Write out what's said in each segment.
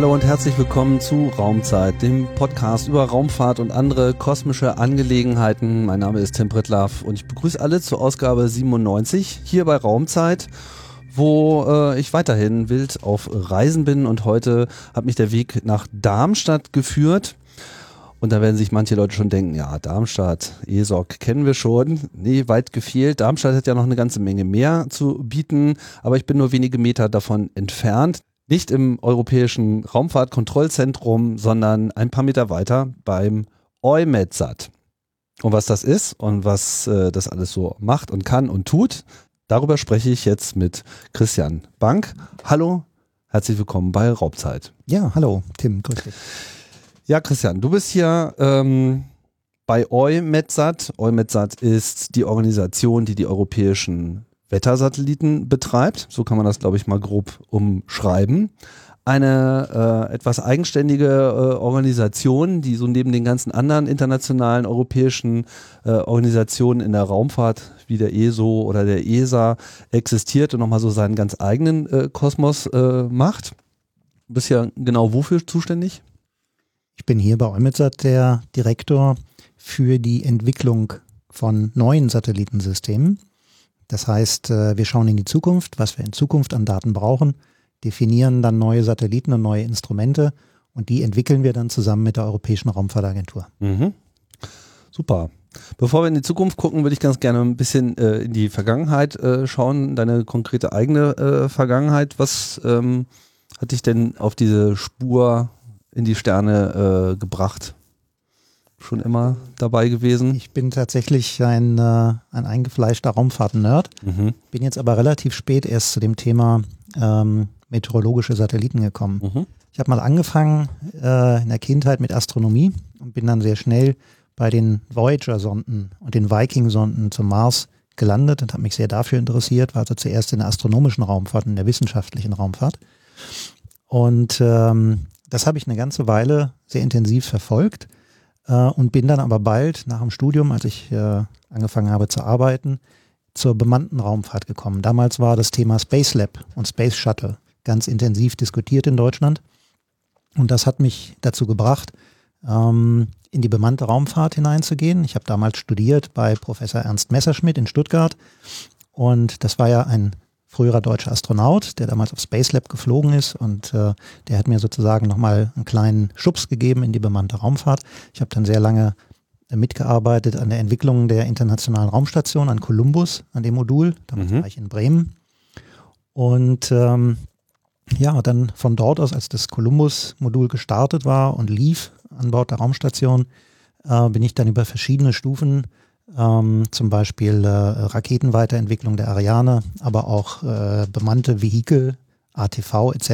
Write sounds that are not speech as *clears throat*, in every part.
Hallo und herzlich willkommen zu Raumzeit, dem Podcast über Raumfahrt und andere kosmische Angelegenheiten. Mein Name ist Tim Pritlaff und ich begrüße alle zur Ausgabe 97 hier bei Raumzeit, wo äh, ich weiterhin wild auf Reisen bin und heute hat mich der Weg nach Darmstadt geführt. Und da werden sich manche Leute schon denken, ja, Darmstadt, ESOC kennen wir schon. Nee, weit gefehlt. Darmstadt hat ja noch eine ganze Menge mehr zu bieten, aber ich bin nur wenige Meter davon entfernt. Nicht im Europäischen Raumfahrtkontrollzentrum, sondern ein paar Meter weiter beim EUMETSAT. Und was das ist und was äh, das alles so macht und kann und tut, darüber spreche ich jetzt mit Christian Bank. Hallo, herzlich willkommen bei Raubzeit. Ja, hallo, Tim, grüß dich. Ja, Christian, du bist hier ähm, bei EUMETSAT. EUMETSAT ist die Organisation, die die europäischen Wettersatelliten betreibt. So kann man das, glaube ich, mal grob umschreiben. Eine äh, etwas eigenständige äh, Organisation, die so neben den ganzen anderen internationalen europäischen äh, Organisationen in der Raumfahrt wie der ESO oder der ESA existiert und nochmal so seinen ganz eigenen äh, Kosmos äh, macht. Du bist ja genau wofür zuständig? Ich bin hier bei Eumetsat der Direktor für die Entwicklung von neuen Satellitensystemen. Das heißt, äh, wir schauen in die Zukunft, was wir in Zukunft an Daten brauchen, definieren dann neue Satelliten und neue Instrumente und die entwickeln wir dann zusammen mit der Europäischen Raumfahrtagentur. Mhm. Super. Bevor wir in die Zukunft gucken, würde ich ganz gerne ein bisschen äh, in die Vergangenheit äh, schauen, deine konkrete eigene äh, Vergangenheit. Was ähm, hat dich denn auf diese Spur in die Sterne äh, gebracht? Schon immer dabei gewesen? Ich bin tatsächlich ein, äh, ein eingefleischter Raumfahrt-Nerd, mhm. bin jetzt aber relativ spät erst zu dem Thema ähm, meteorologische Satelliten gekommen. Mhm. Ich habe mal angefangen äh, in der Kindheit mit Astronomie und bin dann sehr schnell bei den Voyager-Sonden und den Viking-Sonden zum Mars gelandet und habe mich sehr dafür interessiert, war also zuerst in der astronomischen Raumfahrt, in der wissenschaftlichen Raumfahrt. Und ähm, das habe ich eine ganze Weile sehr intensiv verfolgt und bin dann aber bald nach dem Studium, als ich äh, angefangen habe zu arbeiten, zur bemannten Raumfahrt gekommen. Damals war das Thema Space Lab und Space Shuttle ganz intensiv diskutiert in Deutschland. Und das hat mich dazu gebracht, ähm, in die bemannte Raumfahrt hineinzugehen. Ich habe damals studiert bei Professor Ernst Messerschmidt in Stuttgart. Und das war ja ein früherer deutscher Astronaut, der damals auf Space Lab geflogen ist und äh, der hat mir sozusagen nochmal einen kleinen Schubs gegeben in die bemannte Raumfahrt. Ich habe dann sehr lange äh, mitgearbeitet an der Entwicklung der internationalen Raumstation, an Columbus, an dem Modul. Damals mhm. war ich in Bremen. Und ähm, ja, dann von dort aus, als das Columbus-Modul gestartet war und lief an Bord der Raumstation, äh, bin ich dann über verschiedene Stufen ähm, zum Beispiel äh, Raketenweiterentwicklung der Ariane, aber auch äh, bemannte Vehikel, ATV etc.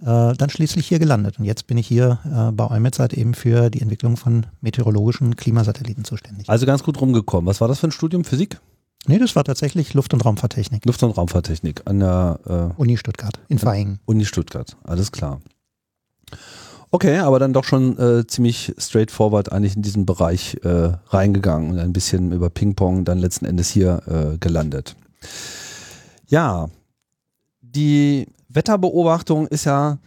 Äh, dann schließlich hier gelandet. Und jetzt bin ich hier äh, bei EUMETSAT eben für die Entwicklung von meteorologischen Klimasatelliten zuständig. Also ganz gut rumgekommen. Was war das für ein Studium? Physik? Nee, das war tatsächlich Luft- und Raumfahrttechnik. Luft- und Raumfahrttechnik an der äh, Uni Stuttgart in Vaihingen. Uni Stuttgart, alles klar. Okay, aber dann doch schon äh, ziemlich straightforward eigentlich in diesen Bereich äh, reingegangen und ein bisschen über Ping-Pong dann letzten Endes hier äh, gelandet. Ja, die Wetterbeobachtung ist ja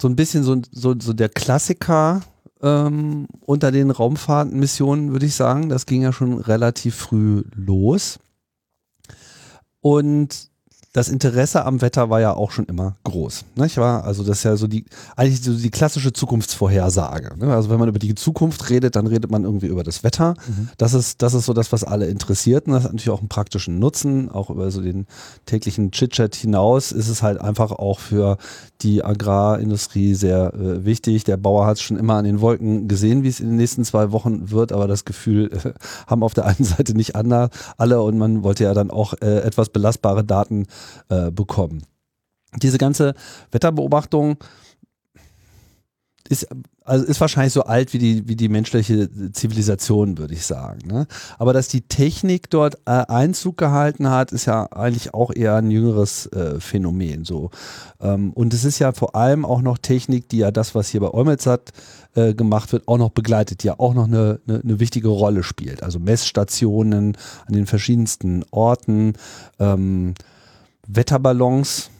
so ein bisschen so, so, so der Klassiker ähm, unter den Raumfahrtmissionen, würde ich sagen. Das ging ja schon relativ früh los. Und das Interesse am Wetter war ja auch schon immer groß. Nicht wahr? Also das ist ja so die, eigentlich so die klassische Zukunftsvorhersage. Ne? Also wenn man über die Zukunft redet, dann redet man irgendwie über das Wetter. Mhm. Das ist, das ist so das, was alle interessiert. Und das hat natürlich auch einen praktischen Nutzen. Auch über so den täglichen Chit-Chat hinaus ist es halt einfach auch für die Agrarindustrie sehr äh, wichtig. Der Bauer hat es schon immer an den Wolken gesehen, wie es in den nächsten zwei Wochen wird, aber das Gefühl äh, haben auf der einen Seite nicht alle und man wollte ja dann auch äh, etwas belastbare Daten äh, bekommen. Diese ganze Wetterbeobachtung ist, also ist wahrscheinlich so alt wie die, wie die menschliche Zivilisation, würde ich sagen. Ne? Aber dass die Technik dort äh, Einzug gehalten hat, ist ja eigentlich auch eher ein jüngeres äh, Phänomen. So. Ähm, und es ist ja vor allem auch noch Technik, die ja das, was hier bei Eumelsat äh, gemacht wird, auch noch begleitet, die ja auch noch eine, eine, eine, wichtige Rolle spielt. Also Messstationen an den verschiedensten Orten. Ähm, Wetterballons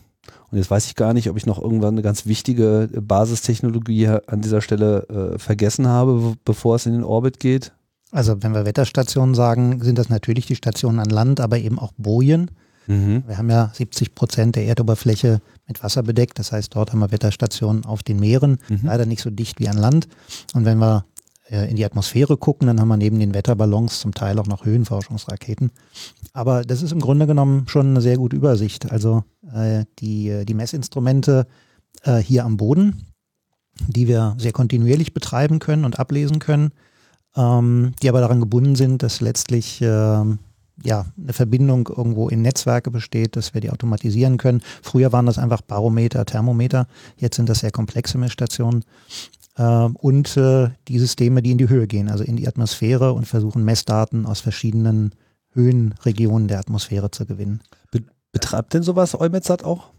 Und jetzt weiß ich gar nicht, ob ich noch irgendwann eine ganz wichtige Basistechnologie an dieser Stelle äh, vergessen habe, bevor es in den Orbit geht. Also wenn wir Wetterstationen sagen, sind das natürlich die Stationen an Land, aber eben auch Bojen. Mhm. Wir haben ja 70 Prozent der Erdoberfläche mit Wasser bedeckt. Das heißt, dort haben wir Wetterstationen auf den Meeren, mhm. leider nicht so dicht wie an Land. Und wenn wir äh, in die Atmosphäre gucken, dann haben wir neben den Wetterballons zum Teil auch noch Höhenforschungsraketen. Aber das ist im Grunde genommen schon eine sehr gute Übersicht. Also äh, die, die Messinstrumente äh, hier am Boden, die wir sehr kontinuierlich betreiben können und ablesen können, ähm, die aber daran gebunden sind, dass letztlich äh, ja, eine Verbindung irgendwo in Netzwerke besteht, dass wir die automatisieren können. Früher waren das einfach Barometer, Thermometer, jetzt sind das sehr komplexe Messstationen. Äh, und äh, die Systeme, die in die Höhe gehen, also in die Atmosphäre und versuchen Messdaten aus verschiedenen Höhenregionen der Atmosphäre zu gewinnen. Betreibt denn sowas EUMETSAT auch?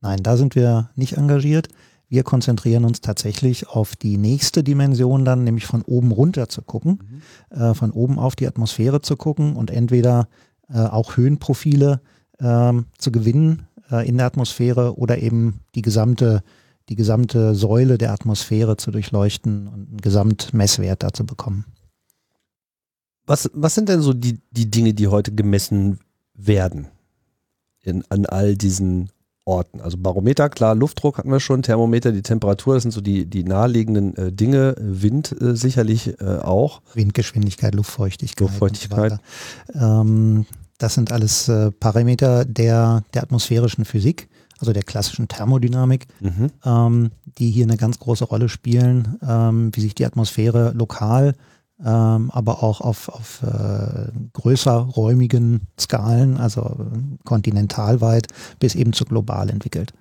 Nein, da sind wir nicht engagiert. Wir konzentrieren uns tatsächlich auf die nächste Dimension dann, nämlich von oben runter zu gucken, mhm. äh, von oben auf die Atmosphäre zu gucken und entweder äh, auch Höhenprofile äh, zu gewinnen äh, in der Atmosphäre oder eben die gesamte, die gesamte Säule der Atmosphäre zu durchleuchten und einen Gesamtmesswert da zu bekommen. Was, was sind denn so die, die Dinge, die heute gemessen werden in, an all diesen Orten. Also Barometer, klar, Luftdruck hatten wir schon, Thermometer, die Temperatur, das sind so die, die naheliegenden äh, Dinge, Wind äh, sicherlich äh, auch. Windgeschwindigkeit, Luftfeuchtigkeit. Luftfeuchtigkeit. So ähm, das sind alles äh, Parameter der, der atmosphärischen Physik, also der klassischen Thermodynamik, mhm. ähm, die hier eine ganz große Rolle spielen, ähm, wie sich die Atmosphäre lokal ähm, aber auch auf, auf äh, größer räumigen Skalen, also kontinentalweit bis eben zu global entwickelt.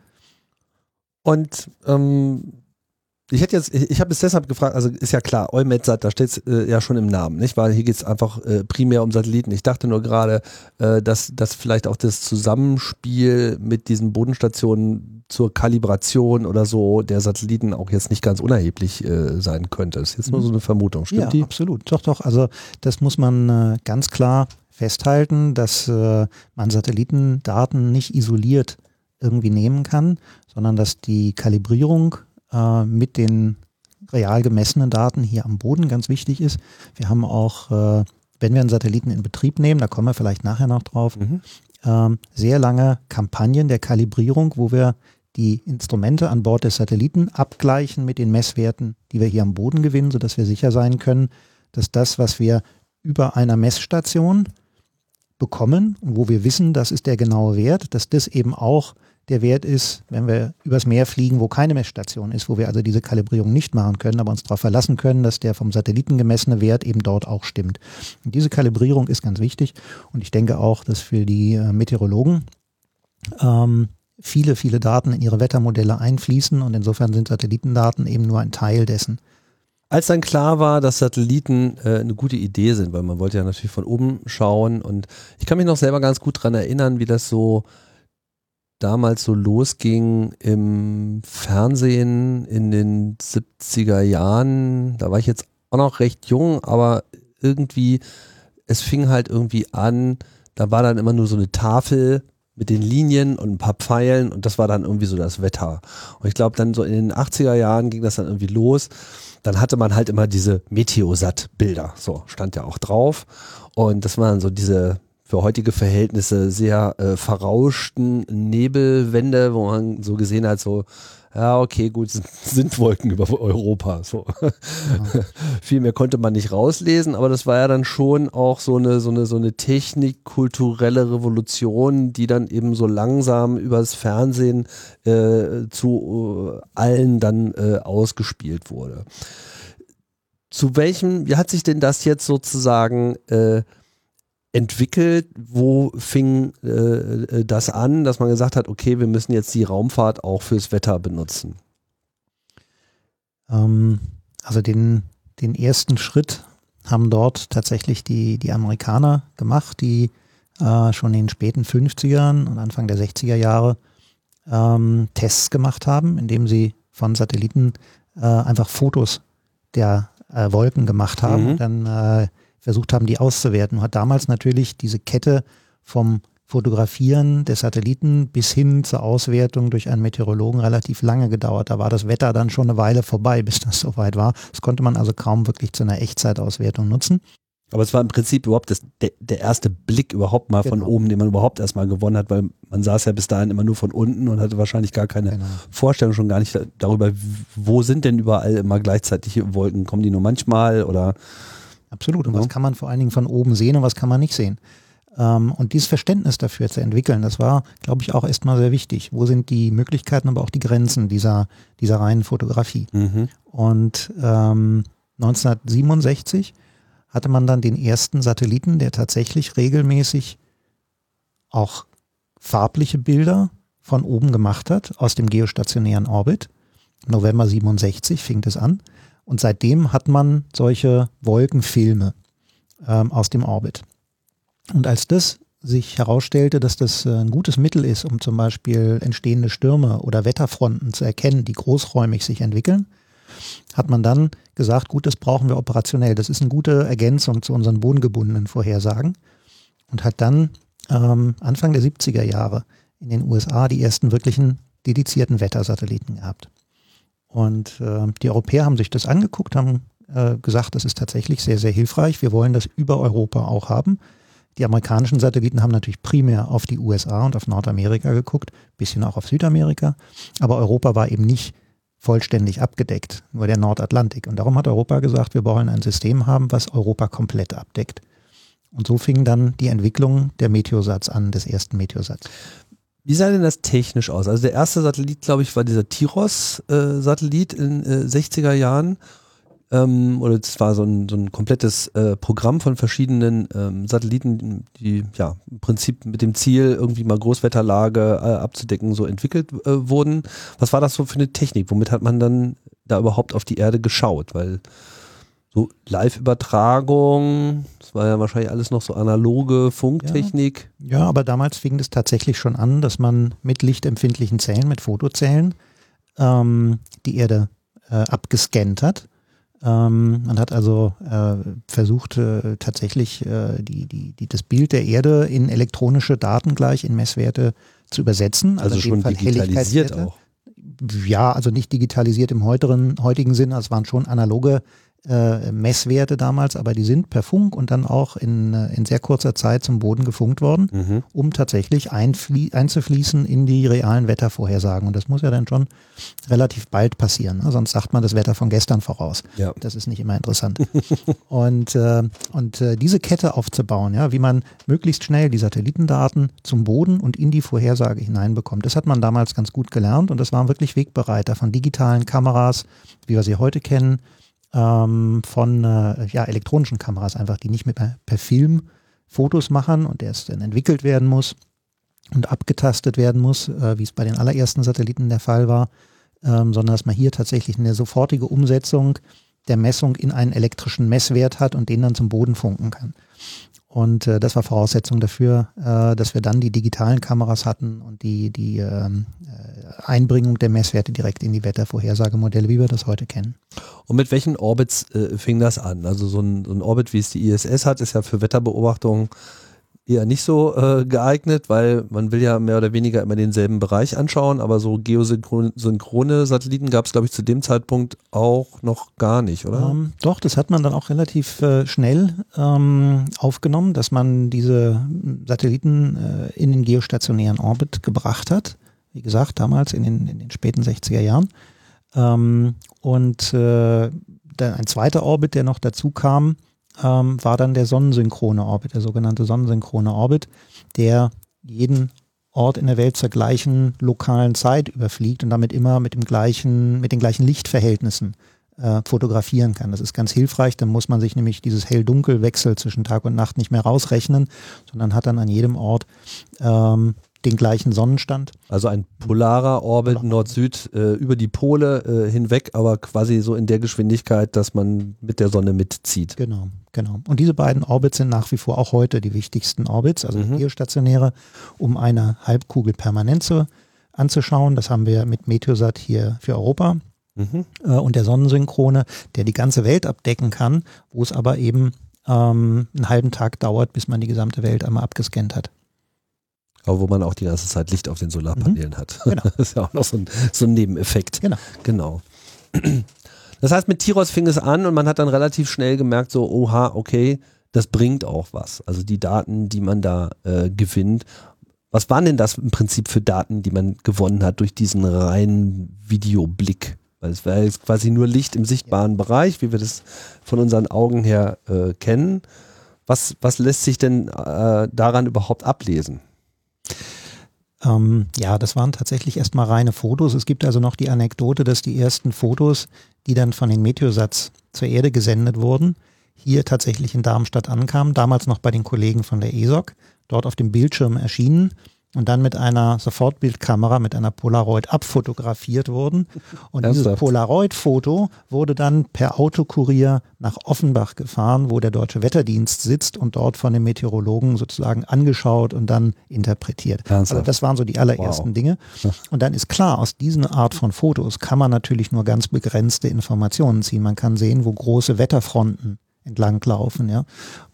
Und ähm, ich hätte jetzt, ich habe es deshalb gefragt, also ist ja klar, EUMETSAT, da steht es äh, ja schon im Namen, nicht? Weil hier geht es einfach äh, primär um Satelliten. Ich dachte nur gerade, äh, dass, dass vielleicht auch das Zusammenspiel mit diesen Bodenstationen zur Kalibration oder so der Satelliten auch jetzt nicht ganz unerheblich äh, sein könnte. Das ist jetzt nur so eine Vermutung, stimmt ja, die? absolut. Doch, doch. Also das muss man äh, ganz klar festhalten, dass äh, man Satellitendaten nicht isoliert irgendwie nehmen kann, sondern dass die Kalibrierung äh, mit den real gemessenen Daten hier am Boden ganz wichtig ist. Wir haben auch, äh, wenn wir einen Satelliten in Betrieb nehmen, da kommen wir vielleicht nachher noch drauf, mhm. ähm, sehr lange Kampagnen der Kalibrierung, wo wir die Instrumente an Bord des Satelliten abgleichen mit den Messwerten, die wir hier am Boden gewinnen, sodass wir sicher sein können, dass das, was wir über einer Messstation bekommen und wo wir wissen, das ist der genaue Wert, dass das eben auch der Wert ist, wenn wir übers Meer fliegen, wo keine Messstation ist, wo wir also diese Kalibrierung nicht machen können, aber uns darauf verlassen können, dass der vom Satelliten gemessene Wert eben dort auch stimmt. Und diese Kalibrierung ist ganz wichtig und ich denke auch, dass für die äh, Meteorologen ähm, viele, viele Daten in ihre Wettermodelle einfließen und insofern sind Satellitendaten eben nur ein Teil dessen. Als dann klar war, dass Satelliten äh, eine gute Idee sind, weil man wollte ja natürlich von oben schauen und ich kann mich noch selber ganz gut daran erinnern, wie das so damals so losging im Fernsehen in den 70er Jahren. Da war ich jetzt auch noch recht jung, aber irgendwie, es fing halt irgendwie an, da war dann immer nur so eine Tafel mit den Linien und ein paar Pfeilen und das war dann irgendwie so das Wetter. Und ich glaube, dann so in den 80er Jahren ging das dann irgendwie los. Dann hatte man halt immer diese Meteosat-Bilder, so stand ja auch drauf. Und das waren so diese für heutige Verhältnisse sehr äh, verrauschten Nebelwände, wo man so gesehen hat, so, ja, okay, gut, *laughs* sind, sind Wolken über Europa. So. Ja. *laughs* Viel mehr konnte man nicht rauslesen, aber das war ja dann schon auch so eine, so eine, so eine technikkulturelle Revolution, die dann eben so langsam übers Fernsehen äh, zu äh, allen dann äh, ausgespielt wurde. Zu welchem, wie hat sich denn das jetzt sozusagen äh, entwickelt? Wo fing äh, äh, das an, dass man gesagt hat, okay, wir müssen jetzt die Raumfahrt auch fürs Wetter benutzen? Ähm, also den, den ersten Schritt haben dort tatsächlich die, die Amerikaner gemacht, die äh, schon in den späten 50ern und Anfang der 60er Jahre ähm, Tests gemacht haben, indem sie von Satelliten äh, einfach Fotos der äh, Wolken gemacht haben mhm. dann äh, versucht haben, die auszuwerten. Hat damals natürlich diese Kette vom, Fotografieren des Satelliten bis hin zur Auswertung durch einen Meteorologen relativ lange gedauert. Da war das Wetter dann schon eine Weile vorbei, *laughs* bis das soweit war. Das konnte man also kaum wirklich zu einer Echtzeitauswertung nutzen. Aber es war im Prinzip überhaupt das, der, der erste Blick überhaupt mal genau. von oben, den man überhaupt erstmal gewonnen hat, weil man saß ja bis dahin immer nur von unten und hatte wahrscheinlich gar keine genau. Vorstellung, schon gar nicht darüber, wo sind denn überall immer gleichzeitig Wolken? Kommen die nur manchmal oder? Absolut. Und ja. was kann man vor allen Dingen von oben sehen und was kann man nicht sehen? Ähm, und dieses Verständnis dafür zu entwickeln, das war, glaube ich, auch erstmal sehr wichtig. Wo sind die Möglichkeiten, aber auch die Grenzen dieser, dieser reinen Fotografie? Mhm. Und ähm, 1967 hatte man dann den ersten Satelliten, der tatsächlich regelmäßig auch farbliche Bilder von oben gemacht hat aus dem geostationären Orbit. November 67 fing das an. Und seitdem hat man solche Wolkenfilme ähm, aus dem Orbit. Und als das sich herausstellte, dass das äh, ein gutes Mittel ist, um zum Beispiel entstehende Stürme oder Wetterfronten zu erkennen, die großräumig sich entwickeln, hat man dann gesagt, gut, das brauchen wir operationell. Das ist eine gute Ergänzung zu unseren bodengebundenen Vorhersagen und hat dann ähm, Anfang der 70er Jahre in den USA die ersten wirklichen dedizierten Wettersatelliten gehabt. Und äh, die Europäer haben sich das angeguckt, haben äh, gesagt, das ist tatsächlich sehr, sehr hilfreich. Wir wollen das über Europa auch haben. Die amerikanischen Satelliten haben natürlich primär auf die USA und auf Nordamerika geguckt, bisschen auch auf Südamerika, aber Europa war eben nicht vollständig abgedeckt, nur der Nordatlantik. Und darum hat Europa gesagt, wir wollen ein System haben, was Europa komplett abdeckt. Und so fing dann die Entwicklung der Meteosats an, des ersten Meteosats. Wie sah denn das technisch aus? Also der erste Satellit, glaube ich, war dieser Tiros-Satellit äh, in äh, 60er Jahren ähm, oder es war so ein, so ein komplettes äh, Programm von verschiedenen ähm, Satelliten, die ja im Prinzip mit dem Ziel, irgendwie mal Großwetterlage äh, abzudecken, so entwickelt äh, wurden. Was war das so für eine Technik? Womit hat man dann da überhaupt auf die Erde geschaut? Weil so Live-Übertragung, das war ja wahrscheinlich alles noch so analoge Funktechnik. Ja, ja, aber damals fing es tatsächlich schon an, dass man mit lichtempfindlichen Zellen, mit Fotozellen, ähm, die Erde äh, abgescannt hat ähm, man hat also äh, versucht, äh, tatsächlich äh, die, die, die, das Bild der Erde in elektronische Daten gleich in Messwerte zu übersetzen. Also, also schon digitalisiert auch. Ja, also nicht digitalisiert im heutigen, heutigen Sinne, es waren schon analoge äh, Messwerte damals, aber die sind per Funk und dann auch in, äh, in sehr kurzer Zeit zum Boden gefunkt worden, mhm. um tatsächlich einzufließen in die realen Wettervorhersagen. Und das muss ja dann schon relativ bald passieren. Ne? Sonst sagt man das Wetter von gestern voraus. Ja. Das ist nicht immer interessant. *laughs* und äh, und äh, diese Kette aufzubauen, ja, wie man möglichst schnell die Satellitendaten zum Boden und in die Vorhersage hineinbekommt, das hat man damals ganz gut gelernt und das waren wirklich Wegbereiter von digitalen Kameras, wie wir sie heute kennen, ähm, von äh, ja, elektronischen Kameras einfach, die nicht mehr per, per Film Fotos machen und erst dann entwickelt werden muss und abgetastet werden muss, äh, wie es bei den allerersten Satelliten der Fall war, ähm, sondern dass man hier tatsächlich eine sofortige Umsetzung der Messung in einen elektrischen Messwert hat und den dann zum Boden funken kann. Und äh, das war Voraussetzung dafür, äh, dass wir dann die digitalen Kameras hatten und die, die ähm, äh, Einbringung der Messwerte direkt in die Wettervorhersagemodelle, wie wir das heute kennen. Und mit welchen Orbits äh, fing das an? Also so ein, so ein Orbit, wie es die ISS hat, ist ja für Wetterbeobachtung eher nicht so äh, geeignet, weil man will ja mehr oder weniger immer denselben Bereich anschauen, aber so geosynchrone Satelliten gab es, glaube ich, zu dem Zeitpunkt auch noch gar nicht, oder? Ähm, doch, das hat man dann auch relativ äh, schnell ähm, aufgenommen, dass man diese Satelliten äh, in den geostationären Orbit gebracht hat. Wie gesagt, damals in den, in den späten 60er Jahren. Ähm, und äh, dann ein zweiter Orbit, der noch dazu kam, ähm, war dann der sonnensynchrone Orbit, der sogenannte sonnensynchrone Orbit, der jeden Ort in der Welt zur gleichen lokalen Zeit überfliegt und damit immer mit dem gleichen, mit den gleichen Lichtverhältnissen äh, fotografieren kann. Das ist ganz hilfreich, dann muss man sich nämlich dieses Hell-Dunkel-Wechsel zwischen Tag und Nacht nicht mehr rausrechnen, sondern hat dann an jedem Ort ähm, den gleichen Sonnenstand. Also ein polarer Orbit Nord-Süd äh, über die Pole äh, hinweg, aber quasi so in der Geschwindigkeit, dass man mit der Sonne mitzieht. Genau, genau. Und diese beiden Orbits sind nach wie vor auch heute die wichtigsten Orbits, also mhm. geostationäre, um eine Halbkugel permanent zu, anzuschauen. Das haben wir mit Meteosat hier für Europa. Mhm. Äh, und der Sonnensynchrone, der die ganze Welt abdecken kann, wo es aber eben ähm, einen halben Tag dauert, bis man die gesamte Welt einmal abgescannt hat. Aber wo man auch die ganze Zeit Licht auf den Solarpanelen mhm. hat. *laughs* Genau. Das ist ja auch noch so ein, so ein Nebeneffekt. Genau. Genau. Das heißt, mit Tiros fing es an und man hat dann relativ schnell gemerkt, so, oha, okay, das bringt auch was. Also die Daten, die man da äh, gewinnt. Was waren denn das im Prinzip für Daten, die man gewonnen hat durch diesen reinen Videoblick? Weil es war jetzt quasi nur Licht im sichtbaren ja. Bereich, wie wir das von unseren Augen her äh, kennen. Was, was lässt sich denn äh, daran überhaupt ablesen? Ähm, ja, das waren tatsächlich erstmal reine Fotos. Es gibt also noch die Anekdote, dass die ersten Fotos, die dann von den Meteosats zur Erde gesendet wurden, hier tatsächlich in Darmstadt ankamen, damals noch bei den Kollegen von der ESOC, dort auf dem Bildschirm erschienen und dann mit einer Sofortbildkamera, mit einer Polaroid abfotografiert wurden. Und dieses Polaroid-Foto wurde dann per Autokurier nach Offenbach gefahren, wo der Deutsche Wetterdienst sitzt und dort von den Meteorologen sozusagen angeschaut und dann interpretiert. Ernsthaft? Also das waren so die allerersten wow. Dinge. *laughs* Und dann ist klar, aus diesen Art von Fotos kann man natürlich nur ganz begrenzte Informationen ziehen. Man kann sehen, wo große Wetterfronten entlanglaufen, ja,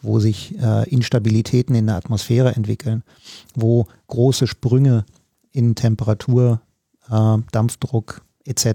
wo sich äh, Instabilitäten in der Atmosphäre entwickeln, wo große Sprünge in Temperatur, äh, Dampfdruck etc.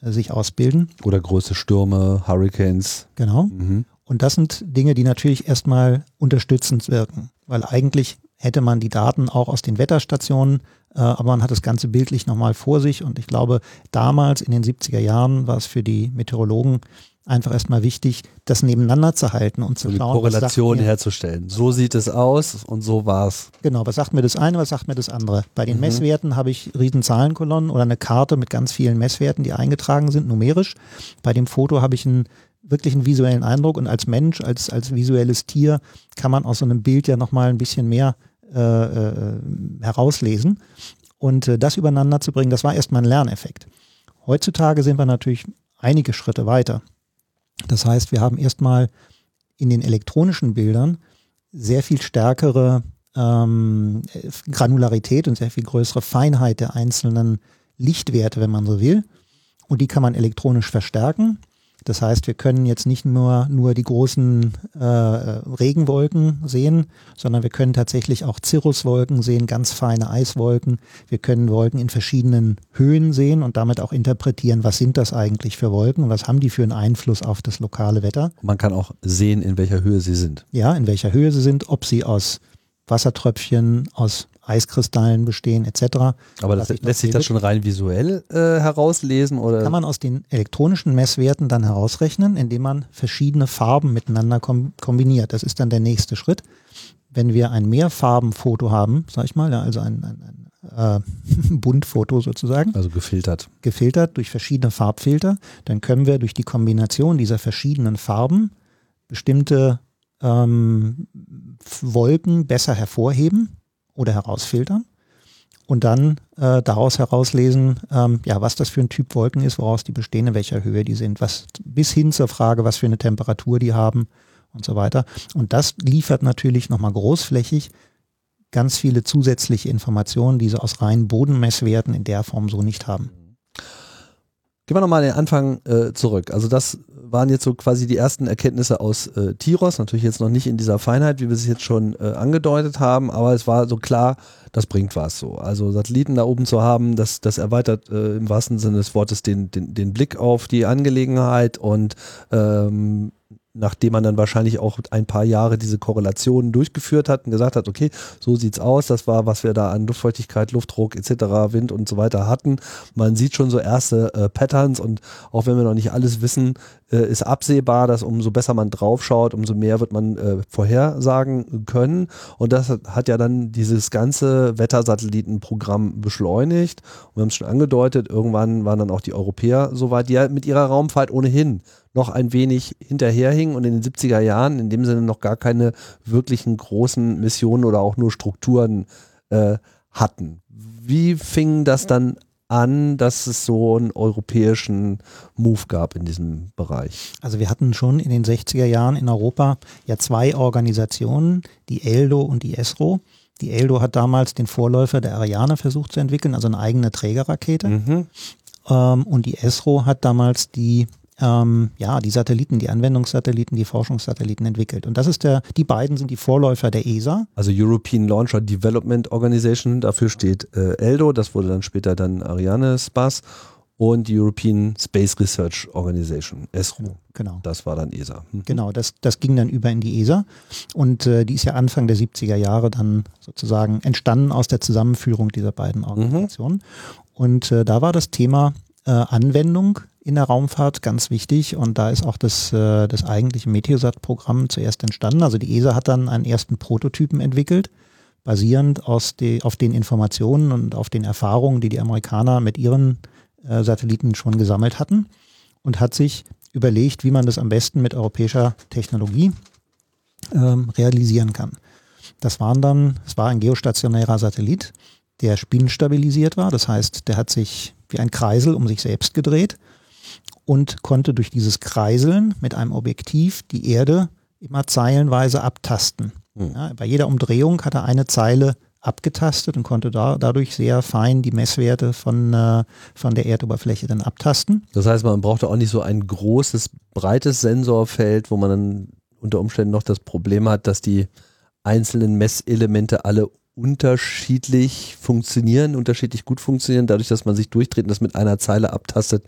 Äh, sich ausbilden. Oder große Stürme, Hurricanes. Genau. Mhm. Und das sind Dinge, die natürlich erstmal unterstützend wirken, weil eigentlich hätte man die Daten auch aus den Wetterstationen, äh, aber man hat das Ganze bildlich nochmal vor sich und ich glaube, damals in den 70er Jahren war es für die Meteorologen einfach erstmal wichtig, das nebeneinander zu halten und zu so schauen. Korrelation herzustellen. So sieht es aus und so war es. Genau, was sagt mir das eine, was sagt mir das andere? Bei den mhm. Messwerten habe ich riesen Zahlenkolonnen oder eine Karte mit ganz vielen Messwerten, die eingetragen sind, numerisch. Bei dem Foto habe ich einen wirklich einen visuellen Eindruck und als Mensch, als, als visuelles Tier kann man aus so einem Bild ja nochmal ein bisschen mehr äh, äh, herauslesen. Und äh, das übereinander zu bringen, das war erstmal ein Lerneffekt. Heutzutage sind wir natürlich einige Schritte weiter. Das heißt, wir haben erstmal in den elektronischen Bildern sehr viel stärkere ähm, Granularität und sehr viel größere Feinheit der einzelnen Lichtwerte, wenn man so will. Und die kann man elektronisch verstärken. Das heißt, wir können jetzt nicht nur, nur die großen äh, Regenwolken sehen, sondern wir können tatsächlich auch Cirruswolken sehen, ganz feine Eiswolken. Wir können Wolken in verschiedenen Höhen sehen und damit auch interpretieren, was sind das eigentlich für Wolken und was haben die für einen Einfluss auf das lokale Wetter. Man kann auch sehen, in welcher Höhe sie sind. Ja, in welcher Höhe sie sind, ob sie aus Wassertröpfchen, aus Eiskristallen bestehen etc. Aber das, lässt sich das schon rein visuell äh, herauslesen oder? Kann man aus den elektronischen Messwerten dann herausrechnen, indem man verschiedene Farben miteinander kom kombiniert. Das ist dann der nächste Schritt. Wenn wir ein Mehrfarbenfoto haben, sag ich mal, ja, also ein, ein, ein äh, *laughs* Buntfoto sozusagen. Also gefiltert. Gefiltert durch verschiedene Farbfilter, dann können wir durch die Kombination dieser verschiedenen Farben bestimmte ähm, Wolken besser hervorheben oder herausfiltern und dann äh, daraus herauslesen, ähm, ja, was das für ein Typ Wolken ist, woraus die bestehen, in welcher Höhe die sind, was bis hin zur Frage, was für eine Temperatur die haben und so weiter. Und das liefert natürlich nochmal großflächig ganz viele zusätzliche Informationen, die sie aus reinen Bodenmesswerten in der Form so nicht haben. Gehen wir nochmal den Anfang äh, zurück. Also das waren jetzt so quasi die ersten Erkenntnisse aus äh, Tiros, natürlich jetzt noch nicht in dieser Feinheit, wie wir es jetzt schon äh, angedeutet haben, aber es war so klar, das bringt was so. Also Satelliten da oben zu haben, das, das erweitert äh, im wahrsten Sinne des Wortes den, den, den Blick auf die Angelegenheit und ähm, nachdem man dann wahrscheinlich auch ein paar Jahre diese Korrelationen durchgeführt hat und gesagt hat, okay, so sieht's aus, das war, was wir da an Luftfeuchtigkeit, Luftdruck etc., Wind und so weiter hatten. Man sieht schon so erste äh, Patterns und auch wenn wir noch nicht alles wissen, äh, ist absehbar, dass umso besser man draufschaut, umso mehr wird man äh, vorhersagen können. Und das hat ja dann dieses ganze Wettersatellitenprogramm beschleunigt. Und wir haben es schon angedeutet, irgendwann waren dann auch die Europäer soweit, die ja mit ihrer Raumfahrt ohnehin noch ein wenig hinterherhingen und in den 70er Jahren in dem Sinne noch gar keine wirklichen großen Missionen oder auch nur Strukturen äh, hatten. Wie fing das dann an, dass es so einen europäischen Move gab in diesem Bereich? Also wir hatten schon in den 60er Jahren in Europa ja zwei Organisationen, die ELDO und die ESRO. Die ELDO hat damals den Vorläufer der Ariane versucht zu entwickeln, also eine eigene Trägerrakete. Mhm. Ähm, und die ESRO hat damals die ähm, ja, die Satelliten, die Anwendungssatelliten, die Forschungssatelliten entwickelt. Und das ist der, die beiden sind die Vorläufer der ESA. Also European Launcher Development Organization, dafür steht äh, ELDO, das wurde dann später dann Ariane Space und die European Space Research Organization, ESRO. Genau. Das war dann ESA. Hm. Genau, das, das ging dann über in die ESA und äh, die ist ja Anfang der 70er Jahre dann sozusagen entstanden aus der Zusammenführung dieser beiden mhm. Organisationen. Mhm. Und äh, da war das Thema äh, Anwendung in der Raumfahrt ganz wichtig und da ist auch das, äh, das eigentliche Meteosat-Programm zuerst entstanden. Also die ESA hat dann einen ersten Prototypen entwickelt, basierend aus die, auf den Informationen und auf den Erfahrungen, die die Amerikaner mit ihren äh, Satelliten schon gesammelt hatten und hat sich überlegt, wie man das am besten mit europäischer Technologie ähm, realisieren kann. Das waren dann, es war ein geostationärer Satellit, der spinstabilisiert war. Das heißt, der hat sich wie ein Kreisel um sich selbst gedreht und konnte durch dieses Kreiseln mit einem Objektiv die Erde immer zeilenweise abtasten. Mhm. Ja, bei jeder Umdrehung hat er eine Zeile abgetastet und konnte da, dadurch sehr fein die Messwerte von, äh, von der Erdoberfläche dann abtasten. Das heißt, man brauchte auch nicht so ein großes, breites Sensorfeld, wo man dann unter Umständen noch das Problem hat, dass die einzelnen Messelemente alle unterschiedlich funktionieren, unterschiedlich gut funktionieren. Dadurch, dass man sich durchdreht und das mit einer Zeile abtastet,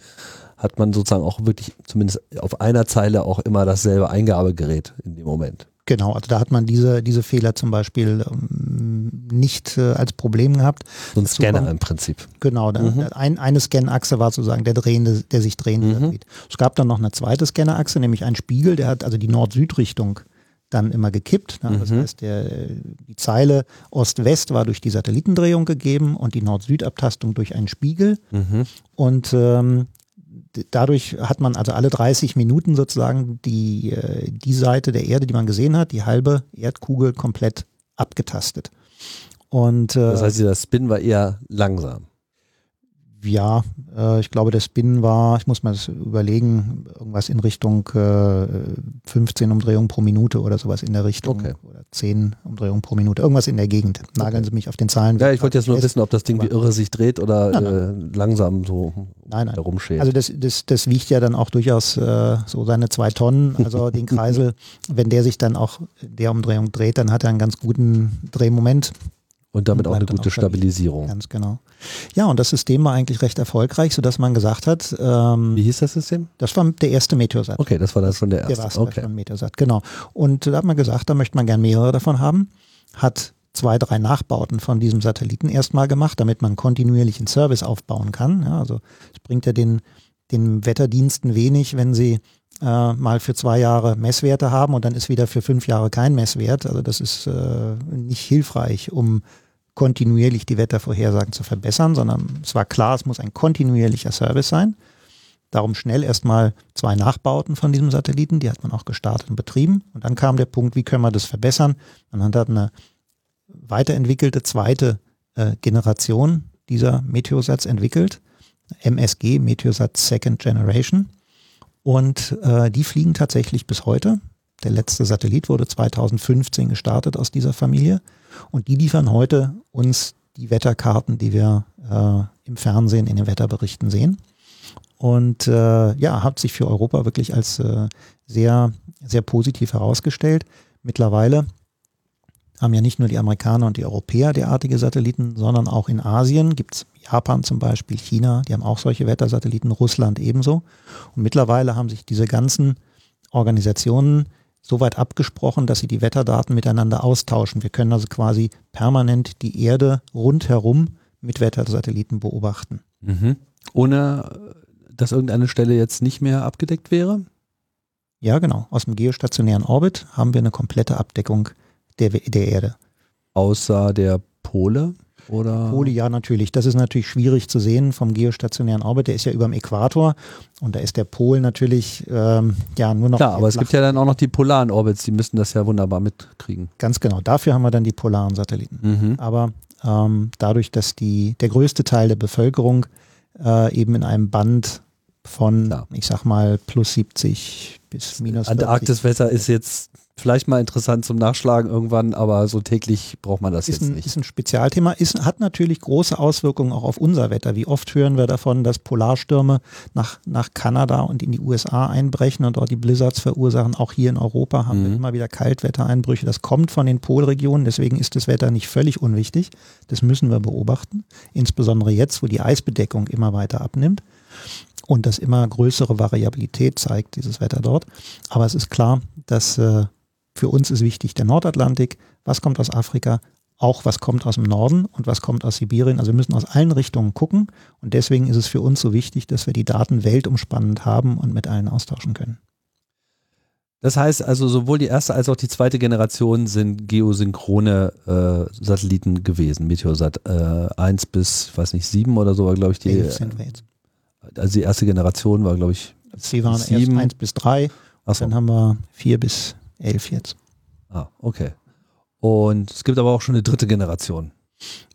hat man sozusagen auch wirklich zumindest auf einer Zeile auch immer dasselbe Eingabegerät in dem Moment. Genau, also da hat man diese, diese Fehler zum Beispiel ähm, nicht äh, als Problem gehabt. So ein Scanner kommt, im Prinzip. Genau, da, mhm. ein, eine Scanachse war sozusagen der drehende, der sich drehende mhm. Satellit. Es gab dann noch eine zweite Scannerachse, nämlich einen Spiegel, der hat also die Nord-Süd-Richtung dann immer gekippt. Ne? Das mhm. heißt, der, die Zeile Ost-West war durch die Satellitendrehung gegeben und die Nord-Süd-Abtastung durch einen Spiegel. Mhm. Und ähm, dadurch hat man also alle 30 Minuten sozusagen die, äh, die Seite der Erde, die man gesehen hat, die halbe Erdkugel komplett abgetastet. Und, äh, das heißt, dieser Spin war eher langsam ja, äh, ich glaube, der Spin war, ich muss mal das überlegen, irgendwas in Richtung äh, 15 Umdrehungen pro Minute oder sowas in der Richtung. Okay. Oder 10 Umdrehungen pro Minute, irgendwas in der Gegend. Nageln okay. Sie mich auf den Zahlen. Ja, ich wollte jetzt nur wissen, ob das Ding wie irre sich dreht oder nein, nein. Äh, langsam so nein, nein. herumschält. Also das, das, das wiegt ja dann auch durchaus äh, so seine zwei Tonnen. Also den *laughs* Kreisel, wenn der sich dann auch der Umdrehung dreht, dann hat er einen ganz guten Drehmoment. Und damit auch eine gute Stabilisierung. Ganz genau. Ja, und das System war eigentlich recht erfolgreich, sodass man gesagt hat. Ähm, Wie hieß das System? Das war der erste Meteosat. Okay, das war das von der erste. Der war okay. von Meteosat, genau. Und da hat man gesagt, da möchte man gern mehrere davon haben. Hat zwei, drei Nachbauten von diesem Satelliten erstmal gemacht, damit man kontinuierlichen Service aufbauen kann. Ja, also es bringt ja den, den Wetterdiensten wenig, wenn sie äh, mal für zwei Jahre Messwerte haben und dann ist wieder für fünf Jahre kein Messwert. Also das ist äh, nicht hilfreich, um kontinuierlich die Wettervorhersagen zu verbessern, sondern es war klar, es muss ein kontinuierlicher Service sein. Darum schnell erstmal zwei Nachbauten von diesem Satelliten, die hat man auch gestartet und betrieben. Und dann kam der Punkt, wie können wir das verbessern? Man hat eine weiterentwickelte zweite äh, Generation dieser Meteosats entwickelt, MSG, Meteosat Second Generation. Und äh, die fliegen tatsächlich bis heute. Der letzte Satellit wurde 2015 gestartet aus dieser Familie. Und die liefern heute uns die Wetterkarten, die wir äh, im Fernsehen in den Wetterberichten sehen. Und äh, ja, hat sich für Europa wirklich als äh, sehr, sehr positiv herausgestellt. Mittlerweile haben ja nicht nur die Amerikaner und die Europäer derartige Satelliten, sondern auch in Asien gibt es Japan zum Beispiel, China, die haben auch solche Wettersatelliten, Russland ebenso. Und mittlerweile haben sich diese ganzen Organisationen so weit abgesprochen, dass sie die Wetterdaten miteinander austauschen. Wir können also quasi permanent die Erde rundherum mit Wettersatelliten beobachten. Mhm. Ohne dass irgendeine Stelle jetzt nicht mehr abgedeckt wäre? Ja, genau. Aus dem geostationären Orbit haben wir eine komplette Abdeckung der, der Erde. Außer der Pole? Oder? Pole, ja, natürlich. Das ist natürlich schwierig zu sehen vom geostationären Orbit. Der ist ja über dem Äquator und da ist der Pol natürlich ähm, ja nur noch. Klar, aber es gibt ja dann auch noch die polaren Orbits, die müssen das ja wunderbar mitkriegen. Ganz genau. Dafür haben wir dann die polaren Satelliten. Mhm. Aber ähm, dadurch, dass die, der größte Teil der Bevölkerung äh, eben in einem Band von, ja. ich sag mal, plus 70 bis minus 40. Antarktiswetter ist jetzt vielleicht mal interessant zum Nachschlagen irgendwann, aber so täglich braucht man das ist jetzt ein, nicht. Ist ein Spezialthema, ist, hat natürlich große Auswirkungen auch auf unser Wetter. Wie oft hören wir davon, dass Polarstürme nach, nach Kanada und in die USA einbrechen und dort die Blizzards verursachen. Auch hier in Europa haben mhm. wir immer wieder Kaltwettereinbrüche. Das kommt von den Polregionen, deswegen ist das Wetter nicht völlig unwichtig. Das müssen wir beobachten, insbesondere jetzt, wo die Eisbedeckung immer weiter abnimmt und das immer größere Variabilität zeigt, dieses Wetter dort. Aber es ist klar, dass äh, für uns ist wichtig der Nordatlantik, was kommt aus Afrika, auch was kommt aus dem Norden und was kommt aus Sibirien. Also wir müssen aus allen Richtungen gucken und deswegen ist es für uns so wichtig, dass wir die Daten weltumspannend haben und mit allen austauschen können. Das heißt also, sowohl die erste als auch die zweite Generation sind geosynchrone äh, Satelliten gewesen. Meteosat äh, 1 bis, weiß nicht, 7 oder so war, glaube ich, die. Also die erste Generation war, glaube ich. Sie waren 7. erst 1 bis 3. So. Dann haben wir 4 bis elf jetzt. Ah, okay. Und es gibt aber auch schon eine dritte Generation.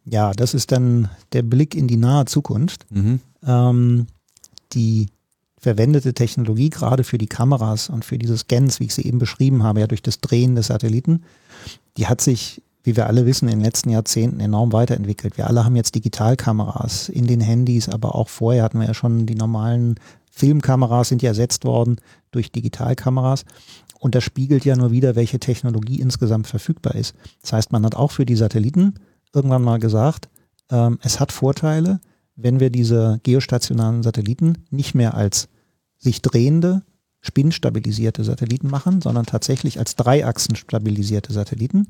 Ja, das ist dann der Blick in die nahe Zukunft. Mhm. Ähm, die verwendete Technologie, gerade für die Kameras und für diese Scans, wie ich sie eben beschrieben habe, ja durch das Drehen des Satelliten, die hat sich, wie wir alle wissen, in den letzten Jahrzehnten enorm weiterentwickelt. Wir alle haben jetzt Digitalkameras in den Handys, aber auch vorher hatten wir ja schon die normalen Filmkameras sind ja ersetzt worden durch Digitalkameras. Und das spiegelt ja nur wieder, welche Technologie insgesamt verfügbar ist. Das heißt, man hat auch für die Satelliten irgendwann mal gesagt, ähm, es hat Vorteile, wenn wir diese geostationaren Satelliten nicht mehr als sich drehende, spinnstabilisierte Satelliten machen, sondern tatsächlich als Dreiachsen stabilisierte Satelliten,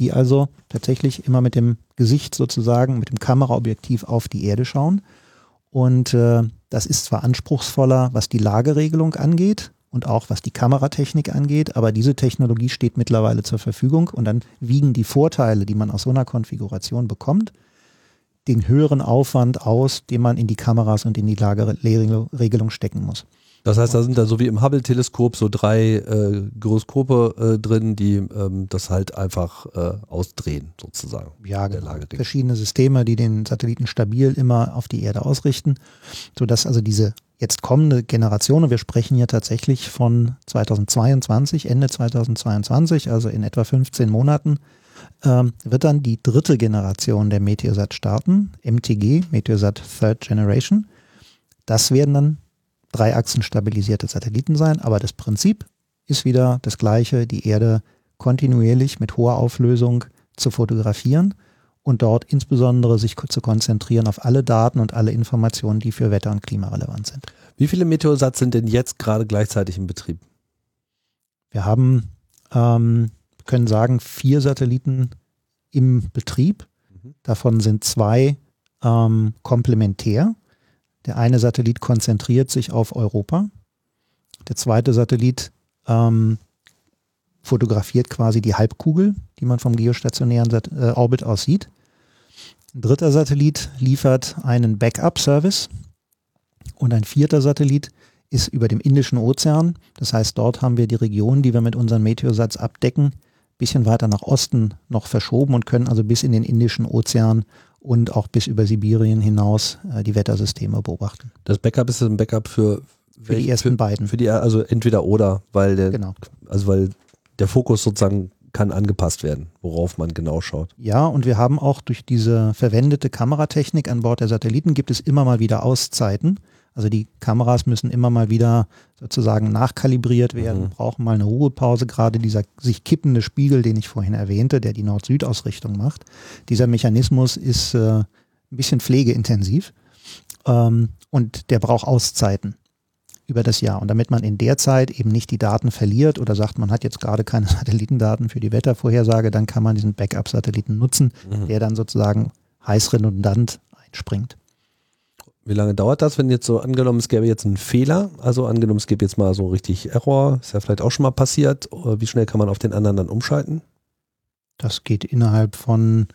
die also tatsächlich immer mit dem Gesicht sozusagen, mit dem Kameraobjektiv auf die Erde schauen. Und äh, das ist zwar anspruchsvoller, was die Lageregelung angeht, und auch was die Kameratechnik angeht. Aber diese Technologie steht mittlerweile zur Verfügung und dann wiegen die Vorteile, die man aus so einer Konfiguration bekommt, den höheren Aufwand aus, den man in die Kameras und in die Lageregelung stecken muss. Das heißt, da sind da so wie im Hubble-Teleskop so drei äh, Gyroskope äh, drin, die ähm, das halt einfach äh, ausdrehen, sozusagen. Ja, genau. Verschiedene Systeme, die den Satelliten stabil immer auf die Erde ausrichten, sodass also diese jetzt kommende Generation, und wir sprechen hier tatsächlich von 2022, Ende 2022, also in etwa 15 Monaten, ähm, wird dann die dritte Generation der Meteosat starten, MTG, Meteosat Third Generation. Das werden dann Dreiachsen stabilisierte Satelliten sein, aber das Prinzip ist wieder das gleiche, die Erde kontinuierlich mit hoher Auflösung zu fotografieren und dort insbesondere sich zu konzentrieren auf alle Daten und alle Informationen, die für Wetter und Klima relevant sind. Wie viele Meteosats sind denn jetzt gerade gleichzeitig in Betrieb? Wir haben, ähm, können sagen, vier Satelliten im Betrieb. Mhm. Davon sind zwei ähm, komplementär. Der eine Satellit konzentriert sich auf Europa. Der zweite Satellit ähm, fotografiert quasi die Halbkugel, die man vom geostationären Sat äh, Orbit aus sieht. Ein dritter Satellit liefert einen Backup-Service und ein vierter Satellit ist über dem Indischen Ozean. Das heißt, dort haben wir die Region, die wir mit unseren Meteosats abdecken, bisschen weiter nach Osten noch verschoben und können also bis in den Indischen Ozean und auch bis über Sibirien hinaus äh, die Wettersysteme beobachten. Das Backup ist ein Backup für, für die ersten für, beiden. Für die, also entweder oder, weil der, genau. also weil der Fokus sozusagen kann angepasst werden, worauf man genau schaut. Ja, und wir haben auch durch diese verwendete Kameratechnik an Bord der Satelliten gibt es immer mal wieder Auszeiten. Also die Kameras müssen immer mal wieder sozusagen nachkalibriert werden, mhm. brauchen mal eine Ruhepause. Gerade dieser sich kippende Spiegel, den ich vorhin erwähnte, der die Nord-Süd-Ausrichtung macht, dieser Mechanismus ist äh, ein bisschen pflegeintensiv ähm, und der braucht Auszeiten über das Jahr. Und damit man in der Zeit eben nicht die Daten verliert oder sagt, man hat jetzt gerade keine *laughs* Satellitendaten für die Wettervorhersage, dann kann man diesen Backup-Satelliten nutzen, mhm. der dann sozusagen heiß redundant einspringt. Wie lange dauert das, wenn jetzt so angenommen, es gäbe jetzt einen Fehler, also angenommen, es gäbe jetzt mal so richtig Error, ist ja vielleicht auch schon mal passiert, wie schnell kann man auf den anderen dann umschalten? Das geht innerhalb von,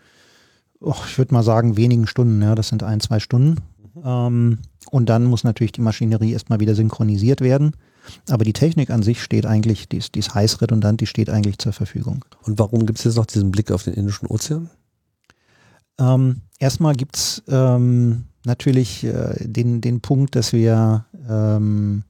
oh, ich würde mal sagen, wenigen Stunden, ja, das sind ein, zwei Stunden. Mhm. Ähm, und dann muss natürlich die Maschinerie erstmal wieder synchronisiert werden. Aber die Technik an sich steht eigentlich, die ist, die ist heiß redundant, die steht eigentlich zur Verfügung. Und warum gibt es jetzt noch diesen Blick auf den Indischen Ozean? Ähm, erstmal gibt es ähm, natürlich äh, den, den Punkt, dass wir ähm,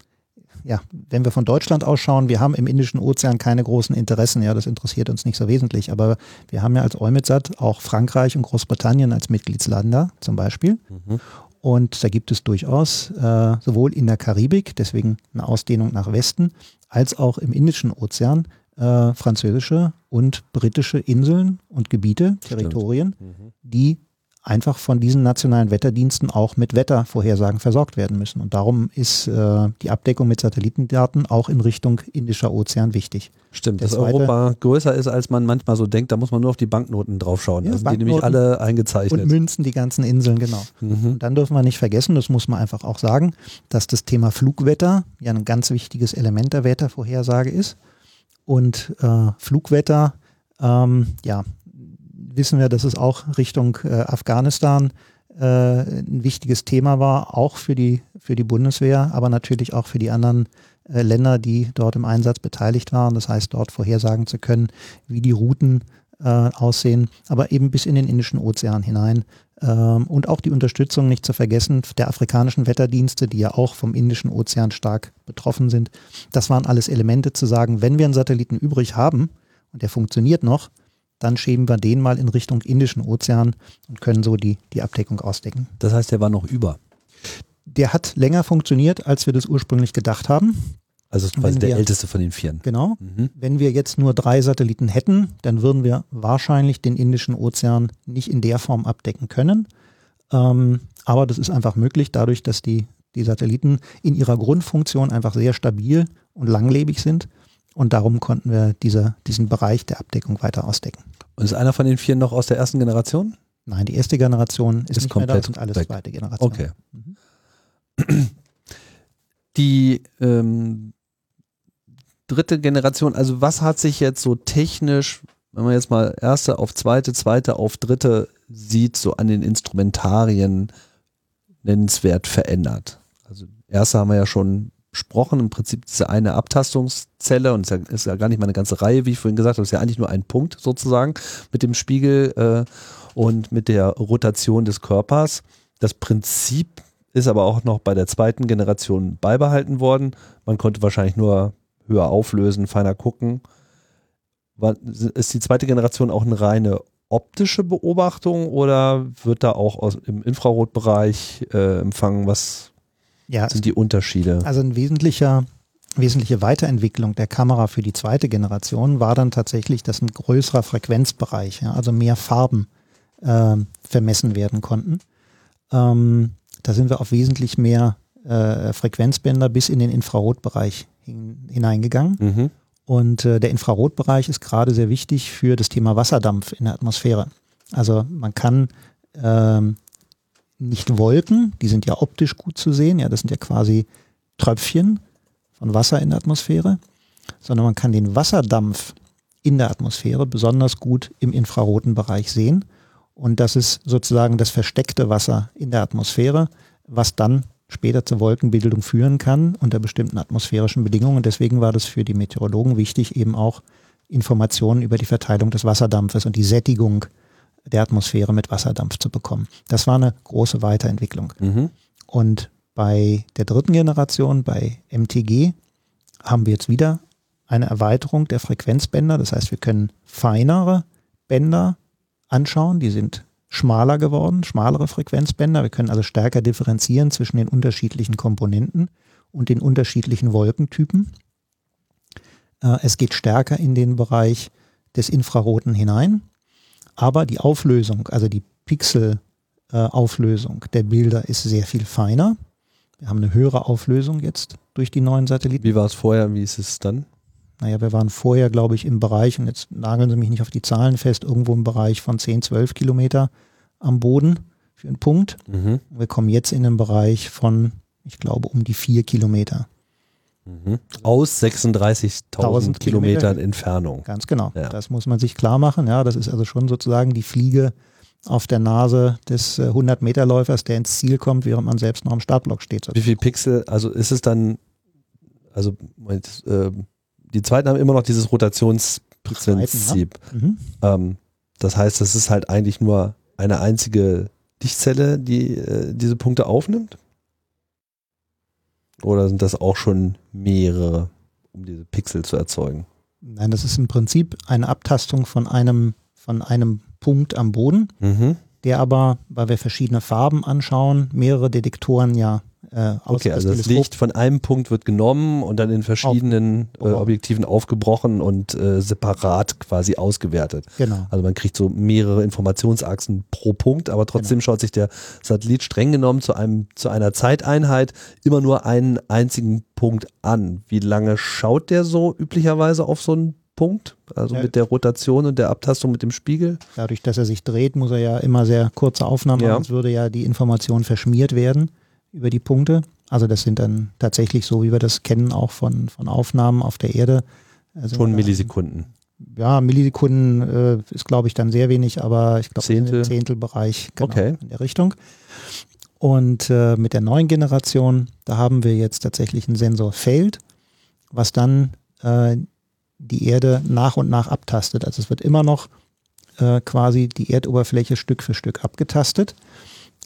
ja, wenn wir von Deutschland ausschauen, wir haben im Indischen Ozean keine großen Interessen, ja, das interessiert uns nicht so wesentlich, aber wir haben ja als EUMETSAT auch Frankreich und Großbritannien als Mitgliedsländer zum Beispiel. Mhm. Und da gibt es durchaus äh, sowohl in der Karibik, deswegen eine Ausdehnung nach Westen, als auch im Indischen Ozean äh, französische und britische Inseln und Gebiete, Territorien, mhm. die einfach von diesen nationalen Wetterdiensten auch mit Wettervorhersagen versorgt werden müssen. Und darum ist äh, die Abdeckung mit Satellitendaten auch in Richtung Indischer Ozean wichtig. Stimmt, dass Europa größer ist, als man manchmal so denkt, da muss man nur auf die Banknoten draufschauen. Ja, da sind die nämlich alle eingezeichnet. Und Münzen, die ganzen Inseln, genau. Mhm. Und dann dürfen wir nicht vergessen, das muss man einfach auch sagen, dass das Thema Flugwetter ja ein ganz wichtiges Element der Wettervorhersage ist. Und äh, Flugwetter, ähm, ja, wissen wir, dass es auch Richtung äh, Afghanistan äh, ein wichtiges Thema war, auch für die, für die Bundeswehr, aber natürlich auch für die anderen äh, Länder, die dort im Einsatz beteiligt waren. Das heißt, dort vorhersagen zu können, wie die Routen äh, aussehen, aber eben bis in den Indischen Ozean hinein. Ähm, und auch die Unterstützung nicht zu vergessen der afrikanischen Wetterdienste, die ja auch vom Indischen Ozean stark betroffen sind. Das waren alles Elemente zu sagen, wenn wir einen Satelliten übrig haben und der funktioniert noch, dann schieben wir den mal in Richtung Indischen Ozean und können so die, die Abdeckung ausdecken. Das heißt, der war noch über. Der hat länger funktioniert, als wir das ursprünglich gedacht haben. Also quasi der wir, älteste von den Vieren. Genau. Mhm. Wenn wir jetzt nur drei Satelliten hätten, dann würden wir wahrscheinlich den Indischen Ozean nicht in der Form abdecken können. Ähm, aber das ist einfach möglich, dadurch, dass die, die Satelliten in ihrer Grundfunktion einfach sehr stabil und langlebig sind und darum konnten wir diese, diesen Bereich der Abdeckung weiter ausdecken. Und ist einer von den vier noch aus der ersten Generation? Nein, die erste Generation ist, ist nicht komplett mehr da, und alles weg. zweite Generation. Okay. Mhm. *clears throat* Die ähm, dritte Generation, also was hat sich jetzt so technisch, wenn man jetzt mal erste auf zweite, zweite auf dritte sieht, so an den Instrumentarien nennenswert verändert? Also erste haben wir ja schon besprochen. Im Prinzip diese eine Abtastungszelle und es ist, ja, ist ja, gar nicht mal eine ganze Reihe, wie ich vorhin gesagt habe, es ist ja eigentlich nur ein Punkt sozusagen mit dem Spiegel äh, und mit der Rotation des Körpers. Das Prinzip ist aber auch noch bei der zweiten Generation beibehalten worden. Man konnte wahrscheinlich nur höher auflösen, feiner gucken. Ist die zweite Generation auch eine reine optische Beobachtung oder wird da auch aus, im Infrarotbereich äh, empfangen? Was, ja, sind die Unterschiede? Also ein wesentlicher, wesentliche Weiterentwicklung der Kamera für die zweite Generation war dann tatsächlich, dass ein größerer Frequenzbereich, ja, also mehr Farben äh, vermessen werden konnten. Ähm, da sind wir auf wesentlich mehr äh, Frequenzbänder bis in den Infrarotbereich hin, hineingegangen. Mhm. Und äh, der Infrarotbereich ist gerade sehr wichtig für das Thema Wasserdampf in der Atmosphäre. Also man kann ähm, nicht Wolken, die sind ja optisch gut zu sehen, ja, das sind ja quasi Tröpfchen von Wasser in der Atmosphäre, sondern man kann den Wasserdampf in der Atmosphäre besonders gut im infraroten Bereich sehen. Und das ist sozusagen das versteckte Wasser in der Atmosphäre, was dann später zur Wolkenbildung führen kann unter bestimmten atmosphärischen Bedingungen. Und deswegen war das für die Meteorologen wichtig, eben auch Informationen über die Verteilung des Wasserdampfes und die Sättigung der Atmosphäre mit Wasserdampf zu bekommen. Das war eine große Weiterentwicklung. Mhm. Und bei der dritten Generation, bei MTG, haben wir jetzt wieder eine Erweiterung der Frequenzbänder. Das heißt, wir können feinere Bänder anschauen. Die sind schmaler geworden, schmalere Frequenzbänder. Wir können also stärker differenzieren zwischen den unterschiedlichen Komponenten und den unterschiedlichen Wolkentypen. Äh, es geht stärker in den Bereich des Infraroten hinein. Aber die Auflösung, also die Pixelauflösung äh, der Bilder ist sehr viel feiner. Wir haben eine höhere Auflösung jetzt durch die neuen Satelliten. Wie war es vorher? Wie ist es dann? Naja, wir waren vorher, glaube ich, im Bereich, und jetzt nageln Sie mich nicht auf die Zahlen fest, irgendwo im Bereich von 10, 12 Kilometer am Boden für einen Punkt. Mhm. Wir kommen jetzt in den Bereich von, ich glaube, um die 4 Kilometer. Mhm. Aus 36.000 Kilometern Entfernung. Ganz genau. Ja. Das muss man sich klar machen. Ja, das ist also schon sozusagen die Fliege auf der Nase des 100-Meter-Läufers, der ins Ziel kommt, während man selbst noch am Startblock steht. Wie viel Pixel, also ist es dann, also äh, die zweiten haben immer noch dieses Rotationsprinzip. Ja. Mhm. Ähm, das heißt, es ist halt eigentlich nur eine einzige Lichtzelle, die äh, diese Punkte aufnimmt? Oder sind das auch schon mehrere, um diese Pixel zu erzeugen? Nein, das ist im Prinzip eine Abtastung von einem, von einem Punkt am Boden, mhm. der aber, weil wir verschiedene Farben anschauen, mehrere Detektoren ja äh, okay, also das Licht von einem Punkt wird genommen und dann in verschiedenen Auf, äh, Objektiven aufgebrochen und äh, separat quasi ausgewertet. Genau. Also man kriegt so mehrere Informationsachsen pro Punkt, aber trotzdem genau. schaut sich der Satellit streng genommen zu einem zu einer Zeiteinheit immer nur einen einzigen Punkt an. Wie lange schaut der so üblicherweise auf so einen Punkt? Also ja. mit der Rotation und der Abtastung mit dem Spiegel? Dadurch, dass er sich dreht, muss er ja immer sehr kurze Aufnahmen ja. machen, sonst würde ja die Information verschmiert werden über die Punkte. Also das sind dann tatsächlich so, wie wir das kennen, auch von, von Aufnahmen auf der Erde. Also Schon Millisekunden. Ja, Millisekunden äh, ist, glaube ich, dann sehr wenig, aber ich glaube Zehntel. im Zehntelbereich genau, okay. in der Richtung. Und äh, mit der neuen Generation, da haben wir jetzt tatsächlich einen Sensor Failed, was dann äh, die Erde nach und nach abtastet. Also es wird immer noch äh, quasi die Erdoberfläche Stück für Stück abgetastet.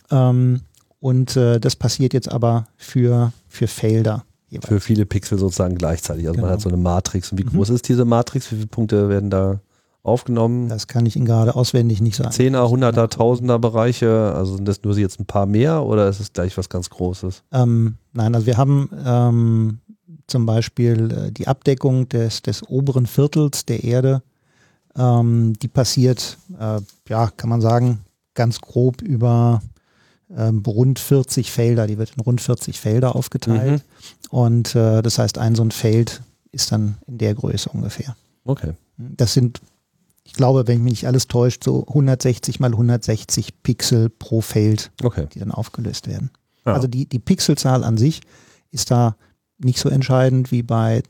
Ähm, und äh, das passiert jetzt aber für, für Felder. Jeweils. Für viele Pixel sozusagen gleichzeitig. Also genau. man hat so eine Matrix. Und wie mhm. groß ist diese Matrix? Wie viele Punkte werden da aufgenommen? Das kann ich Ihnen gerade auswendig nicht sagen. Zehner, Hunderter, Tausender Bereiche. Also sind das nur jetzt ein paar mehr oder ist es gleich was ganz Großes? Ähm, nein, also wir haben ähm, zum Beispiel äh, die Abdeckung des, des oberen Viertels der Erde. Ähm, die passiert, äh, ja, kann man sagen, ganz grob über ähm, rund 40 Felder, die wird in rund 40 Felder aufgeteilt. Mhm. Und äh, das heißt, ein so ein Feld ist dann in der Größe ungefähr. Okay. Das sind, ich glaube, wenn mich nicht alles täuscht, so 160 mal 160 Pixel pro Feld, okay. die dann aufgelöst werden. Ja. Also die, die Pixelzahl an sich ist da nicht so entscheidend wie bei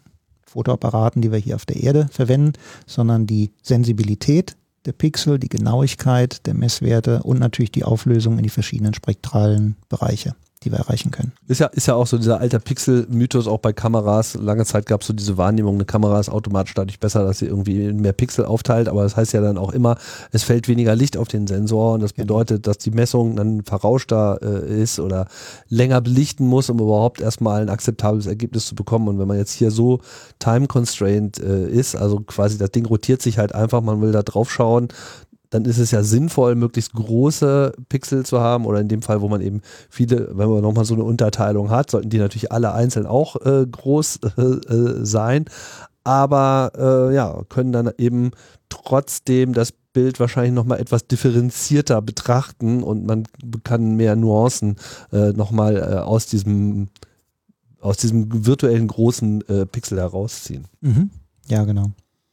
Fotoapparaten, die wir hier auf der Erde verwenden, sondern die Sensibilität der Pixel, die Genauigkeit der Messwerte und natürlich die Auflösung in die verschiedenen spektralen Bereiche die wir erreichen können. Ist ja, ist ja auch so dieser alte Pixel-Mythos auch bei Kameras. Lange Zeit gab es so diese Wahrnehmung, eine Kamera ist automatisch dadurch besser, dass sie irgendwie mehr Pixel aufteilt, aber das heißt ja dann auch immer, es fällt weniger Licht auf den Sensor und das genau. bedeutet, dass die Messung dann verrauschter äh, ist oder länger belichten muss, um überhaupt erstmal ein akzeptables Ergebnis zu bekommen. Und wenn man jetzt hier so time-constrained äh, ist, also quasi das Ding rotiert sich halt einfach, man will da drauf schauen, dann ist es ja sinnvoll, möglichst große Pixel zu haben oder in dem Fall, wo man eben viele, wenn man nochmal so eine Unterteilung hat, sollten die natürlich alle einzeln auch äh, groß *laughs* äh, sein, aber äh, ja, können dann eben trotzdem das Bild wahrscheinlich nochmal etwas differenzierter betrachten und man kann mehr Nuancen äh, nochmal äh, aus diesem aus diesem virtuellen großen äh, Pixel herausziehen. Mhm. Ja, genau.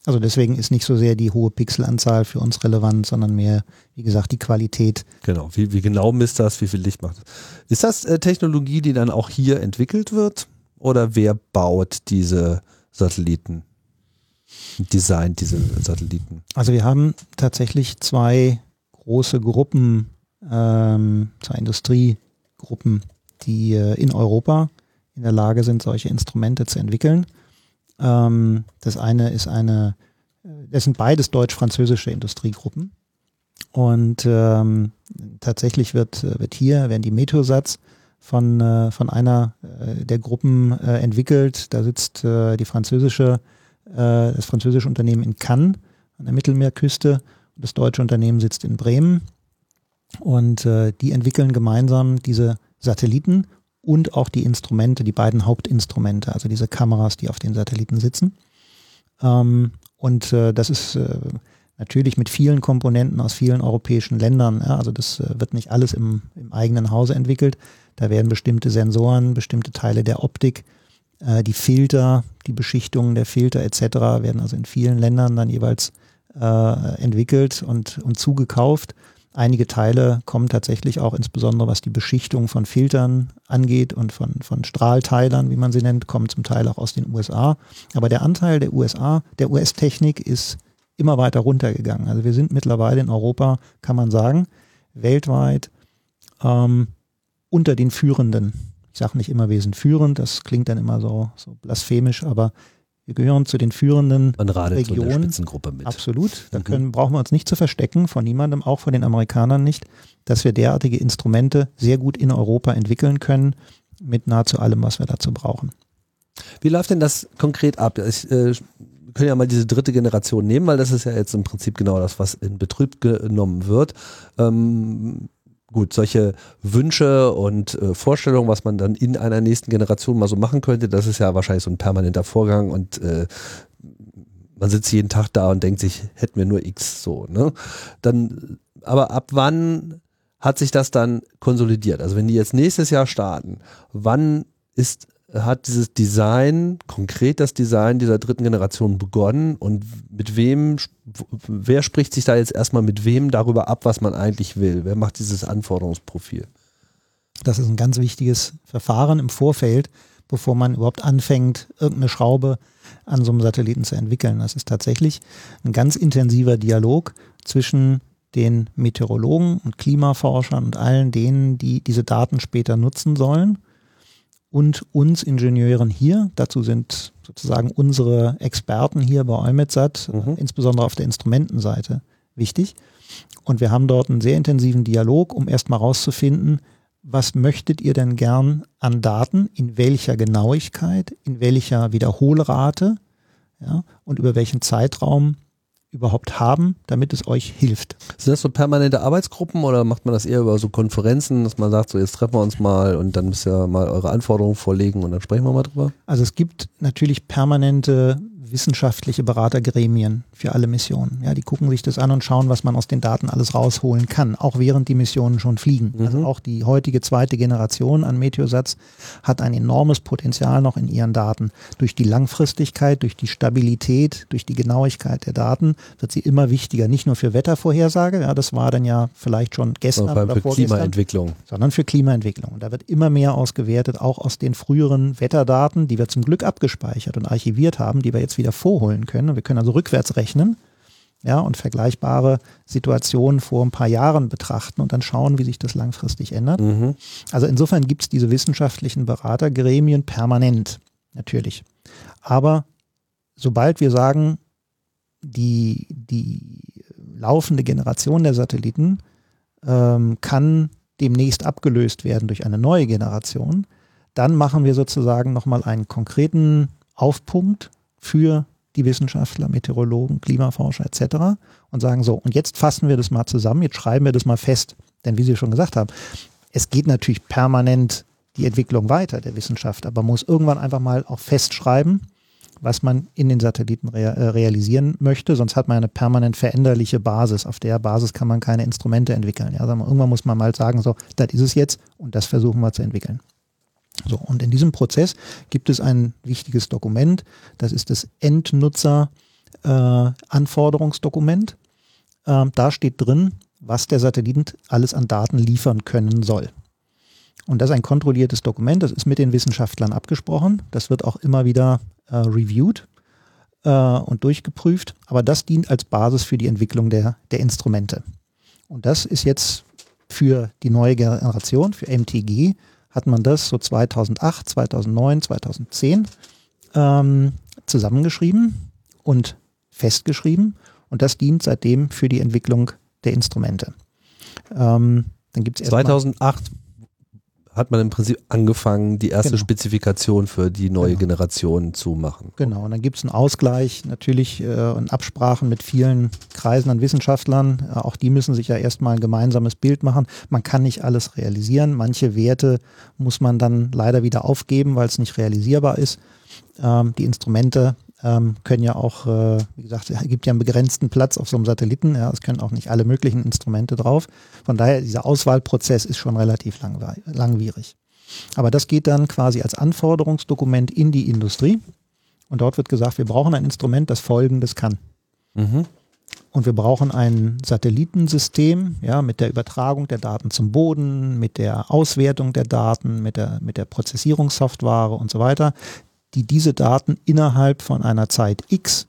Also deswegen ist nicht so sehr die hohe Pixelanzahl für uns relevant, sondern mehr, wie gesagt, die Qualität. Genau, wie, wie genau misst das, wie viel Licht macht das? Ist das äh, Technologie, die dann auch hier entwickelt wird? Oder wer baut diese Satelliten? Designt diese Satelliten? Also wir haben tatsächlich zwei große Gruppen, ähm, zwei Industriegruppen, die äh, in Europa in der Lage sind, solche Instrumente zu entwickeln. Ähm, das eine ist eine, das sind beides deutsch-französische Industriegruppen. Und ähm, tatsächlich wird, wird hier, werden die Meteosats von, äh, von einer äh, der Gruppen äh, entwickelt. Da sitzt äh, die französische, äh, das französische Unternehmen in Cannes an der Mittelmeerküste und das deutsche Unternehmen sitzt in Bremen. Und äh, die entwickeln gemeinsam diese Satelliten und auch die Instrumente, die beiden Hauptinstrumente, also diese Kameras, die auf den Satelliten sitzen. Ähm, und äh, das ist äh, natürlich mit vielen Komponenten aus vielen europäischen Ländern. Ja, also das äh, wird nicht alles im, im, eigenen Hause entwickelt. Da werden bestimmte Sensoren, bestimmte Teile der Optik, äh, die Filter, die Beschichtungen der Filter etc. werden also in vielen Ländern dann jeweils äh, entwickelt und, und zugekauft. Einige Teile kommen tatsächlich auch, insbesondere was die Beschichtung von Filtern angeht und von, von Strahlteilern, wie man sie nennt, kommen zum Teil auch aus den USA. Aber der Anteil der USA, der US-Technik ist immer weiter runtergegangen. Also wir sind mittlerweile in Europa, kann man sagen, weltweit ähm, unter den Führenden. Ich sage nicht immer, wir sind führend, das klingt dann immer so, so blasphemisch, aber wir gehören zu den führenden Man radelt Regionen. So Spitzengruppe mit. Absolut. Da mhm. können, mhm. brauchen wir uns nicht zu verstecken, von niemandem, auch von den Amerikanern nicht, dass wir derartige Instrumente sehr gut in Europa entwickeln können mit nahezu allem, was wir dazu brauchen. Wie läuft denn das konkret ab? Ich, äh, können ja mal diese dritte Generation nehmen, weil das ist ja jetzt im Prinzip genau das, was in Betrieb genommen wird. Ähm, gut, solche Wünsche und äh, Vorstellungen, was man dann in einer nächsten Generation mal so machen könnte, das ist ja wahrscheinlich so ein permanenter Vorgang und äh, man sitzt jeden Tag da und denkt sich, hätten wir nur X so, ne? Dann, aber ab wann hat sich das dann konsolidiert? Also wenn die jetzt nächstes Jahr starten, wann ist hat dieses Design, konkret das Design dieser dritten Generation begonnen und mit wem, wer spricht sich da jetzt erstmal mit wem darüber ab, was man eigentlich will? Wer macht dieses Anforderungsprofil? Das ist ein ganz wichtiges Verfahren im Vorfeld, bevor man überhaupt anfängt, irgendeine Schraube an so einem Satelliten zu entwickeln. Das ist tatsächlich ein ganz intensiver Dialog zwischen den Meteorologen und Klimaforschern und allen denen, die diese Daten später nutzen sollen und uns Ingenieuren hier. Dazu sind sozusagen unsere Experten hier bei EUMETSAT, mhm. insbesondere auf der Instrumentenseite, wichtig. Und wir haben dort einen sehr intensiven Dialog, um erstmal rauszufinden, was möchtet ihr denn gern an Daten, in welcher Genauigkeit, in welcher Wiederholrate ja, und über welchen Zeitraum überhaupt haben, damit es euch hilft. Sind das so permanente Arbeitsgruppen oder macht man das eher über so Konferenzen, dass man sagt, so jetzt treffen wir uns mal und dann müsst ihr mal eure Anforderungen vorlegen und dann sprechen wir mal drüber? Also es gibt natürlich permanente wissenschaftliche Beratergremien für alle Missionen. Ja, die gucken sich das an und schauen, was man aus den Daten alles rausholen kann, auch während die Missionen schon fliegen. Also mhm. Also auch die heutige zweite Generation an Meteosatz hat ein enormes Potenzial noch in ihren Daten. Durch die Langfristigkeit, durch die Stabilität, durch die Genauigkeit der Daten wird sie immer wichtiger, nicht nur für Wettervorhersage, ja, das war dann ja vielleicht schon gestern oder für Klimaentwicklung, sondern für Klimaentwicklung. Und da wird immer mehr ausgewertet, auch aus den früheren Wetterdaten, die wir zum Glück abgespeichert und archiviert haben, die wir jetzt wieder vorholen können. wir können also rückwärts rechnen ja, und vergleichbare Situationen vor ein paar Jahren betrachten und dann schauen, wie sich das langfristig ändert. Mhm. Also insofern gibt es diese wissenschaftlichen Beratergremien permanent, natürlich. Aber sobald wir sagen, die, die laufende Generation der Satelliten ähm, kann demnächst abgelöst werden durch eine neue Generation, dann machen wir sozusagen nochmal einen konkreten Aufpunkt für die Wissenschaftler, Meteorologen, Klimaforscher etc. und sagen so, und jetzt fassen wir das mal zusammen, jetzt schreiben wir das mal fest. Denn wie Sie schon gesagt haben, es geht natürlich permanent die Entwicklung weiter der Wissenschaft, aber man muss irgendwann einfach mal auch festschreiben, was man in den Satelliten rea äh, realisieren möchte, sonst hat man eine permanent veränderliche Basis. Auf der Basis kann man keine Instrumente entwickeln. Ja, irgendwann muss man mal sagen, so, das ist es jetzt und das versuchen wir zu entwickeln. So, und in diesem Prozess gibt es ein wichtiges Dokument, das ist das Endnutzer-Anforderungsdokument. Äh, äh, da steht drin, was der Satellit alles an Daten liefern können soll. Und das ist ein kontrolliertes Dokument, das ist mit den Wissenschaftlern abgesprochen, das wird auch immer wieder äh, reviewed äh, und durchgeprüft, aber das dient als Basis für die Entwicklung der, der Instrumente. Und das ist jetzt für die neue Generation, für MTG, hat man das so 2008, 2009, 2010 ähm, zusammengeschrieben und festgeschrieben und das dient seitdem für die Entwicklung der Instrumente. Ähm, dann gibt's 2008 hat man im Prinzip angefangen, die erste genau. Spezifikation für die neue genau. Generation zu machen. Genau, und dann gibt es einen Ausgleich natürlich äh, und Absprachen mit vielen Kreisen an Wissenschaftlern. Äh, auch die müssen sich ja erstmal ein gemeinsames Bild machen. Man kann nicht alles realisieren. Manche Werte muss man dann leider wieder aufgeben, weil es nicht realisierbar ist. Ähm, die Instrumente ähm, können ja auch, äh, wie gesagt, es gibt ja einen begrenzten Platz auf so einem Satelliten. Ja, es können auch nicht alle möglichen Instrumente drauf. Von daher, dieser Auswahlprozess ist schon relativ langwierig. Aber das geht dann quasi als Anforderungsdokument in die Industrie. Und dort wird gesagt, wir brauchen ein Instrument, das Folgendes kann. Mhm. Und wir brauchen ein Satellitensystem, ja, mit der Übertragung der Daten zum Boden, mit der Auswertung der Daten, mit der, mit der Prozessierungssoftware und so weiter, die diese Daten innerhalb von einer Zeit X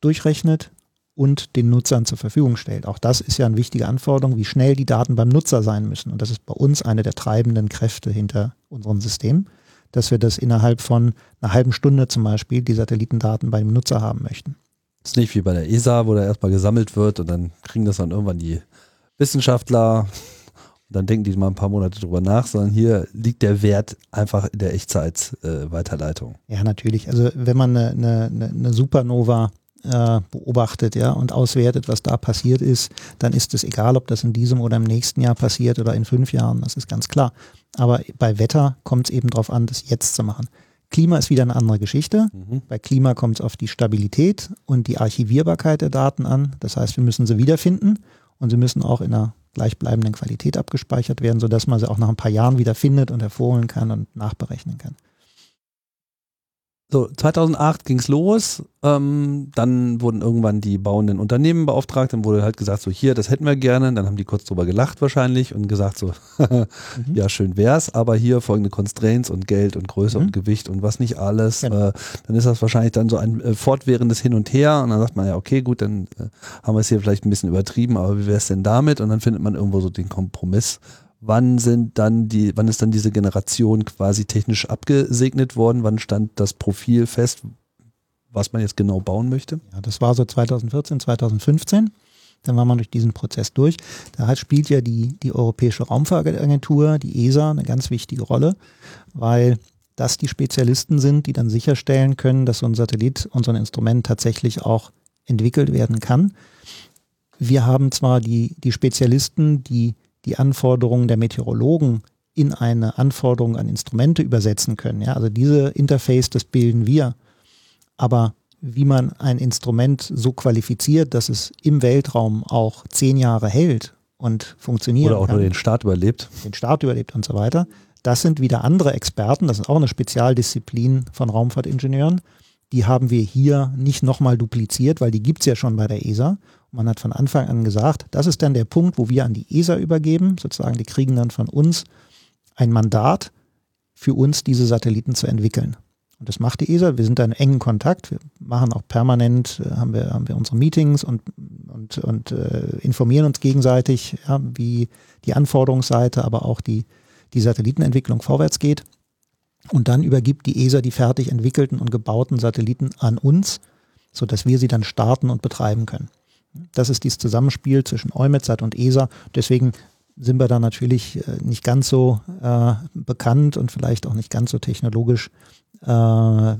durchrechnet und den Nutzern zur Verfügung stellt. Auch das ist ja eine wichtige Anforderung, wie schnell die Daten beim Nutzer sein müssen. Und das ist bei uns eine der treibenden Kräfte hinter unserem System, dass wir das innerhalb von einer halben Stunde zum Beispiel die Satellitendaten beim Nutzer haben möchten. Das ist nicht wie bei der ESA, wo da erstmal gesammelt wird und dann kriegen das dann irgendwann die Wissenschaftler dann denken die mal ein paar Monate drüber nach, sondern hier liegt der Wert einfach in der Echtzeitweiterleitung. Äh, ja, natürlich. Also wenn man eine, eine, eine Supernova äh, beobachtet ja, und auswertet, was da passiert ist, dann ist es egal, ob das in diesem oder im nächsten Jahr passiert oder in fünf Jahren, das ist ganz klar. Aber bei Wetter kommt es eben darauf an, das jetzt zu machen. Klima ist wieder eine andere Geschichte. Mhm. Bei Klima kommt es auf die Stabilität und die Archivierbarkeit der Daten an. Das heißt, wir müssen sie wiederfinden und sie müssen auch in einer gleichbleibenden Qualität abgespeichert werden, sodass man sie auch nach ein paar Jahren wieder findet und hervorholen kann und nachberechnen kann. So, 2008 ging's los, ähm, dann wurden irgendwann die bauenden Unternehmen beauftragt, dann wurde halt gesagt, so hier, das hätten wir gerne, dann haben die kurz drüber gelacht wahrscheinlich und gesagt so, *laughs* mhm. ja schön wär's, aber hier folgende Constraints und Geld und Größe mhm. und Gewicht und was nicht alles, genau. äh, dann ist das wahrscheinlich dann so ein äh, fortwährendes Hin und Her und dann sagt man ja, okay, gut, dann äh, haben wir es hier vielleicht ein bisschen übertrieben, aber wie wär's denn damit? Und dann findet man irgendwo so den Kompromiss wann sind dann die, wann ist dann diese Generation quasi technisch abgesegnet worden? Wann stand das Profil fest, was man jetzt genau bauen möchte? Ja, das war so 2014, 2015. Dann war man durch diesen Prozess durch. Da hat, spielt ja die, die Europäische Raumfahrtagentur, die ESA, eine ganz wichtige Rolle, weil das die Spezialisten sind, die dann sicherstellen können, dass so ein Satellit und so ein Instrument tatsächlich auch entwickelt werden kann. Wir haben zwar die, die Spezialisten, die die Anforderungen der Meteorologen in eine Anforderung an Instrumente übersetzen können. Ja, also diese Interface, das bilden wir. Aber wie man ein Instrument so qualifiziert, dass es im Weltraum auch zehn Jahre hält und funktioniert. Oder auch kann, nur den Start überlebt. Den Start überlebt und so weiter. Das sind wieder andere Experten. Das ist auch eine Spezialdisziplin von Raumfahrtingenieuren. Die haben wir hier nicht nochmal dupliziert, weil die gibt es ja schon bei der ESA. Man hat von Anfang an gesagt, das ist dann der Punkt, wo wir an die ESA übergeben, sozusagen, die kriegen dann von uns ein Mandat, für uns diese Satelliten zu entwickeln. Und das macht die ESA. Wir sind da in engen Kontakt. Wir machen auch permanent, äh, haben wir, haben wir unsere Meetings und, und, und äh, informieren uns gegenseitig, ja, wie die Anforderungsseite, aber auch die, die Satellitenentwicklung vorwärts geht. Und dann übergibt die ESA die fertig entwickelten und gebauten Satelliten an uns, sodass wir sie dann starten und betreiben können. Das ist dieses Zusammenspiel zwischen EUMETSAT und ESA. Deswegen sind wir da natürlich äh, nicht ganz so äh, bekannt und vielleicht auch nicht ganz so technologisch äh,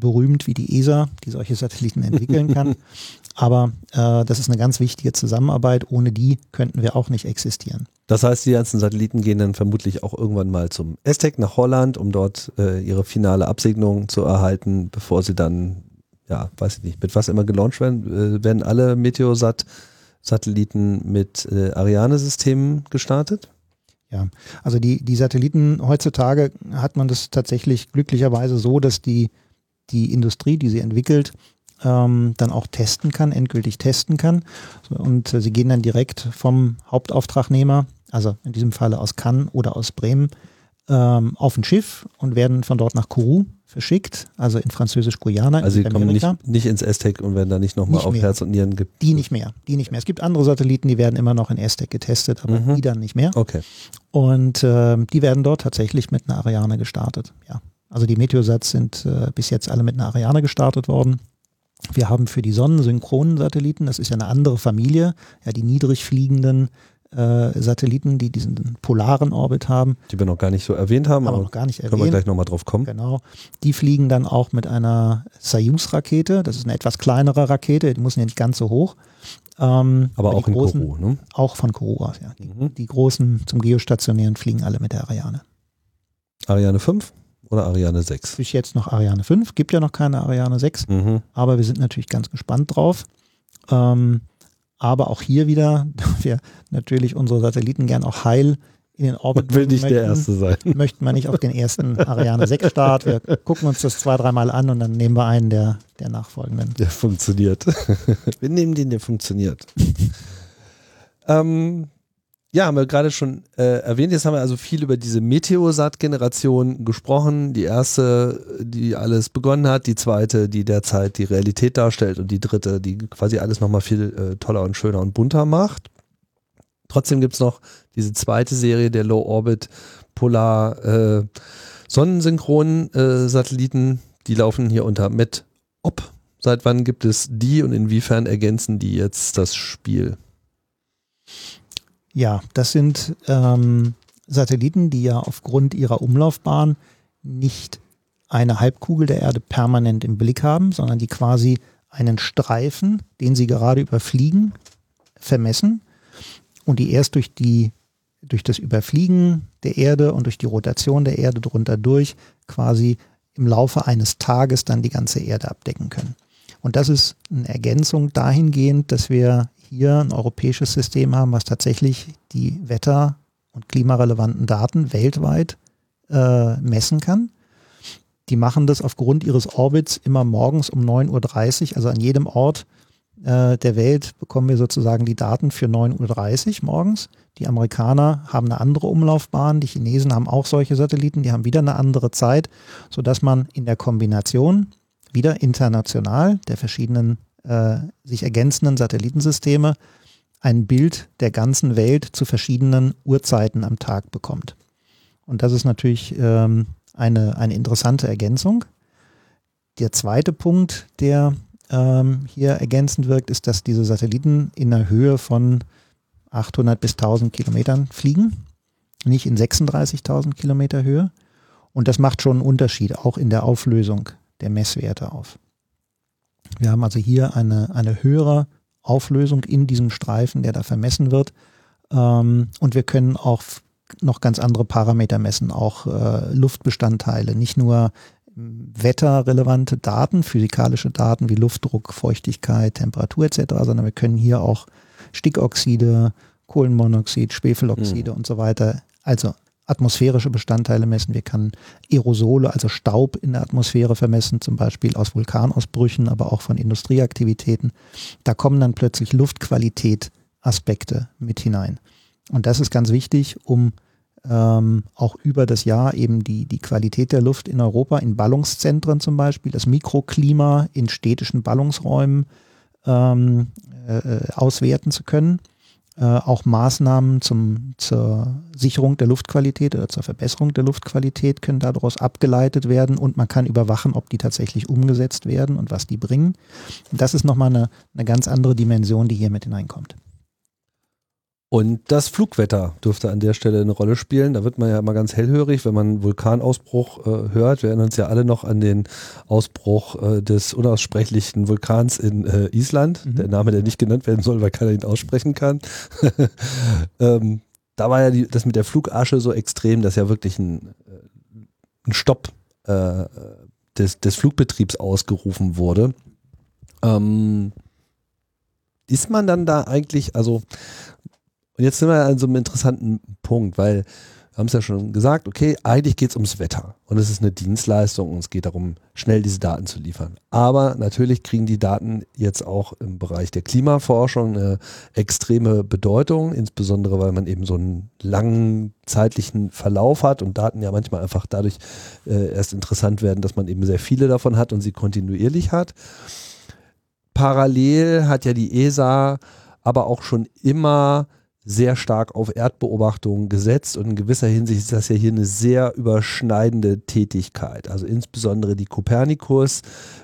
berühmt wie die ESA, die solche *laughs* Satelliten entwickeln kann. *laughs* Aber äh, das ist eine ganz wichtige Zusammenarbeit. Ohne die könnten wir auch nicht existieren. Das heißt, die ganzen Satelliten gehen dann vermutlich auch irgendwann mal zum ESTEC nach Holland, um dort äh, ihre finale Absegnung zu erhalten, bevor sie dann ja, weiß ich nicht, mit was immer gelauncht werden, äh, werden alle Meteosat-Satelliten mit äh, Ariane-Systemen gestartet? Ja, also die, die Satelliten heutzutage hat man das tatsächlich glücklicherweise so, dass die, die Industrie, die sie entwickelt, ähm, dann auch testen kann, endgültig testen kann. Und äh, sie gehen dann direkt vom Hauptauftragnehmer, also in diesem Falle aus Cannes oder aus Bremen, ähm, auf ein Schiff und werden von dort nach Kourou verschickt, also in Französisch-Guyana. Also sie kommen nicht, nicht ins Aztec und werden da nicht nochmal auf mehr. Herz und Nieren gibt. Die nicht mehr, die nicht mehr. Es gibt andere Satelliten, die werden immer noch in Aztec getestet, aber mhm. die dann nicht mehr. Okay. Und äh, die werden dort tatsächlich mit einer Ariane gestartet. Ja. Also die Meteosats sind äh, bis jetzt alle mit einer Ariane gestartet worden. Wir haben für die sonnensynchronen Satelliten, das ist ja eine andere Familie, ja, die niedrig fliegenden äh, Satelliten, die diesen polaren Orbit haben. Die wir noch gar nicht so erwähnt haben, aber noch gar nicht erwähnt. Können wir gleich nochmal drauf kommen. Genau. Die fliegen dann auch mit einer Soyuz-Rakete. Das ist eine etwas kleinere Rakete, die muss ja nicht ganz so hoch. Ähm, aber auch in großen, Kourou, ne? Auch von Kourou aus, ja. Die, mhm. die, großen zum Geostationären fliegen alle mit der Ariane. Ariane 5 oder Ariane 6? Bis jetzt noch Ariane 5, gibt ja noch keine Ariane 6, mhm. aber wir sind natürlich ganz gespannt drauf. Ähm, aber auch hier wieder, da *laughs* wir natürlich unsere Satelliten gern auch heil in den Orbit will nicht möchten, der Erste sein. *laughs* Möchten wir nicht auf den ersten Ariane 6 Start. Wir gucken uns das zwei, dreimal an und dann nehmen wir einen der, der nachfolgenden. Der funktioniert. *laughs* wir nehmen den, der funktioniert. ähm, ja, haben wir gerade schon äh, erwähnt. Jetzt haben wir also viel über diese Meteosat-Generation gesprochen. Die erste, die alles begonnen hat, die zweite, die derzeit die Realität darstellt und die dritte, die quasi alles nochmal viel äh, toller und schöner und bunter macht. Trotzdem gibt's noch diese zweite Serie der Low Orbit Polar äh, Sonnensynchronen äh, Satelliten. Die laufen hier unter MetOp. Seit wann gibt es die und inwiefern ergänzen die jetzt das Spiel? Ja, das sind ähm, Satelliten, die ja aufgrund ihrer Umlaufbahn nicht eine Halbkugel der Erde permanent im Blick haben, sondern die quasi einen Streifen, den sie gerade überfliegen, vermessen und die erst durch die durch das Überfliegen der Erde und durch die Rotation der Erde drunter durch quasi im Laufe eines Tages dann die ganze Erde abdecken können. Und das ist eine Ergänzung dahingehend, dass wir hier ein europäisches System haben, was tatsächlich die Wetter- und klimarelevanten Daten weltweit äh, messen kann. Die machen das aufgrund ihres Orbits immer morgens um 9.30 Uhr, also an jedem Ort äh, der Welt bekommen wir sozusagen die Daten für 9.30 Uhr morgens. Die Amerikaner haben eine andere Umlaufbahn, die Chinesen haben auch solche Satelliten, die haben wieder eine andere Zeit, sodass man in der Kombination wieder international der verschiedenen äh, sich ergänzenden Satellitensysteme ein Bild der ganzen Welt zu verschiedenen Uhrzeiten am Tag bekommt. Und das ist natürlich ähm, eine, eine interessante Ergänzung. Der zweite Punkt, der ähm, hier ergänzend wirkt, ist, dass diese Satelliten in einer Höhe von 800 bis 1000 Kilometern fliegen, nicht in 36.000 Kilometer Höhe. Und das macht schon einen Unterschied, auch in der Auflösung der Messwerte auf. Wir haben also hier eine, eine höhere Auflösung in diesem Streifen, der da vermessen wird. Ähm, und wir können auch noch ganz andere Parameter messen, auch äh, Luftbestandteile, nicht nur wetterrelevante Daten, physikalische Daten wie Luftdruck, Feuchtigkeit, Temperatur etc., sondern wir können hier auch Stickoxide, Kohlenmonoxid, Schwefeloxide mhm. und so weiter, also atmosphärische Bestandteile messen. Wir können Aerosole, also Staub in der Atmosphäre vermessen, zum Beispiel aus Vulkanausbrüchen, aber auch von Industrieaktivitäten. Da kommen dann plötzlich Luftqualität Aspekte mit hinein. Und das ist ganz wichtig, um ähm, auch über das Jahr eben die, die Qualität der Luft in Europa, in Ballungszentren zum Beispiel, das Mikroklima in städtischen Ballungsräumen ähm, äh, auswerten zu können. Äh, auch Maßnahmen zum, zur Sicherung der Luftqualität oder zur Verbesserung der Luftqualität können daraus abgeleitet werden und man kann überwachen, ob die tatsächlich umgesetzt werden und was die bringen. Das ist nochmal eine, eine ganz andere Dimension, die hier mit hineinkommt. Und das Flugwetter dürfte an der Stelle eine Rolle spielen. Da wird man ja immer ganz hellhörig, wenn man Vulkanausbruch äh, hört. Wir erinnern uns ja alle noch an den Ausbruch äh, des unaussprechlichen Vulkans in äh, Island. Mhm. Der Name, der nicht genannt werden soll, weil keiner ihn aussprechen kann. *laughs* ähm, da war ja die, das mit der Flugasche so extrem, dass ja wirklich ein, äh, ein Stopp äh, des, des Flugbetriebs ausgerufen wurde. Ähm, ist man dann da eigentlich, also und jetzt sind wir an so einem interessanten Punkt, weil wir haben es ja schon gesagt, okay, eigentlich geht es ums Wetter und es ist eine Dienstleistung und es geht darum, schnell diese Daten zu liefern. Aber natürlich kriegen die Daten jetzt auch im Bereich der Klimaforschung eine extreme Bedeutung, insbesondere weil man eben so einen langen zeitlichen Verlauf hat und Daten ja manchmal einfach dadurch äh, erst interessant werden, dass man eben sehr viele davon hat und sie kontinuierlich hat. Parallel hat ja die ESA aber auch schon immer sehr stark auf Erdbeobachtungen gesetzt und in gewisser Hinsicht ist das ja hier eine sehr überschneidende Tätigkeit. Also insbesondere die Copernicus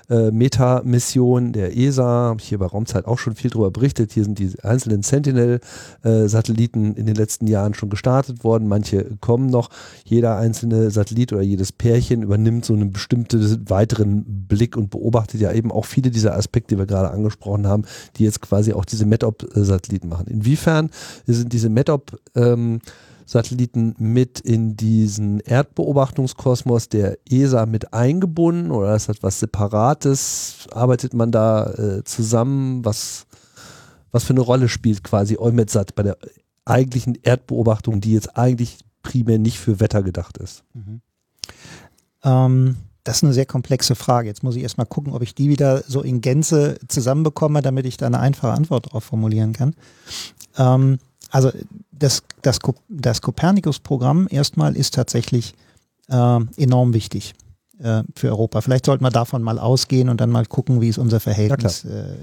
äh, Meta-Mission der ESA, habe ich hier bei Raumzeit auch schon viel darüber berichtet. Hier sind die einzelnen Sentinel-Satelliten in den letzten Jahren schon gestartet worden. Manche kommen noch. Jeder einzelne Satellit oder jedes Pärchen übernimmt so einen bestimmten weiteren Blick und beobachtet ja eben auch viele dieser Aspekte, die wir gerade angesprochen haben, die jetzt quasi auch diese METOP-Satelliten machen. Inwiefern sind diese METOP ähm, Satelliten mit in diesen Erdbeobachtungskosmos der ESA mit eingebunden oder ist das was Separates? Arbeitet man da äh, zusammen? Was, was für eine Rolle spielt quasi EUMETSAT bei der eigentlichen Erdbeobachtung, die jetzt eigentlich primär nicht für Wetter gedacht ist? Mhm. Ähm, das ist eine sehr komplexe Frage. Jetzt muss ich erstmal gucken, ob ich die wieder so in Gänze zusammenbekomme, damit ich da eine einfache Antwort darauf formulieren kann. Ähm, also das, das, das Copernicus-Programm erstmal ist tatsächlich äh, enorm wichtig äh, für Europa. Vielleicht sollten wir davon mal ausgehen und dann mal gucken, wie ist unser Verhältnis äh,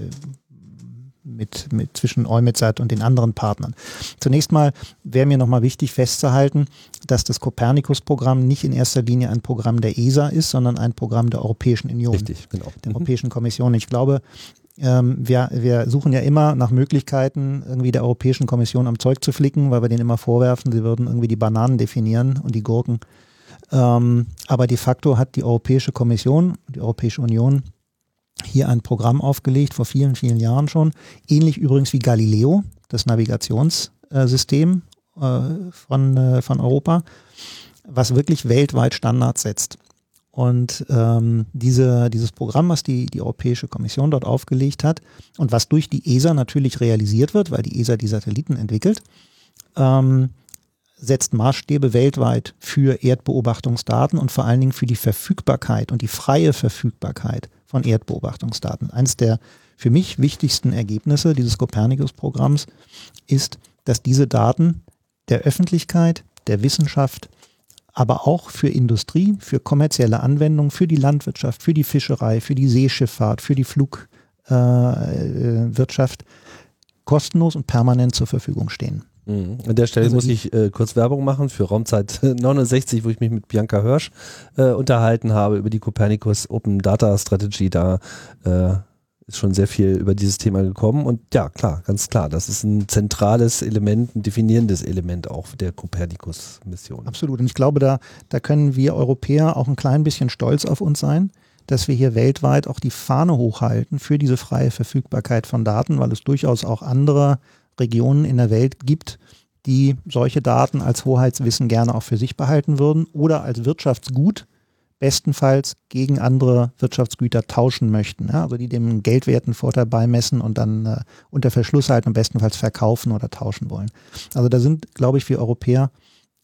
mit, mit zwischen EUMETSAT und den anderen Partnern. Zunächst mal wäre mir nochmal wichtig festzuhalten, dass das Copernicus-Programm nicht in erster Linie ein Programm der ESA ist, sondern ein Programm der Europäischen Union, Richtig, genau. der mhm. Europäischen Kommission. Ich glaube, ähm, wir, wir suchen ja immer nach Möglichkeiten, irgendwie der Europäischen Kommission am Zeug zu flicken, weil wir denen immer vorwerfen, sie würden irgendwie die Bananen definieren und die Gurken. Ähm, aber de facto hat die Europäische Kommission, die Europäische Union hier ein Programm aufgelegt, vor vielen, vielen Jahren schon. Ähnlich übrigens wie Galileo, das Navigationssystem äh, von, äh, von Europa, was wirklich weltweit Standards setzt. Und ähm, diese, dieses Programm, was die, die Europäische Kommission dort aufgelegt hat und was durch die ESA natürlich realisiert wird, weil die ESA die Satelliten entwickelt, ähm, setzt Maßstäbe weltweit für Erdbeobachtungsdaten und vor allen Dingen für die Verfügbarkeit und die freie Verfügbarkeit von Erdbeobachtungsdaten. Eines der für mich wichtigsten Ergebnisse dieses Copernicus-Programms ist, dass diese Daten der Öffentlichkeit, der Wissenschaft, aber auch für Industrie, für kommerzielle Anwendungen, für die Landwirtschaft, für die Fischerei, für die Seeschifffahrt, für die Flugwirtschaft äh, kostenlos und permanent zur Verfügung stehen. Mhm. An der Stelle also muss ich äh, kurz Werbung machen für Raumzeit *laughs* 69, wo ich mich mit Bianca Hirsch äh, unterhalten habe über die Copernicus Open Data Strategy. Da äh, ist schon sehr viel über dieses Thema gekommen. Und ja, klar, ganz klar, das ist ein zentrales Element, ein definierendes Element auch der Copernicus-Mission. Absolut. Und ich glaube, da, da können wir Europäer auch ein klein bisschen stolz auf uns sein, dass wir hier weltweit auch die Fahne hochhalten für diese freie Verfügbarkeit von Daten, weil es durchaus auch andere Regionen in der Welt gibt, die solche Daten als Hoheitswissen gerne auch für sich behalten würden oder als Wirtschaftsgut bestenfalls gegen andere Wirtschaftsgüter tauschen möchten. Ja, also die dem geldwerten Vorteil beimessen und dann äh, unter Verschluss halten und bestenfalls verkaufen oder tauschen wollen. Also da sind, glaube ich, wir Europäer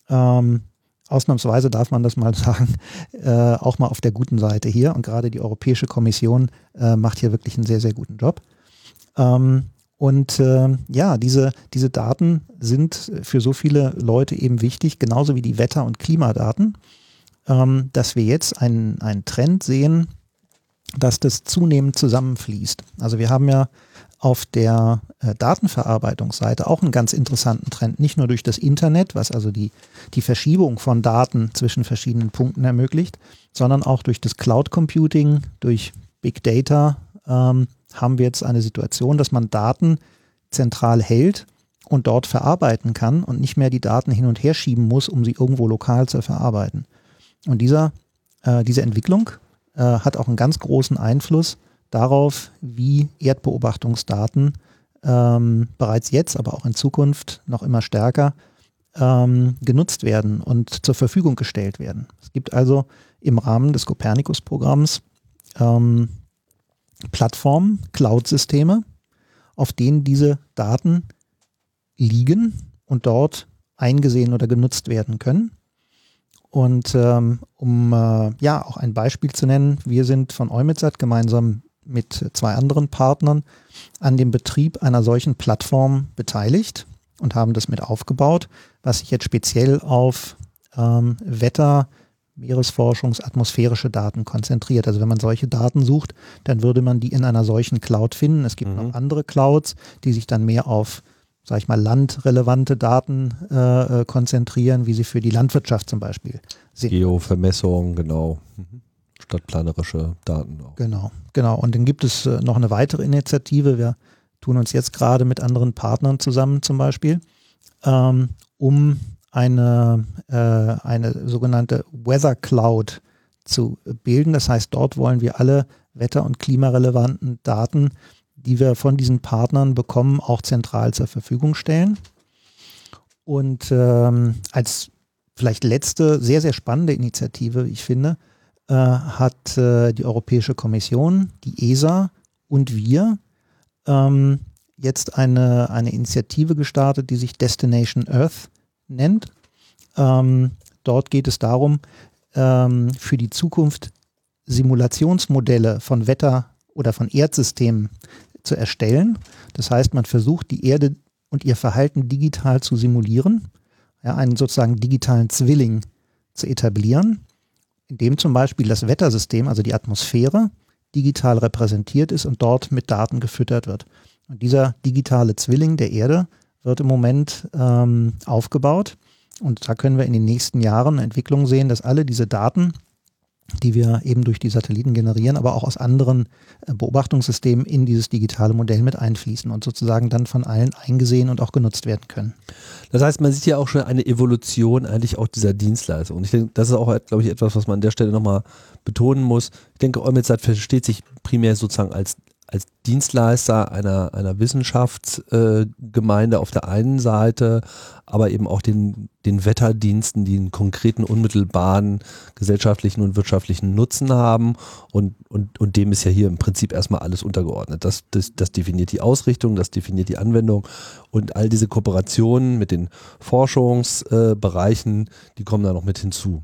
ähm, ausnahmsweise darf man das mal *laughs* sagen, äh, auch mal auf der guten Seite hier. Und gerade die Europäische Kommission äh, macht hier wirklich einen sehr, sehr guten Job. Ähm, und äh, ja, diese, diese Daten sind für so viele Leute eben wichtig, genauso wie die Wetter- und Klimadaten ähm, dass wir jetzt einen, einen Trend sehen, dass das zunehmend zusammenfließt. Also wir haben ja auf der äh, Datenverarbeitungsseite auch einen ganz interessanten Trend, nicht nur durch das Internet, was also die, die Verschiebung von Daten zwischen verschiedenen Punkten ermöglicht, sondern auch durch das Cloud Computing, durch Big Data ähm, haben wir jetzt eine Situation, dass man Daten zentral hält und dort verarbeiten kann und nicht mehr die Daten hin und her schieben muss, um sie irgendwo lokal zu verarbeiten. Und dieser, äh, diese Entwicklung äh, hat auch einen ganz großen Einfluss darauf, wie Erdbeobachtungsdaten ähm, bereits jetzt, aber auch in Zukunft noch immer stärker ähm, genutzt werden und zur Verfügung gestellt werden. Es gibt also im Rahmen des Copernicus-Programms ähm, Plattformen, Cloud-Systeme, auf denen diese Daten liegen und dort eingesehen oder genutzt werden können. Und ähm, um äh, ja auch ein Beispiel zu nennen, wir sind von Eumetsat gemeinsam mit zwei anderen Partnern an dem Betrieb einer solchen Plattform beteiligt und haben das mit aufgebaut, was sich jetzt speziell auf ähm, Wetter, Meeresforschungs-, atmosphärische Daten konzentriert. Also wenn man solche Daten sucht, dann würde man die in einer solchen Cloud finden. Es gibt mhm. noch andere Clouds, die sich dann mehr auf sag ich mal, landrelevante Daten äh, äh, konzentrieren, wie sie für die Landwirtschaft zum Beispiel sind. Geovermessung, genau. Mhm. Stadtplanerische Daten auch. Genau, genau. Und dann gibt es äh, noch eine weitere Initiative. Wir tun uns jetzt gerade mit anderen Partnern zusammen zum Beispiel, ähm, um eine, äh, eine sogenannte Weather Cloud zu bilden. Das heißt, dort wollen wir alle wetter- und klimarelevanten Daten die wir von diesen Partnern bekommen, auch zentral zur Verfügung stellen. Und ähm, als vielleicht letzte, sehr, sehr spannende Initiative, ich finde, äh, hat äh, die Europäische Kommission, die ESA und wir ähm, jetzt eine, eine Initiative gestartet, die sich Destination Earth nennt. Ähm, dort geht es darum, ähm, für die Zukunft Simulationsmodelle von Wetter oder von Erdsystemen zu erstellen. Das heißt, man versucht, die Erde und ihr Verhalten digital zu simulieren, ja, einen sozusagen digitalen Zwilling zu etablieren, in dem zum Beispiel das Wettersystem, also die Atmosphäre, digital repräsentiert ist und dort mit Daten gefüttert wird. Und dieser digitale Zwilling der Erde wird im Moment ähm, aufgebaut. Und da können wir in den nächsten Jahren eine Entwicklung sehen, dass alle diese Daten die wir eben durch die Satelliten generieren, aber auch aus anderen äh, Beobachtungssystemen in dieses digitale Modell mit einfließen und sozusagen dann von allen eingesehen und auch genutzt werden können. Das heißt, man sieht ja auch schon eine Evolution eigentlich auch dieser Dienstleistung. Und ich denke, das ist auch, glaube ich, etwas, was man an der Stelle nochmal betonen muss. Ich denke, Eumetsat versteht sich primär sozusagen als als Dienstleister einer, einer Wissenschaftsgemeinde äh, auf der einen Seite, aber eben auch den, den Wetterdiensten, die einen konkreten, unmittelbaren gesellschaftlichen und wirtschaftlichen Nutzen haben. Und, und, und dem ist ja hier im Prinzip erstmal alles untergeordnet. Das, das, das definiert die Ausrichtung, das definiert die Anwendung und all diese Kooperationen mit den Forschungsbereichen, äh, die kommen da noch mit hinzu.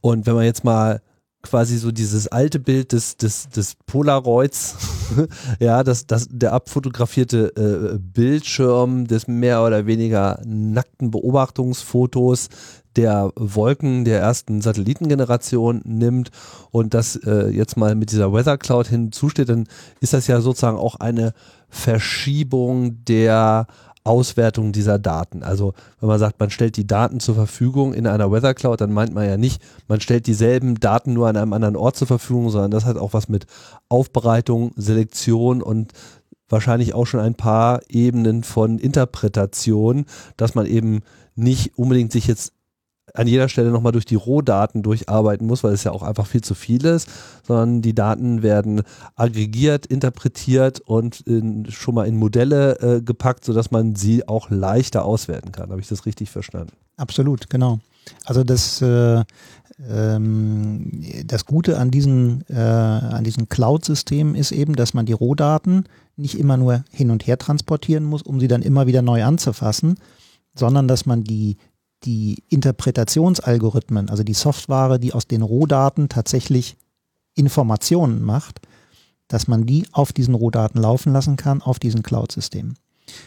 Und wenn man jetzt mal quasi so dieses alte Bild des, des, des Polaroids, *laughs* ja, das, das, der abfotografierte äh, Bildschirm des mehr oder weniger nackten Beobachtungsfotos der Wolken der ersten Satellitengeneration nimmt und das äh, jetzt mal mit dieser Weather Cloud hinzusteht, dann ist das ja sozusagen auch eine Verschiebung der Auswertung dieser Daten. Also wenn man sagt, man stellt die Daten zur Verfügung in einer Weather Cloud, dann meint man ja nicht, man stellt dieselben Daten nur an einem anderen Ort zur Verfügung, sondern das hat auch was mit Aufbereitung, Selektion und wahrscheinlich auch schon ein paar Ebenen von Interpretation, dass man eben nicht unbedingt sich jetzt an jeder Stelle nochmal durch die Rohdaten durcharbeiten muss, weil es ja auch einfach viel zu viel ist, sondern die Daten werden aggregiert, interpretiert und in, schon mal in Modelle äh, gepackt, sodass man sie auch leichter auswerten kann. Habe ich das richtig verstanden? Absolut, genau. Also das, äh, ähm, das Gute an diesen, äh, an diesen Cloud-Systemen ist eben, dass man die Rohdaten nicht immer nur hin und her transportieren muss, um sie dann immer wieder neu anzufassen, sondern dass man die die Interpretationsalgorithmen, also die Software, die aus den Rohdaten tatsächlich Informationen macht, dass man die auf diesen Rohdaten laufen lassen kann, auf diesen Cloud-Systemen.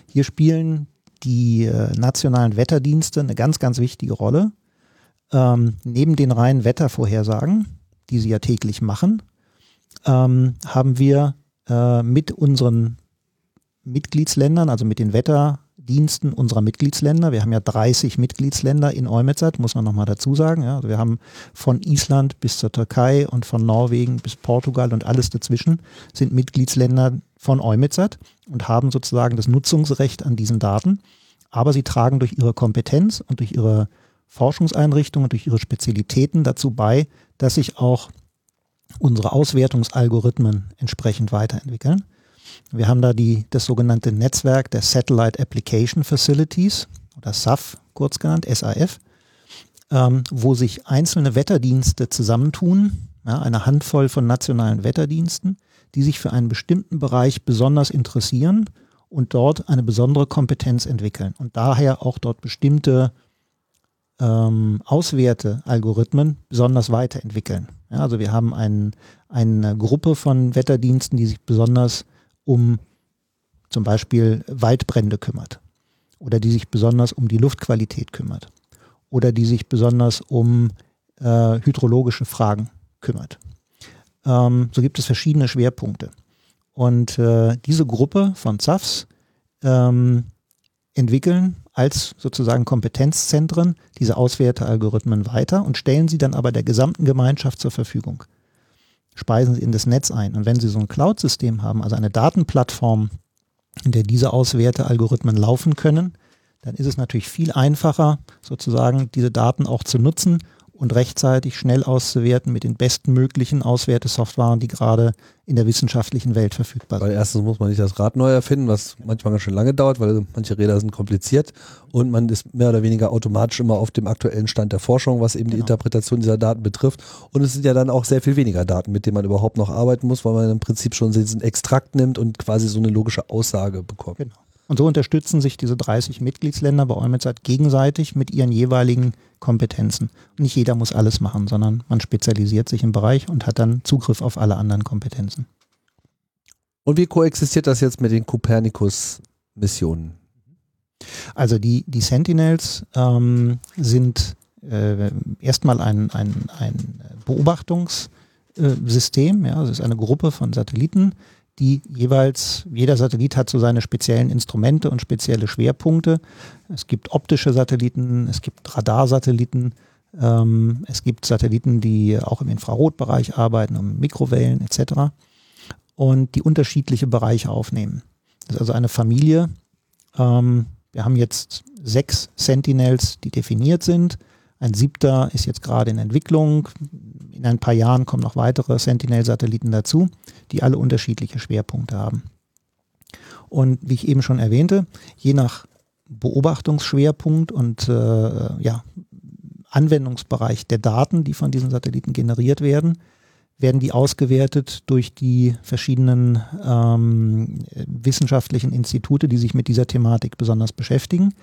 Hier spielen die äh, nationalen Wetterdienste eine ganz, ganz wichtige Rolle. Ähm, neben den reinen Wettervorhersagen, die sie ja täglich machen, ähm, haben wir äh, mit unseren Mitgliedsländern, also mit den Wetter Diensten unserer Mitgliedsländer. Wir haben ja 30 Mitgliedsländer in EUMETSAT, muss man nochmal dazu sagen. Ja, also wir haben von Island bis zur Türkei und von Norwegen bis Portugal und alles dazwischen sind Mitgliedsländer von EUMETSAT und haben sozusagen das Nutzungsrecht an diesen Daten. Aber sie tragen durch ihre Kompetenz und durch ihre Forschungseinrichtungen und durch ihre Spezialitäten dazu bei, dass sich auch unsere Auswertungsalgorithmen entsprechend weiterentwickeln. Wir haben da die, das sogenannte Netzwerk der Satellite Application Facilities oder SAF kurz genannt, SAF, ähm, wo sich einzelne Wetterdienste zusammentun, ja, eine Handvoll von nationalen Wetterdiensten, die sich für einen bestimmten Bereich besonders interessieren und dort eine besondere Kompetenz entwickeln und daher auch dort bestimmte ähm, Auswertealgorithmen besonders weiterentwickeln. Ja, also wir haben ein, eine Gruppe von Wetterdiensten, die sich besonders um zum Beispiel Waldbrände kümmert oder die sich besonders um die Luftqualität kümmert oder die sich besonders um äh, hydrologische Fragen kümmert. Ähm, so gibt es verschiedene Schwerpunkte. Und äh, diese Gruppe von ZAFs ähm, entwickeln als sozusagen Kompetenzzentren diese Auswertealgorithmen weiter und stellen sie dann aber der gesamten Gemeinschaft zur Verfügung speisen sie in das Netz ein. Und wenn sie so ein Cloud-System haben, also eine Datenplattform, in der diese Auswertealgorithmen laufen können, dann ist es natürlich viel einfacher, sozusagen diese Daten auch zu nutzen und rechtzeitig schnell auszuwerten mit den besten möglichen Auswertesoftwaren, die gerade in der wissenschaftlichen Welt verfügbar sind. Weil erstens muss man nicht das Rad neu erfinden, was manchmal ganz schön lange dauert, weil manche Räder sind kompliziert und man ist mehr oder weniger automatisch immer auf dem aktuellen Stand der Forschung, was eben genau. die Interpretation dieser Daten betrifft. Und es sind ja dann auch sehr viel weniger Daten, mit denen man überhaupt noch arbeiten muss, weil man im Prinzip schon diesen Extrakt nimmt und quasi so eine logische Aussage bekommt. Genau. Und so unterstützen sich diese 30 Mitgliedsländer bei EUMETSAT gegenseitig mit ihren jeweiligen Kompetenzen. Und nicht jeder muss alles machen, sondern man spezialisiert sich im Bereich und hat dann Zugriff auf alle anderen Kompetenzen. Und wie koexistiert das jetzt mit den Copernicus-Missionen? Also die, die Sentinels ähm, sind äh, erstmal ein, ein, ein Beobachtungssystem, ja, es ist eine Gruppe von Satelliten, die jeweils, jeder Satellit hat so seine speziellen Instrumente und spezielle Schwerpunkte. Es gibt optische Satelliten, es gibt Radarsatelliten, Ähm, es gibt Satelliten, die auch im Infrarotbereich arbeiten, um Mikrowellen etc. Und die unterschiedliche Bereiche aufnehmen. Das ist also eine Familie. Ähm, wir haben jetzt sechs Sentinels, die definiert sind. Ein siebter ist jetzt gerade in Entwicklung. In ein paar Jahren kommen noch weitere Sentinel-Satelliten dazu, die alle unterschiedliche Schwerpunkte haben. Und wie ich eben schon erwähnte, je nach Beobachtungsschwerpunkt und äh, ja, Anwendungsbereich der Daten, die von diesen Satelliten generiert werden, werden die ausgewertet durch die verschiedenen ähm, wissenschaftlichen Institute, die sich mit dieser Thematik besonders beschäftigen.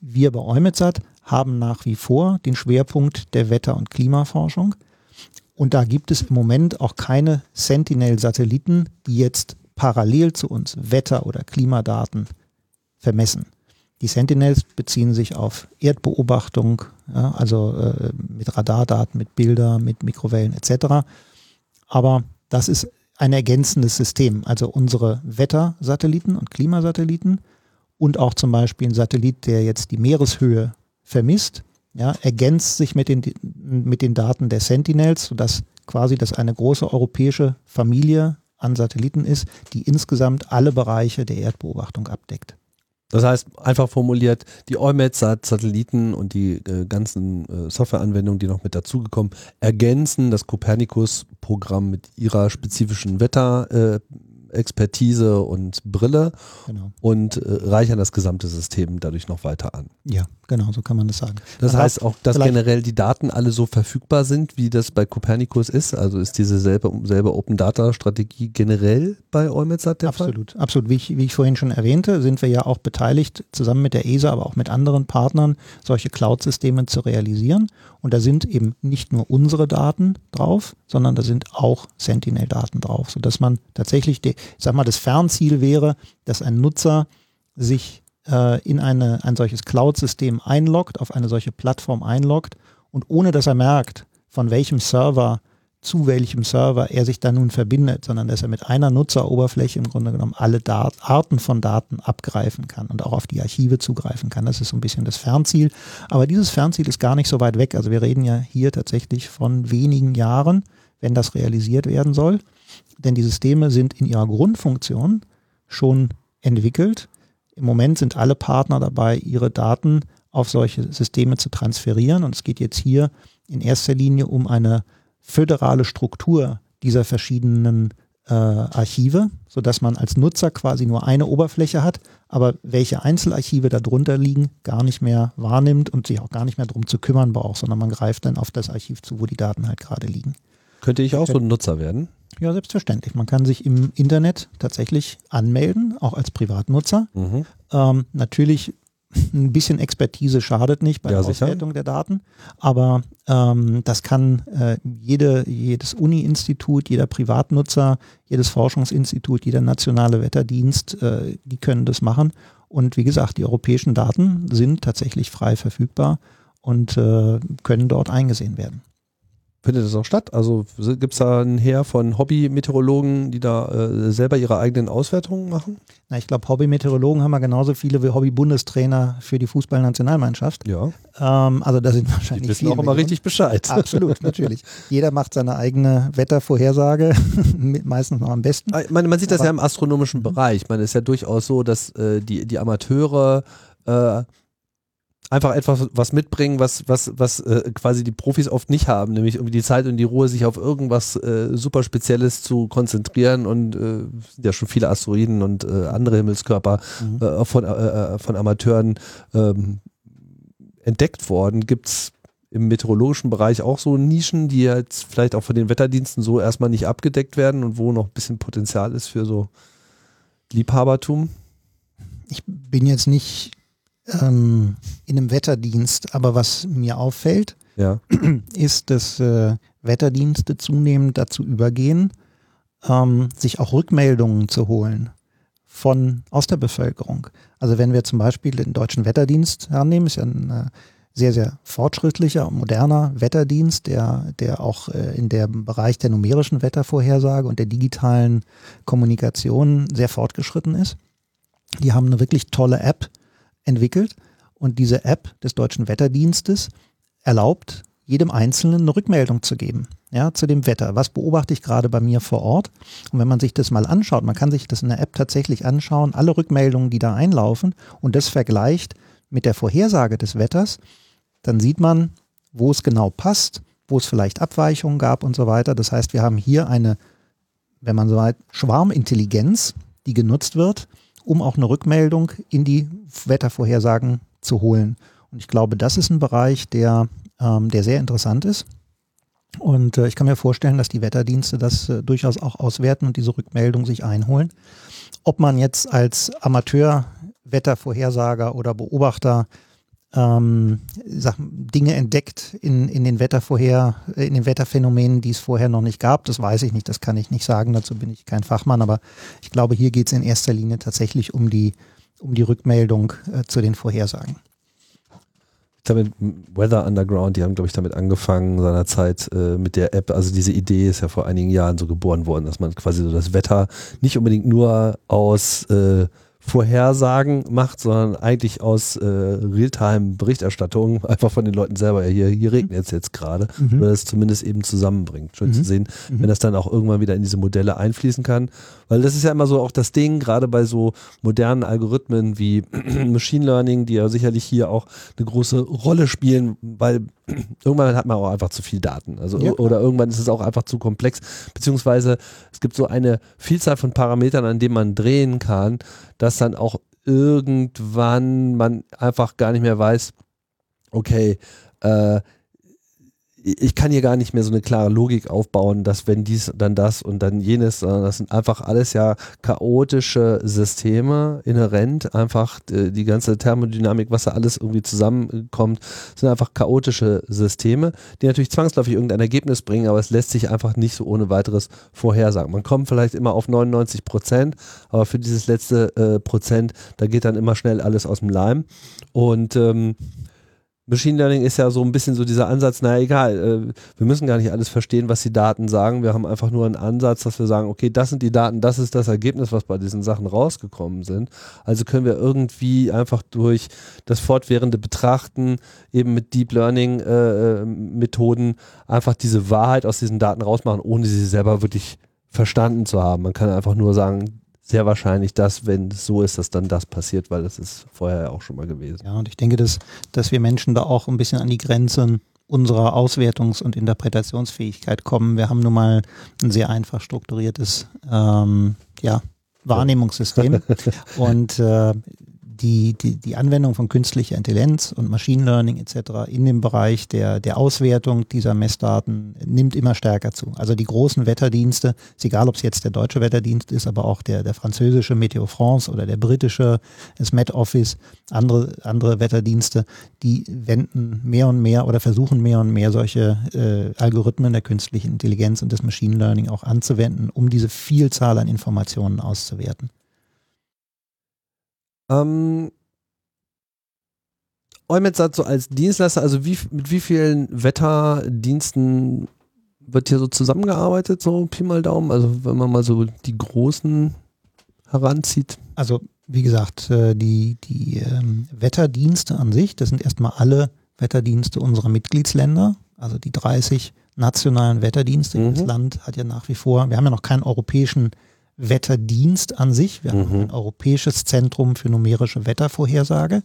Wir bei EUMETSAT haben nach wie vor den Schwerpunkt der Wetter- und Klimaforschung. Und da gibt es im Moment auch keine Sentinel-Satelliten, die jetzt parallel zu uns Wetter- oder Klimadaten vermessen. Die Sentinels beziehen sich auf Erdbeobachtung, ja, also äh, mit Radardaten, mit Bildern, mit Mikrowellen etc. Aber das ist ein ergänzendes System. Also unsere Wettersatelliten und Klimasatelliten und auch zum Beispiel ein Satellit, der jetzt die Meereshöhe vermisst, ja, ergänzt sich mit den, mit den Daten der Sentinels, sodass quasi das eine große europäische Familie an Satelliten ist, die insgesamt alle Bereiche der Erdbeobachtung abdeckt. Das heißt, einfach formuliert, die EUMETSAT-Satelliten und die äh, ganzen äh, Softwareanwendungen, die noch mit dazugekommen, ergänzen das Copernicus-Programm mit ihrer spezifischen Wetter- äh, Expertise und Brille genau. und äh, reichern das gesamte System dadurch noch weiter an. Ja, genau, so kann man das sagen. Das man heißt auch, dass generell die Daten alle so verfügbar sind, wie das bei Copernicus ist. Also ist diese selbe, selbe Open Data Strategie generell bei EUMETSAT der absolut, Fall? Absolut, wie ich, wie ich vorhin schon erwähnte, sind wir ja auch beteiligt, zusammen mit der ESA, aber auch mit anderen Partnern, solche Cloud-Systeme zu realisieren. Und da sind eben nicht nur unsere Daten drauf, sondern da sind auch Sentinel-Daten drauf, sodass man tatsächlich, die, ich sag mal, das Fernziel wäre, dass ein Nutzer sich äh, in eine, ein solches Cloud-System einloggt, auf eine solche Plattform einloggt und ohne dass er merkt, von welchem Server zu welchem Server er sich da nun verbindet, sondern dass er mit einer Nutzeroberfläche im Grunde genommen alle Dat Arten von Daten abgreifen kann und auch auf die Archive zugreifen kann. Das ist so ein bisschen das Fernziel. Aber dieses Fernziel ist gar nicht so weit weg. Also wir reden ja hier tatsächlich von wenigen Jahren, wenn das realisiert werden soll. Denn die Systeme sind in ihrer Grundfunktion schon entwickelt. Im Moment sind alle Partner dabei, ihre Daten auf solche Systeme zu transferieren. Und es geht jetzt hier in erster Linie um eine föderale Struktur dieser verschiedenen äh, Archive, sodass man als Nutzer quasi nur eine Oberfläche hat, aber welche Einzelarchive darunter liegen, gar nicht mehr wahrnimmt und sich auch gar nicht mehr darum zu kümmern braucht, sondern man greift dann auf das Archiv zu, wo die Daten halt gerade liegen. Könnte ich auch so ein Nutzer werden? Ja, selbstverständlich. Man kann sich im Internet tatsächlich anmelden, auch als Privatnutzer. Mhm. Ähm, natürlich *laughs* ein bisschen Expertise schadet nicht bei ja, der Auswertung der Daten, aber ähm, das kann äh, jede, jedes Uni-Institut, jeder Privatnutzer, jedes Forschungsinstitut, jeder nationale Wetterdienst, äh, die können das machen. Und wie gesagt, die europäischen Daten sind tatsächlich frei verfügbar und äh, können dort eingesehen werden. Findet das auch statt? Also gibt es da ein Heer von Hobby-Meteorologen, die da äh, selber ihre eigenen Auswertungen machen? Na, ich glaube, Hobby-Meteorologen haben wir genauso viele wie Hobby-Bundestrainer für die Fußballnationalmannschaft. Ja. Ähm, also da sind *laughs* wahrscheinlich die wissen auch immer richtig Bescheid. *laughs* Absolut, natürlich. Jeder macht seine eigene Wettervorhersage, *laughs* meistens noch am besten. Ah, man, man sieht das Aber, ja im astronomischen Bereich. Man ist ja durchaus so, dass äh, die, die Amateure äh, einfach etwas was mitbringen, was, was, was äh, quasi die Profis oft nicht haben, nämlich irgendwie die Zeit und die Ruhe, sich auf irgendwas äh, super Spezielles zu konzentrieren und äh, sind ja schon viele Asteroiden und äh, andere Himmelskörper mhm. äh, von, äh, äh von Amateuren ähm, entdeckt worden. Gibt es im meteorologischen Bereich auch so Nischen, die jetzt vielleicht auch von den Wetterdiensten so erstmal nicht abgedeckt werden und wo noch ein bisschen Potenzial ist für so Liebhabertum? Ich bin jetzt nicht ähm, in einem Wetterdienst. Aber was mir auffällt, ja. *clears throat* ist, dass äh, Wetterdienste zunehmend dazu übergehen, ähm, sich auch Rückmeldungen zu holen von aus der Bevölkerung. Also wenn wir zum Beispiel den deutschen Wetterdienst hernehmen, ist ja ein äh, sehr, sehr fortschrittlicher, moderner Wetterdienst, der, der auch äh, in dem Bereich der numerischen Wettervorhersage und der digitalen Kommunikation sehr fortgeschritten ist. Die haben eine wirklich tolle App, entwickelt und diese App des Deutschen Wetterdienstes erlaubt jedem Einzelnen eine Rückmeldung zu geben, ja, zu dem Wetter. Was beobachte ich gerade bei mir vor Ort? Und wenn man sich das mal anschaut, man kann sich das in der App tatsächlich anschauen, alle Rückmeldungen, die da einlaufen und das vergleicht mit der Vorhersage des Wetters, dann sieht man, wo es genau passt, wo es vielleicht Abweichungen gab und so weiter. Das heißt, wir haben hier eine, wenn man so weit, Schwarmintelligenz, die genutzt wird, um auch eine Rückmeldung in die Wettervorhersagen zu holen. Und ich glaube, das ist ein Bereich, der ähm, der sehr interessant ist. Und äh, ich kann mir vorstellen, dass die Wetterdienste das äh, durchaus auch auswerten und diese Rückmeldung sich einholen. Ob man jetzt als Amateur-Wettervorhersager oder Beobachter ähm, sag, Dinge entdeckt in, in den Wettervorher, in den Wetterphänomenen, die es vorher noch nicht gab, das weiß ich nicht, das kann ich nicht sagen, dazu bin ich kein Fachmann, aber ich glaube, hier geht es in erster Linie tatsächlich um die, um die Rückmeldung äh, zu den Vorhersagen damit Weather Underground, die haben, glaube ich, damit angefangen seinerzeit äh, mit der App. Also diese Idee ist ja vor einigen Jahren so geboren worden, dass man quasi so das Wetter nicht unbedingt nur aus äh, Vorhersagen macht, sondern eigentlich aus äh, Realtime-Berichterstattung *laughs* einfach von den Leuten selber. Ja, hier, hier regnet es jetzt gerade. Mhm. Oder das zumindest eben zusammenbringt. Schön mhm. zu sehen, mhm. wenn das dann auch irgendwann wieder in diese Modelle einfließen kann. Weil das ist ja immer so auch das Ding, gerade bei so modernen Algorithmen wie *clears throat* Machine Learning, die ja sicherlich hier auch eine große Rolle spielen, weil irgendwann hat man auch einfach zu viel Daten. Also ja. oder irgendwann ist es auch einfach zu komplex. Beziehungsweise es gibt so eine Vielzahl von Parametern, an denen man drehen kann, dass dann auch irgendwann man einfach gar nicht mehr weiß, okay, äh, ich kann hier gar nicht mehr so eine klare Logik aufbauen, dass wenn dies, dann das und dann jenes, sondern das sind einfach alles ja chaotische Systeme, inhärent, einfach äh, die ganze Thermodynamik, was da alles irgendwie zusammenkommt, sind einfach chaotische Systeme, die natürlich zwangsläufig irgendein Ergebnis bringen, aber es lässt sich einfach nicht so ohne weiteres vorhersagen. Man kommt vielleicht immer auf 99 Prozent, aber für dieses letzte äh, Prozent, da geht dann immer schnell alles aus dem Leim und ähm, Machine Learning ist ja so ein bisschen so dieser Ansatz, naja, egal, äh, wir müssen gar nicht alles verstehen, was die Daten sagen. Wir haben einfach nur einen Ansatz, dass wir sagen, okay, das sind die Daten, das ist das Ergebnis, was bei diesen Sachen rausgekommen sind. Also können wir irgendwie einfach durch das fortwährende Betrachten eben mit Deep Learning äh, äh Methoden einfach diese Wahrheit aus diesen Daten rausmachen, ohne sie selber wirklich verstanden zu haben. Man kann einfach nur sagen, sehr wahrscheinlich, dass, wenn es so ist, dass dann das passiert, weil das ist vorher ja auch schon mal gewesen. Ja, und ich denke, dass, dass wir Menschen da auch ein bisschen an die Grenzen unserer Auswertungs- und Interpretationsfähigkeit kommen. Wir haben nun mal ein sehr einfach strukturiertes ähm, ja, Wahrnehmungssystem. *laughs* und äh, die, die, die Anwendung von künstlicher Intelligenz und Machine Learning etc. in dem Bereich der, der Auswertung dieser Messdaten nimmt immer stärker zu. Also die großen Wetterdienste, ist egal, ob es jetzt der deutsche Wetterdienst ist, aber auch der, der französische Meteo France oder der britische, das Met Office, andere, andere Wetterdienste, die wenden mehr und mehr oder versuchen mehr und mehr solche äh, Algorithmen der künstlichen Intelligenz und des Machine Learning auch anzuwenden, um diese Vielzahl an Informationen auszuwerten. Ähm, Eumet sagt so als Dienstleister, also wie, mit wie vielen Wetterdiensten wird hier so zusammengearbeitet, so Pi mal Daumen? Also wenn man mal so die großen heranzieht. Also wie gesagt, äh, die, die ähm, Wetterdienste an sich, das sind erstmal alle Wetterdienste unserer Mitgliedsländer, also die 30 nationalen Wetterdienste. Mhm. Das Land hat ja nach wie vor, wir haben ja noch keinen europäischen Wetterdienst an sich. Wir mhm. haben ein europäisches Zentrum für numerische Wettervorhersage.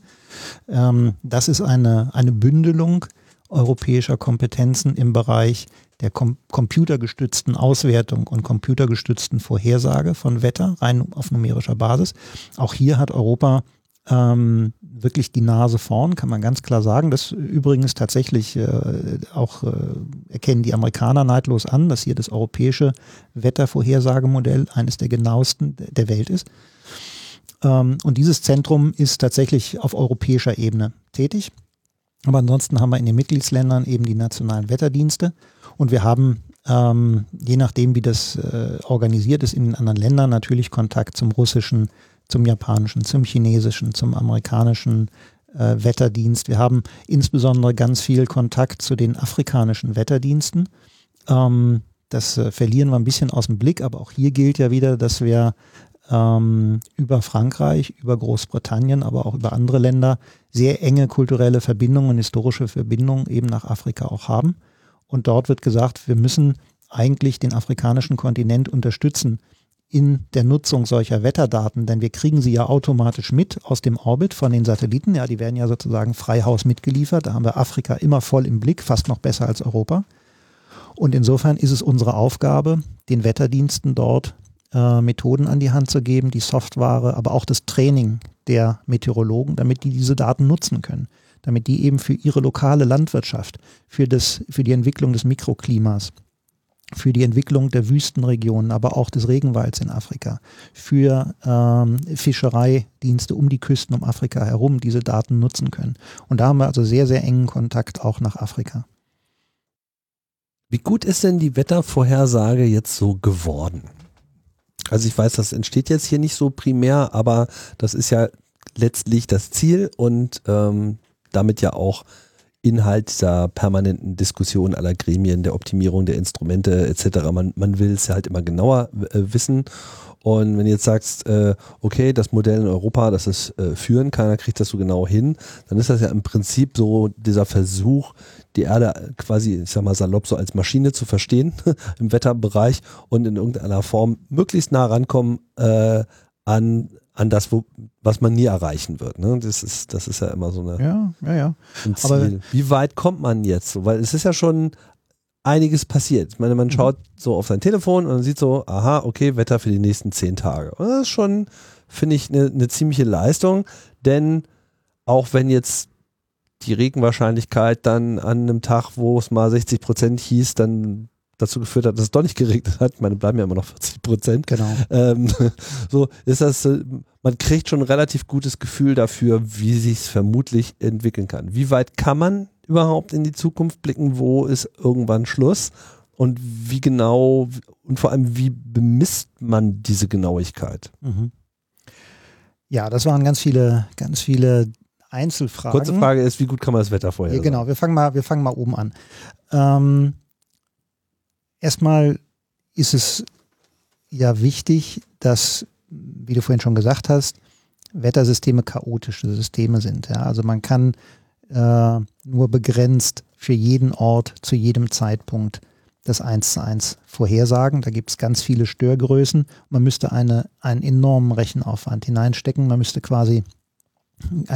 Ähm, das ist eine, eine Bündelung europäischer Kompetenzen im Bereich der com computergestützten Auswertung und computergestützten Vorhersage von Wetter, rein auf numerischer Basis. Auch hier hat Europa ähm, wirklich die Nase vorn, kann man ganz klar sagen. Das übrigens tatsächlich äh, auch äh, erkennen die Amerikaner neidlos an, dass hier das europäische Wettervorhersagemodell eines der genauesten der Welt ist. Ähm, und dieses Zentrum ist tatsächlich auf europäischer Ebene tätig. Aber ansonsten haben wir in den Mitgliedsländern eben die nationalen Wetterdienste und wir haben ähm, je nachdem, wie das äh, organisiert ist in den anderen Ländern, natürlich Kontakt zum russischen zum japanischen, zum chinesischen, zum amerikanischen äh, Wetterdienst. Wir haben insbesondere ganz viel Kontakt zu den afrikanischen Wetterdiensten. Ähm, das äh, verlieren wir ein bisschen aus dem Blick, aber auch hier gilt ja wieder, dass wir ähm, über Frankreich, über Großbritannien, aber auch über andere Länder sehr enge kulturelle Verbindungen, historische Verbindungen eben nach Afrika auch haben. Und dort wird gesagt, wir müssen eigentlich den afrikanischen Kontinent unterstützen in der Nutzung solcher Wetterdaten, denn wir kriegen sie ja automatisch mit aus dem Orbit von den Satelliten. Ja, die werden ja sozusagen Freihaus mitgeliefert. Da haben wir Afrika immer voll im Blick, fast noch besser als Europa. Und insofern ist es unsere Aufgabe, den Wetterdiensten dort äh, Methoden an die Hand zu geben, die Software, aber auch das Training der Meteorologen, damit die diese Daten nutzen können, damit die eben für ihre lokale Landwirtschaft, für, das, für die Entwicklung des Mikroklimas, für die Entwicklung der Wüstenregionen, aber auch des Regenwalds in Afrika, für ähm, Fischereidienste um die Küsten um Afrika herum diese Daten nutzen können. Und da haben wir also sehr, sehr engen Kontakt auch nach Afrika. Wie gut ist denn die Wettervorhersage jetzt so geworden? Also ich weiß, das entsteht jetzt hier nicht so primär, aber das ist ja letztlich das Ziel und ähm, damit ja auch Inhalt dieser permanenten Diskussion aller Gremien, der Optimierung der Instrumente etc. Man, man will es ja halt immer genauer äh, wissen. Und wenn du jetzt sagst, äh, okay, das Modell in Europa, das ist äh, führen, keiner kriegt das so genau hin, dann ist das ja im Prinzip so dieser Versuch, die Erde quasi, ich sag mal salopp, so als Maschine zu verstehen *laughs* im Wetterbereich und in irgendeiner Form möglichst nah rankommen äh, an an das, wo, was man nie erreichen wird. Ne? Das, ist, das ist ja immer so eine, ja, ja, ja. ein Ziel. Aber Wie weit kommt man jetzt so? Weil es ist ja schon einiges passiert. Ich meine, man mhm. schaut so auf sein Telefon und sieht so, aha, okay, Wetter für die nächsten zehn Tage. Und das ist schon, finde ich, eine, eine ziemliche Leistung, denn auch wenn jetzt die Regenwahrscheinlichkeit dann an einem Tag, wo es mal 60 Prozent hieß, dann dazu geführt hat, dass es doch nicht geregnet hat. Ich meine, bleiben ja immer noch 40 Prozent. Genau. Ähm, *laughs* so ist das, äh, man kriegt schon ein relativ gutes Gefühl dafür, wie sich es vermutlich entwickeln kann. Wie weit kann man überhaupt in die Zukunft blicken? Wo ist irgendwann Schluss? Und wie genau und vor allem, wie bemisst man diese Genauigkeit? Mhm. Ja, das waren ganz viele, ganz viele Einzelfragen. Kurze Frage ist, wie gut kann man das Wetter vorher? Ja, genau, wir fangen mal, wir fangen mal oben an. Ähm, erstmal ist es ja wichtig, dass, wie du vorhin schon gesagt hast, Wettersysteme chaotische Systeme sind. Ja? Also man kann äh, nur begrenzt für jeden Ort zu jedem Zeitpunkt das 1 zu 1 vorhersagen. Da gibt es ganz viele Störgrößen. Man müsste eine, einen enormen Rechenaufwand hineinstecken. Man müsste quasi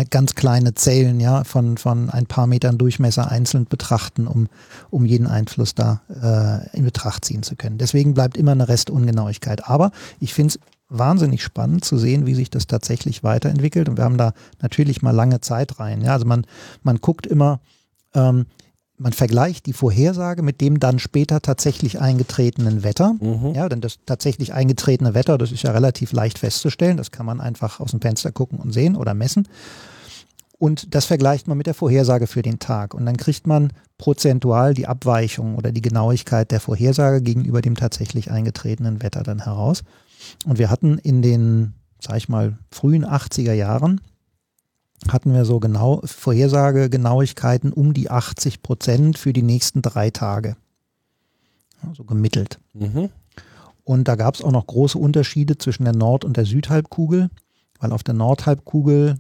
ganz kleine Zellen ja, von, von ein paar Metern Durchmesser einzeln betrachten, um, um jeden Einfluss da äh, in Betracht ziehen zu können. Deswegen bleibt immer eine Restungenauigkeit. Aber ich finde es wahnsinnig spannend zu sehen, wie sich das tatsächlich weiterentwickelt. Und wir haben da natürlich mal lange Zeit rein. Ja, also man, man guckt immer, ähm, man vergleicht die Vorhersage mit dem dann später tatsächlich eingetretenen Wetter. Mhm. Ja, denn das tatsächlich eingetretene Wetter, das ist ja relativ leicht festzustellen. Das kann man einfach aus dem Fenster gucken und sehen oder messen. Und das vergleicht man mit der Vorhersage für den Tag. Und dann kriegt man prozentual die Abweichung oder die Genauigkeit der Vorhersage gegenüber dem tatsächlich eingetretenen Wetter dann heraus. Und wir hatten in den, sag ich mal, frühen 80er Jahren hatten wir so genau Vorhersagegenauigkeiten um die 80 Prozent für die nächsten drei Tage. Also gemittelt. Mhm. Und da gab es auch noch große Unterschiede zwischen der Nord- und der Südhalbkugel, weil auf der Nordhalbkugel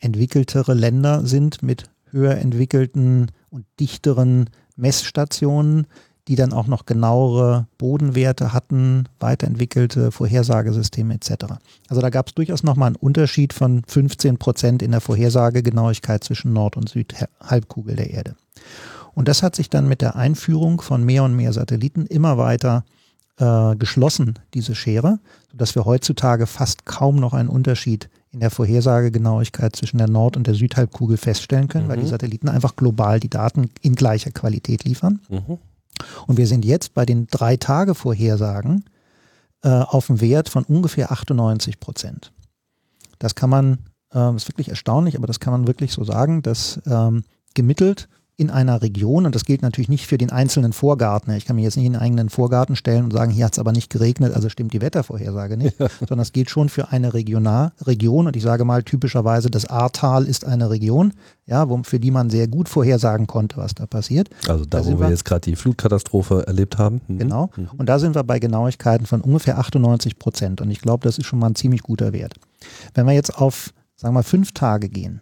entwickeltere Länder sind mit höher entwickelten und dichteren Messstationen, die dann auch noch genauere Bodenwerte hatten, weiterentwickelte Vorhersagesysteme etc. Also da gab es durchaus nochmal einen Unterschied von 15 Prozent in der Vorhersagegenauigkeit zwischen Nord- und Südhalbkugel der Erde. Und das hat sich dann mit der Einführung von mehr und mehr Satelliten immer weiter äh, geschlossen, diese Schere, sodass wir heutzutage fast kaum noch einen Unterschied in der Vorhersagegenauigkeit zwischen der Nord- und der Südhalbkugel feststellen können, mhm. weil die mhm. Satelliten einfach global die Daten in gleicher Qualität liefern. Mhm. Und wir sind jetzt bei den drei Tage Vorhersagen äh, auf einem Wert von ungefähr 98 Prozent. Das kann man, äh, ist wirklich erstaunlich, aber das kann man wirklich so sagen, dass ähm, gemittelt in einer Region, und das gilt natürlich nicht für den einzelnen Vorgarten. Ich kann mich jetzt nicht in einen eigenen Vorgarten stellen und sagen, hier hat es aber nicht geregnet, also stimmt die Wettervorhersage nicht, ja. *laughs* sondern das gilt schon für eine Regional, Region. Und ich sage mal typischerweise, das Ahrtal ist eine Region, ja, wo, für die man sehr gut vorhersagen konnte, was da passiert. Also da, da wo wir, wir jetzt gerade die Flutkatastrophe erlebt haben. Mhm. Genau. Mhm. Und da sind wir bei Genauigkeiten von ungefähr 98 Prozent. Und ich glaube, das ist schon mal ein ziemlich guter Wert. Wenn wir jetzt auf, sagen wir, fünf Tage gehen,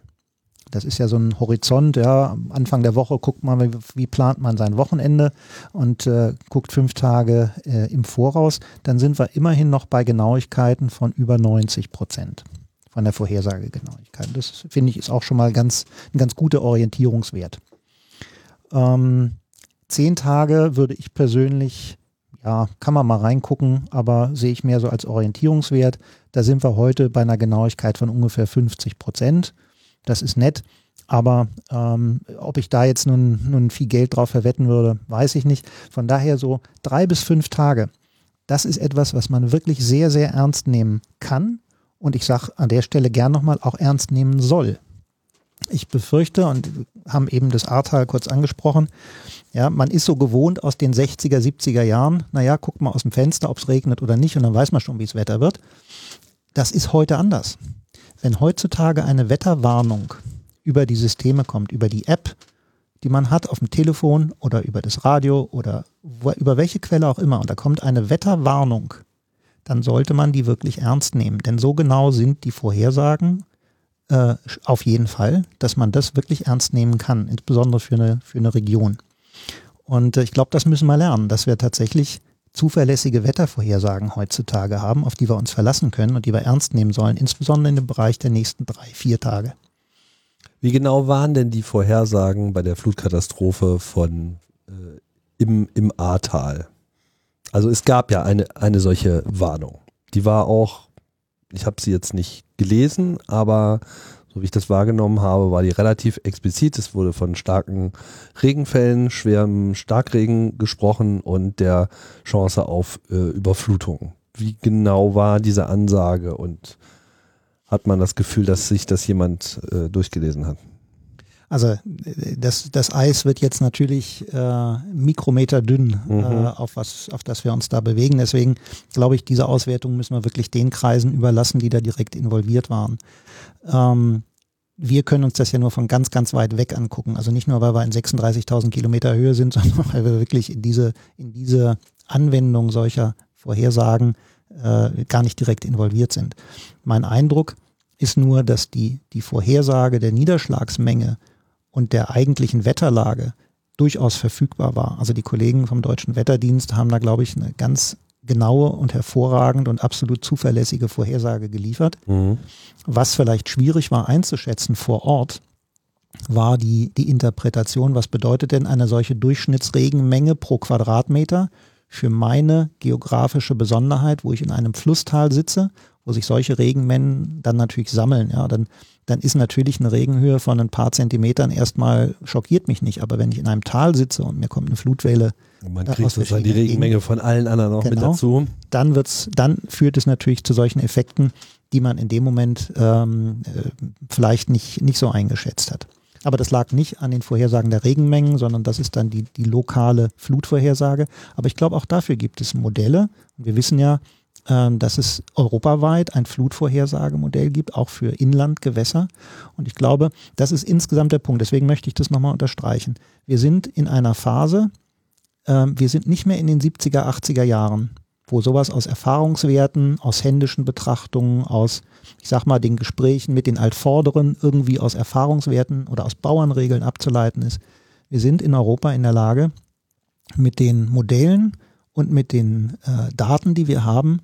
das ist ja so ein Horizont, ja. Anfang der Woche guckt man, wie, wie plant man sein Wochenende und äh, guckt fünf Tage äh, im Voraus. Dann sind wir immerhin noch bei Genauigkeiten von über 90 Prozent von der Vorhersagegenauigkeit. Das finde ich ist auch schon mal ganz, ein ganz guter Orientierungswert. Ähm, zehn Tage würde ich persönlich, ja, kann man mal reingucken, aber sehe ich mehr so als Orientierungswert. Da sind wir heute bei einer Genauigkeit von ungefähr 50 Prozent das ist nett. Aber ähm, ob ich da jetzt nun, nun viel Geld drauf verwetten würde, weiß ich nicht. Von daher so drei bis fünf Tage. Das ist etwas, was man wirklich sehr, sehr ernst nehmen kann. Und ich sage an der Stelle gern nochmal auch ernst nehmen soll. Ich befürchte, und haben eben das Ahrtal kurz angesprochen, ja, man ist so gewohnt aus den 60er, 70er Jahren, naja, guckt mal aus dem Fenster, ob es regnet oder nicht, und dann weiß man schon, wie es Wetter wird. Das ist heute anders. Wenn heutzutage eine Wetterwarnung über die Systeme kommt, über die App, die man hat auf dem Telefon oder über das Radio oder über welche Quelle auch immer, und da kommt eine Wetterwarnung, dann sollte man die wirklich ernst nehmen. Denn so genau sind die Vorhersagen äh, auf jeden Fall, dass man das wirklich ernst nehmen kann, insbesondere für eine, für eine Region. Und äh, ich glaube, das müssen wir lernen, dass wir tatsächlich zuverlässige Wettervorhersagen heutzutage haben, auf die wir uns verlassen können und die wir ernst nehmen sollen, insbesondere in dem Bereich der nächsten drei, vier Tage. Wie genau waren denn die Vorhersagen bei der Flutkatastrophe von äh, im, im Ahrtal? Also es gab ja eine, eine solche Warnung. Die war auch, ich habe sie jetzt nicht gelesen, aber so wie ich das wahrgenommen habe, war die relativ explizit. Es wurde von starken Regenfällen, schwerem Starkregen gesprochen und der Chance auf äh, Überflutung. Wie genau war diese Ansage und hat man das Gefühl, dass sich das jemand äh, durchgelesen hat? Also das, das Eis wird jetzt natürlich äh, Mikrometer dünn, mhm. äh, auf, was, auf das wir uns da bewegen. Deswegen glaube ich, diese Auswertung müssen wir wirklich den Kreisen überlassen, die da direkt involviert waren. Ähm, wir können uns das ja nur von ganz, ganz weit weg angucken. Also nicht nur, weil wir in 36.000 Kilometer Höhe sind, *laughs* sondern weil wir wirklich in diese, in diese Anwendung solcher Vorhersagen äh, gar nicht direkt involviert sind. Mein Eindruck ist nur, dass die, die Vorhersage der Niederschlagsmenge und der eigentlichen Wetterlage durchaus verfügbar war. Also die Kollegen vom Deutschen Wetterdienst haben da, glaube ich, eine ganz genaue und hervorragend und absolut zuverlässige Vorhersage geliefert. Mhm. Was vielleicht schwierig war einzuschätzen vor Ort, war die, die Interpretation, was bedeutet denn eine solche Durchschnittsregenmenge pro Quadratmeter für meine geografische Besonderheit, wo ich in einem Flusstal sitze, wo sich solche Regenmengen dann natürlich sammeln. Ja, dann dann ist natürlich eine Regenhöhe von ein paar Zentimetern erstmal schockiert mich nicht. Aber wenn ich in einem Tal sitze und mir kommt eine Flutwelle, und man kriegt sozusagen die Regenmenge von allen anderen noch genau, mit dazu. Dann wird's, dann führt es natürlich zu solchen Effekten, die man in dem Moment ähm, äh, vielleicht nicht, nicht so eingeschätzt hat. Aber das lag nicht an den Vorhersagen der Regenmengen, sondern das ist dann die, die lokale Flutvorhersage. Aber ich glaube, auch dafür gibt es Modelle. Und wir wissen ja, ähm, dass es europaweit ein Flutvorhersagemodell gibt, auch für Inlandgewässer. Und ich glaube, das ist insgesamt der Punkt. Deswegen möchte ich das nochmal unterstreichen. Wir sind in einer Phase, ähm, wir sind nicht mehr in den 70er, 80er Jahren, wo sowas aus Erfahrungswerten, aus händischen Betrachtungen, aus, ich sag mal, den Gesprächen mit den Altvorderen irgendwie aus Erfahrungswerten oder aus Bauernregeln abzuleiten ist. Wir sind in Europa in der Lage, mit den Modellen und mit den äh, Daten, die wir haben,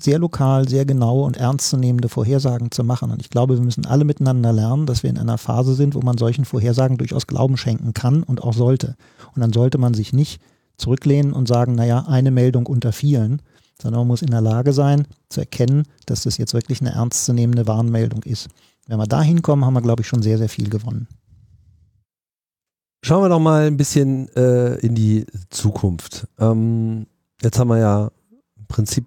sehr lokal, sehr genaue und ernstzunehmende Vorhersagen zu machen. Und ich glaube, wir müssen alle miteinander lernen, dass wir in einer Phase sind, wo man solchen Vorhersagen durchaus Glauben schenken kann und auch sollte. Und dann sollte man sich nicht zurücklehnen und sagen, naja, eine Meldung unter vielen, sondern man muss in der Lage sein, zu erkennen, dass das jetzt wirklich eine ernstzunehmende Warnmeldung ist. Wenn wir da hinkommen, haben wir, glaube ich, schon sehr, sehr viel gewonnen. Schauen wir doch mal ein bisschen äh, in die Zukunft. Ähm, jetzt haben wir ja im Prinzip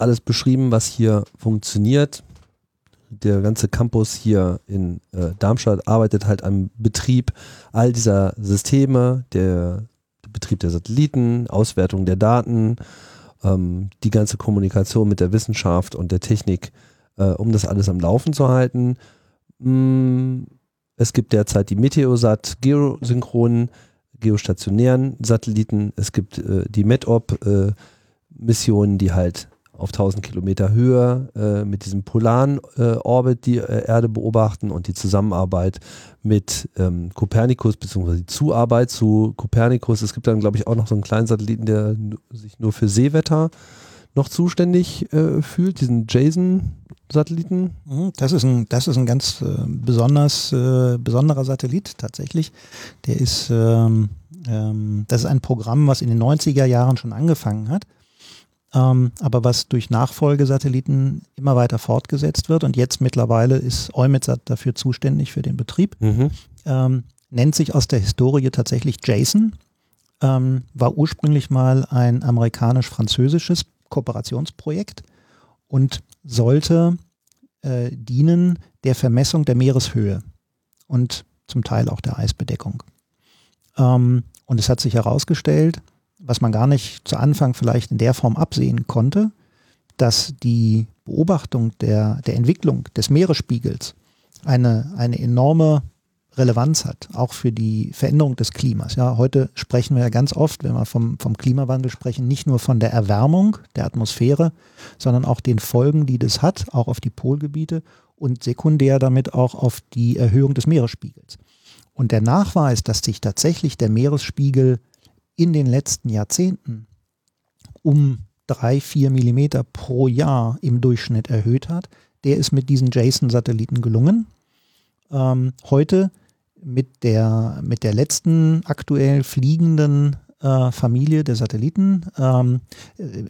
alles beschrieben, was hier funktioniert. der ganze Campus hier in äh, Darmstadt arbeitet halt am Betrieb all dieser Systeme, der Betrieb der Satelliten, Auswertung der Daten, ähm, die ganze Kommunikation mit der Wissenschaft und der Technik, äh, um das alles am Laufen zu halten. Mm, es gibt derzeit die Meteosat geosynchronen, geostationären Satelliten. Es gibt äh, die METOP-Missionen, äh, die halt auf 1000 Kilometer Höhe äh, mit diesem polaren äh, Orbit die äh, Erde beobachten und die Zusammenarbeit mit ähm, Kopernikus beziehungsweise die Zuarbeit zu Kopernikus. Es gibt dann, glaube ich, auch noch so einen kleinen Satelliten, der sich nur für Seewetter noch zuständig äh, fühlt, diesen Jason-Satelliten. Mhm, das ist ein, das ist ein ganz äh, besonders, äh, besonderer Satellit tatsächlich. Der ist, ähm, ähm, das ist ein Programm, was in den 90er Jahren schon angefangen hat ähm, aber was durch Nachfolgesatelliten immer weiter fortgesetzt wird und jetzt mittlerweile ist EUMETSAT dafür zuständig für den Betrieb, mhm. ähm, nennt sich aus der Historie tatsächlich JASON, ähm, war ursprünglich mal ein amerikanisch-französisches Kooperationsprojekt und sollte äh, dienen der Vermessung der Meereshöhe und zum Teil auch der Eisbedeckung. Ähm, und es hat sich herausgestellt, was man gar nicht zu Anfang vielleicht in der Form absehen konnte, dass die Beobachtung der, der Entwicklung des Meeresspiegels eine, eine enorme Relevanz hat, auch für die Veränderung des Klimas. Ja, heute sprechen wir ja ganz oft, wenn wir vom, vom Klimawandel sprechen, nicht nur von der Erwärmung der Atmosphäre, sondern auch den Folgen, die das hat, auch auf die Polgebiete und sekundär damit auch auf die Erhöhung des Meeresspiegels. Und der Nachweis, dass sich tatsächlich der Meeresspiegel in den letzten Jahrzehnten um drei, vier Millimeter pro Jahr im Durchschnitt erhöht hat, der ist mit diesen JASON-Satelliten gelungen. Ähm, heute mit der, mit der letzten aktuell fliegenden äh, Familie der Satelliten ähm,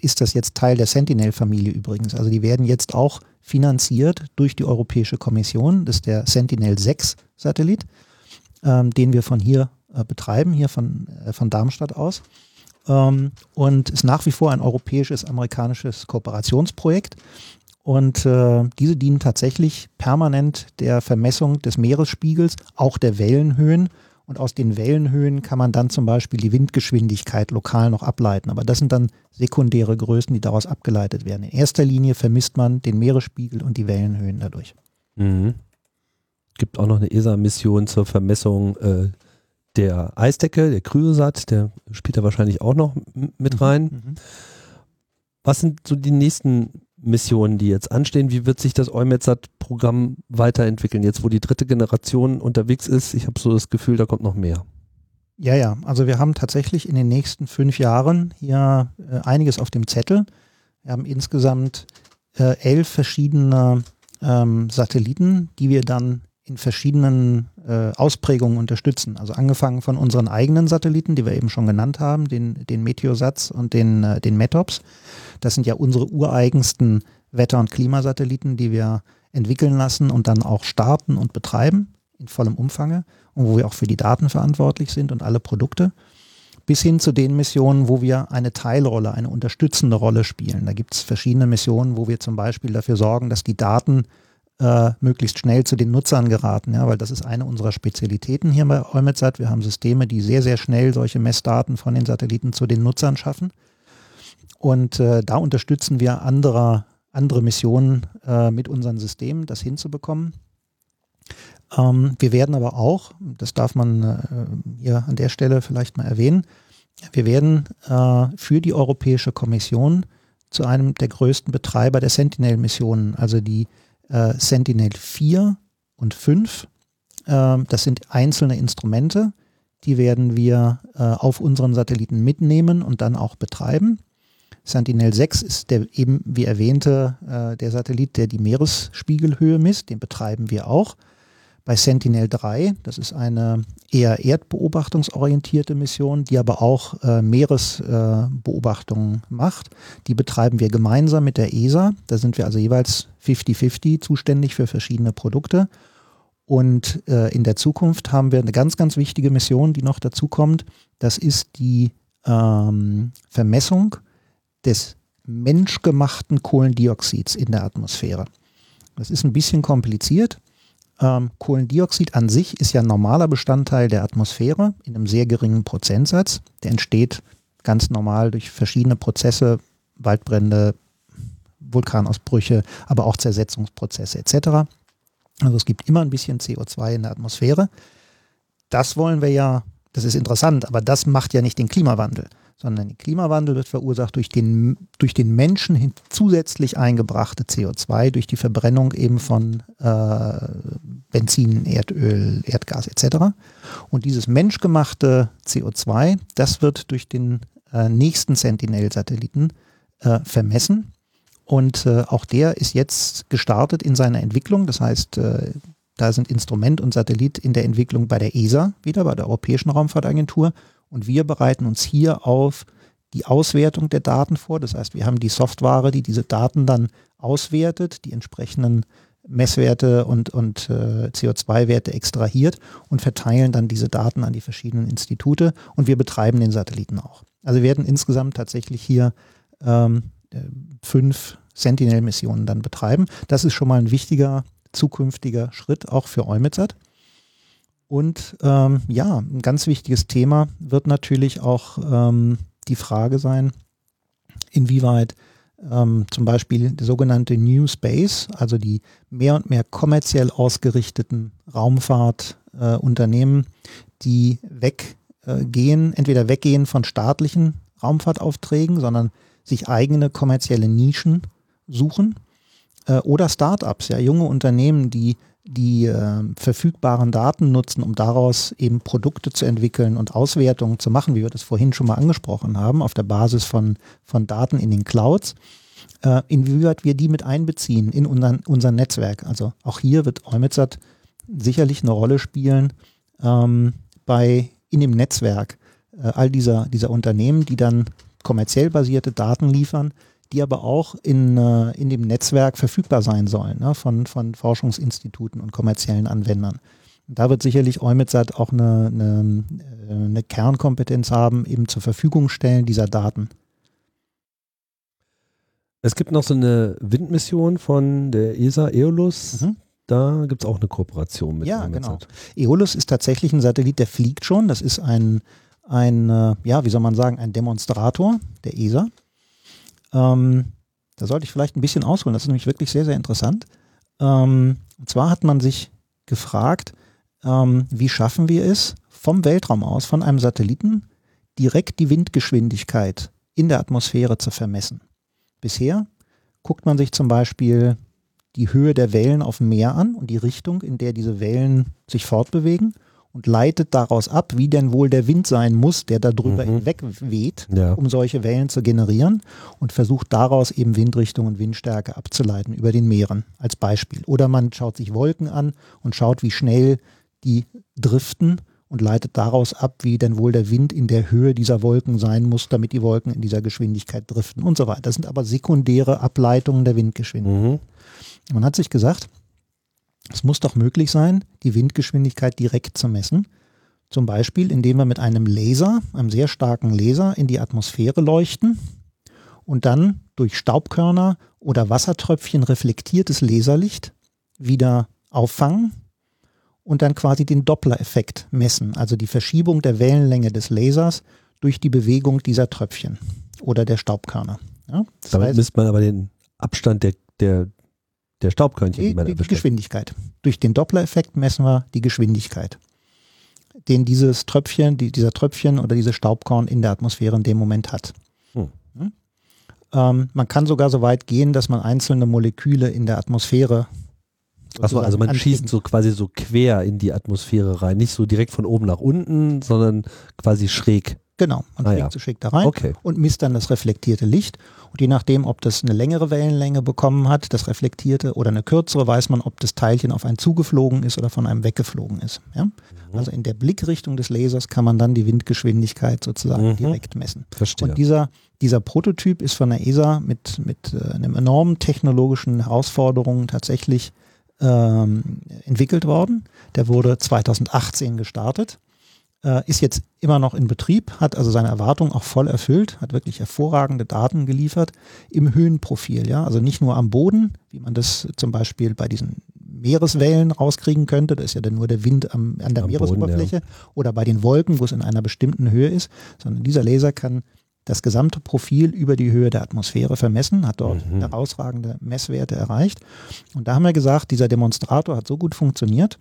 ist das jetzt Teil der Sentinel-Familie übrigens. Also die werden jetzt auch finanziert durch die Europäische Kommission. Das ist der Sentinel-6-Satellit, ähm, den wir von hier äh, betreiben, hier von, äh, von Darmstadt aus. Ähm, und ist nach wie vor ein europäisches, amerikanisches Kooperationsprojekt. Und äh, diese dienen tatsächlich permanent der Vermessung des Meeresspiegels, auch der Wellenhöhen. Und aus den Wellenhöhen kann man dann zum Beispiel die Windgeschwindigkeit lokal noch ableiten. Aber das sind dann sekundäre Größen, die daraus abgeleitet werden. In erster Linie vermisst man den Meeresspiegel und die Wellenhöhen dadurch. Mhm. Gibt auch noch eine ESA-Mission zur Vermessung äh, der Eisdecke, der Kryosat, der spielt da wahrscheinlich auch noch mit mhm, rein. Mhm. Was sind so die nächsten Missionen, die jetzt anstehen? Wie wird sich das EUMETSAT-Programm weiterentwickeln, jetzt wo die dritte Generation unterwegs ist? Ich habe so das Gefühl, da kommt noch mehr. Ja, ja, also wir haben tatsächlich in den nächsten fünf Jahren hier äh, einiges auf dem Zettel. Wir haben insgesamt äh, elf verschiedene ähm, Satelliten, die wir dann in verschiedenen äh, Ausprägungen unterstützen. Also angefangen von unseren eigenen Satelliten, die wir eben schon genannt haben, den, den Meteosats und den, äh, den METOPS. Das sind ja unsere ureigensten Wetter- und Klimasatelliten, die wir entwickeln lassen und dann auch starten und betreiben in vollem Umfange und wo wir auch für die Daten verantwortlich sind und alle Produkte. Bis hin zu den Missionen, wo wir eine Teilrolle, eine unterstützende Rolle spielen. Da gibt es verschiedene Missionen, wo wir zum Beispiel dafür sorgen, dass die Daten äh, möglichst schnell zu den Nutzern geraten, ja, weil das ist eine unserer Spezialitäten hier bei EUMETSAT. Wir haben Systeme, die sehr, sehr schnell solche Messdaten von den Satelliten zu den Nutzern schaffen. Und äh, da unterstützen wir andere, andere Missionen äh, mit unseren Systemen, das hinzubekommen. Ähm, wir werden aber auch, das darf man äh, hier an der Stelle vielleicht mal erwähnen, wir werden äh, für die Europäische Kommission zu einem der größten Betreiber der Sentinel-Missionen, also die äh, Sentinel 4 und 5. Äh, das sind einzelne Instrumente, die werden wir äh, auf unseren Satelliten mitnehmen und dann auch betreiben. Sentinel 6 ist der eben wie erwähnte äh, der Satellit, der die Meeresspiegelhöhe misst, den betreiben wir auch. Bei Sentinel 3, das ist eine eher erdbeobachtungsorientierte Mission, die aber auch äh, Meeresbeobachtungen äh, macht. Die betreiben wir gemeinsam mit der ESA. Da sind wir also jeweils 50-50 zuständig für verschiedene Produkte. Und äh, in der Zukunft haben wir eine ganz, ganz wichtige Mission, die noch dazu kommt. Das ist die ähm, Vermessung des menschgemachten Kohlendioxids in der Atmosphäre. Das ist ein bisschen kompliziert. Ähm, Kohlendioxid an sich ist ja ein normaler Bestandteil der Atmosphäre in einem sehr geringen Prozentsatz. Der entsteht ganz normal durch verschiedene Prozesse, Waldbrände, Vulkanausbrüche, aber auch Zersetzungsprozesse etc. Also es gibt immer ein bisschen CO2 in der Atmosphäre. Das wollen wir ja, das ist interessant, aber das macht ja nicht den Klimawandel, sondern der Klimawandel wird verursacht durch den, durch den Menschen hin zusätzlich eingebrachte CO2, durch die Verbrennung eben von äh, Benzin, Erdöl, Erdgas etc. Und dieses menschgemachte CO2, das wird durch den äh, nächsten Sentinel-Satelliten äh, vermessen und äh, auch der ist jetzt gestartet in seiner Entwicklung. Das heißt, äh, da sind Instrument und Satellit in der Entwicklung bei der ESA, wieder bei der Europäischen Raumfahrtagentur. Und wir bereiten uns hier auf die Auswertung der Daten vor. Das heißt, wir haben die Software, die diese Daten dann auswertet, die entsprechenden Messwerte und, und äh, CO2-Werte extrahiert und verteilen dann diese Daten an die verschiedenen Institute und wir betreiben den Satelliten auch. Also werden insgesamt tatsächlich hier ähm, äh, fünf Sentinel-Missionen dann betreiben. Das ist schon mal ein wichtiger zukünftiger Schritt auch für EUMETSAT. Und ähm, ja, ein ganz wichtiges Thema wird natürlich auch ähm, die Frage sein, inwieweit ähm, zum Beispiel der sogenannte New Space, also die mehr und mehr kommerziell ausgerichteten Raumfahrtunternehmen, äh, die weggehen, äh, entweder weggehen von staatlichen Raumfahrtaufträgen, sondern sich eigene kommerzielle Nischen suchen äh, oder Startups, ja, junge Unternehmen, die die äh, verfügbaren Daten nutzen, um daraus eben Produkte zu entwickeln und Auswertungen zu machen, wie wir das vorhin schon mal angesprochen haben, auf der Basis von, von Daten in den Clouds, äh, inwieweit wir die mit einbeziehen in unseren, unser Netzwerk. Also auch hier wird Eumetsat sicherlich eine Rolle spielen ähm, bei in dem Netzwerk äh, all dieser, dieser Unternehmen, die dann kommerziell basierte Daten liefern, die aber auch in, äh, in dem Netzwerk verfügbar sein sollen ne, von, von Forschungsinstituten und kommerziellen Anwendern. Da wird sicherlich EUMETSAT auch eine, eine, äh, eine Kernkompetenz haben, eben zur Verfügung stellen dieser Daten. Es gibt noch so eine Windmission von der ESA, EOLUS. Mhm. Da gibt es auch eine Kooperation mit. Ja, genau. EOLUS ist tatsächlich ein Satellit, der fliegt schon. Das ist ein, ein, äh, ja, wie soll man sagen, ein Demonstrator der ESA. Ähm, da sollte ich vielleicht ein bisschen ausholen, das ist nämlich wirklich sehr, sehr interessant. Ähm, und zwar hat man sich gefragt, ähm, wie schaffen wir es, vom Weltraum aus, von einem Satelliten, direkt die Windgeschwindigkeit in der Atmosphäre zu vermessen. Bisher guckt man sich zum Beispiel die Höhe der Wellen auf dem Meer an und die Richtung, in der diese Wellen sich fortbewegen und leitet daraus ab, wie denn wohl der Wind sein muss, der darüber mhm. hinweg weht, ja. um solche Wellen zu generieren und versucht daraus eben Windrichtung und Windstärke abzuleiten über den Meeren als Beispiel. Oder man schaut sich Wolken an und schaut, wie schnell die driften und leitet daraus ab, wie denn wohl der Wind in der Höhe dieser Wolken sein muss, damit die Wolken in dieser Geschwindigkeit driften und so weiter. Das sind aber sekundäre Ableitungen der Windgeschwindigkeit. Mhm. Man hat sich gesagt, es muss doch möglich sein, die Windgeschwindigkeit direkt zu messen. Zum Beispiel, indem wir mit einem Laser, einem sehr starken Laser, in die Atmosphäre leuchten und dann durch Staubkörner oder Wassertröpfchen reflektiertes Laserlicht wieder auffangen und dann quasi den Doppler-Effekt messen, also die Verschiebung der Wellenlänge des Lasers durch die Bewegung dieser Tröpfchen oder der Staubkörner. Ja, Damit heißt, misst man aber den Abstand der, der, der Staubkörnchen. Die, die, die Geschwindigkeit. Durch den Doppler-Effekt messen wir die Geschwindigkeit, den dieses Tröpfchen, die, dieser Tröpfchen oder dieses Staubkorn in der Atmosphäre in dem Moment hat. Hm. Hm? Ähm, man kann sogar so weit gehen, dass man einzelne Moleküle in der Atmosphäre Achso, also man schießt so quasi so quer in die Atmosphäre rein, nicht so direkt von oben nach unten, sondern quasi schräg. Genau, man ah, fliegt ja. so schick da rein okay. und misst dann das reflektierte Licht. Und je nachdem, ob das eine längere Wellenlänge bekommen hat, das reflektierte, oder eine kürzere, weiß man, ob das Teilchen auf einen zugeflogen ist oder von einem weggeflogen ist. Ja? Mhm. Also in der Blickrichtung des Lasers kann man dann die Windgeschwindigkeit sozusagen mhm. direkt messen. Verstehe. Und dieser, dieser Prototyp ist von der ESA mit, mit äh, einem enormen technologischen Herausforderungen tatsächlich ähm, entwickelt worden. Der wurde 2018 gestartet äh, ist jetzt immer noch in Betrieb, hat also seine Erwartungen auch voll erfüllt, hat wirklich hervorragende Daten geliefert im Höhenprofil, ja, also nicht nur am Boden, wie man das zum Beispiel bei diesen Meereswellen rauskriegen könnte, da ist ja dann nur der Wind am, an der am Meeresoberfläche Boden, ja. oder bei den Wolken, wo es in einer bestimmten Höhe ist, sondern dieser Laser kann das gesamte Profil über die Höhe der Atmosphäre vermessen, hat dort mhm. herausragende Messwerte erreicht. Und da haben wir gesagt, dieser Demonstrator hat so gut funktioniert,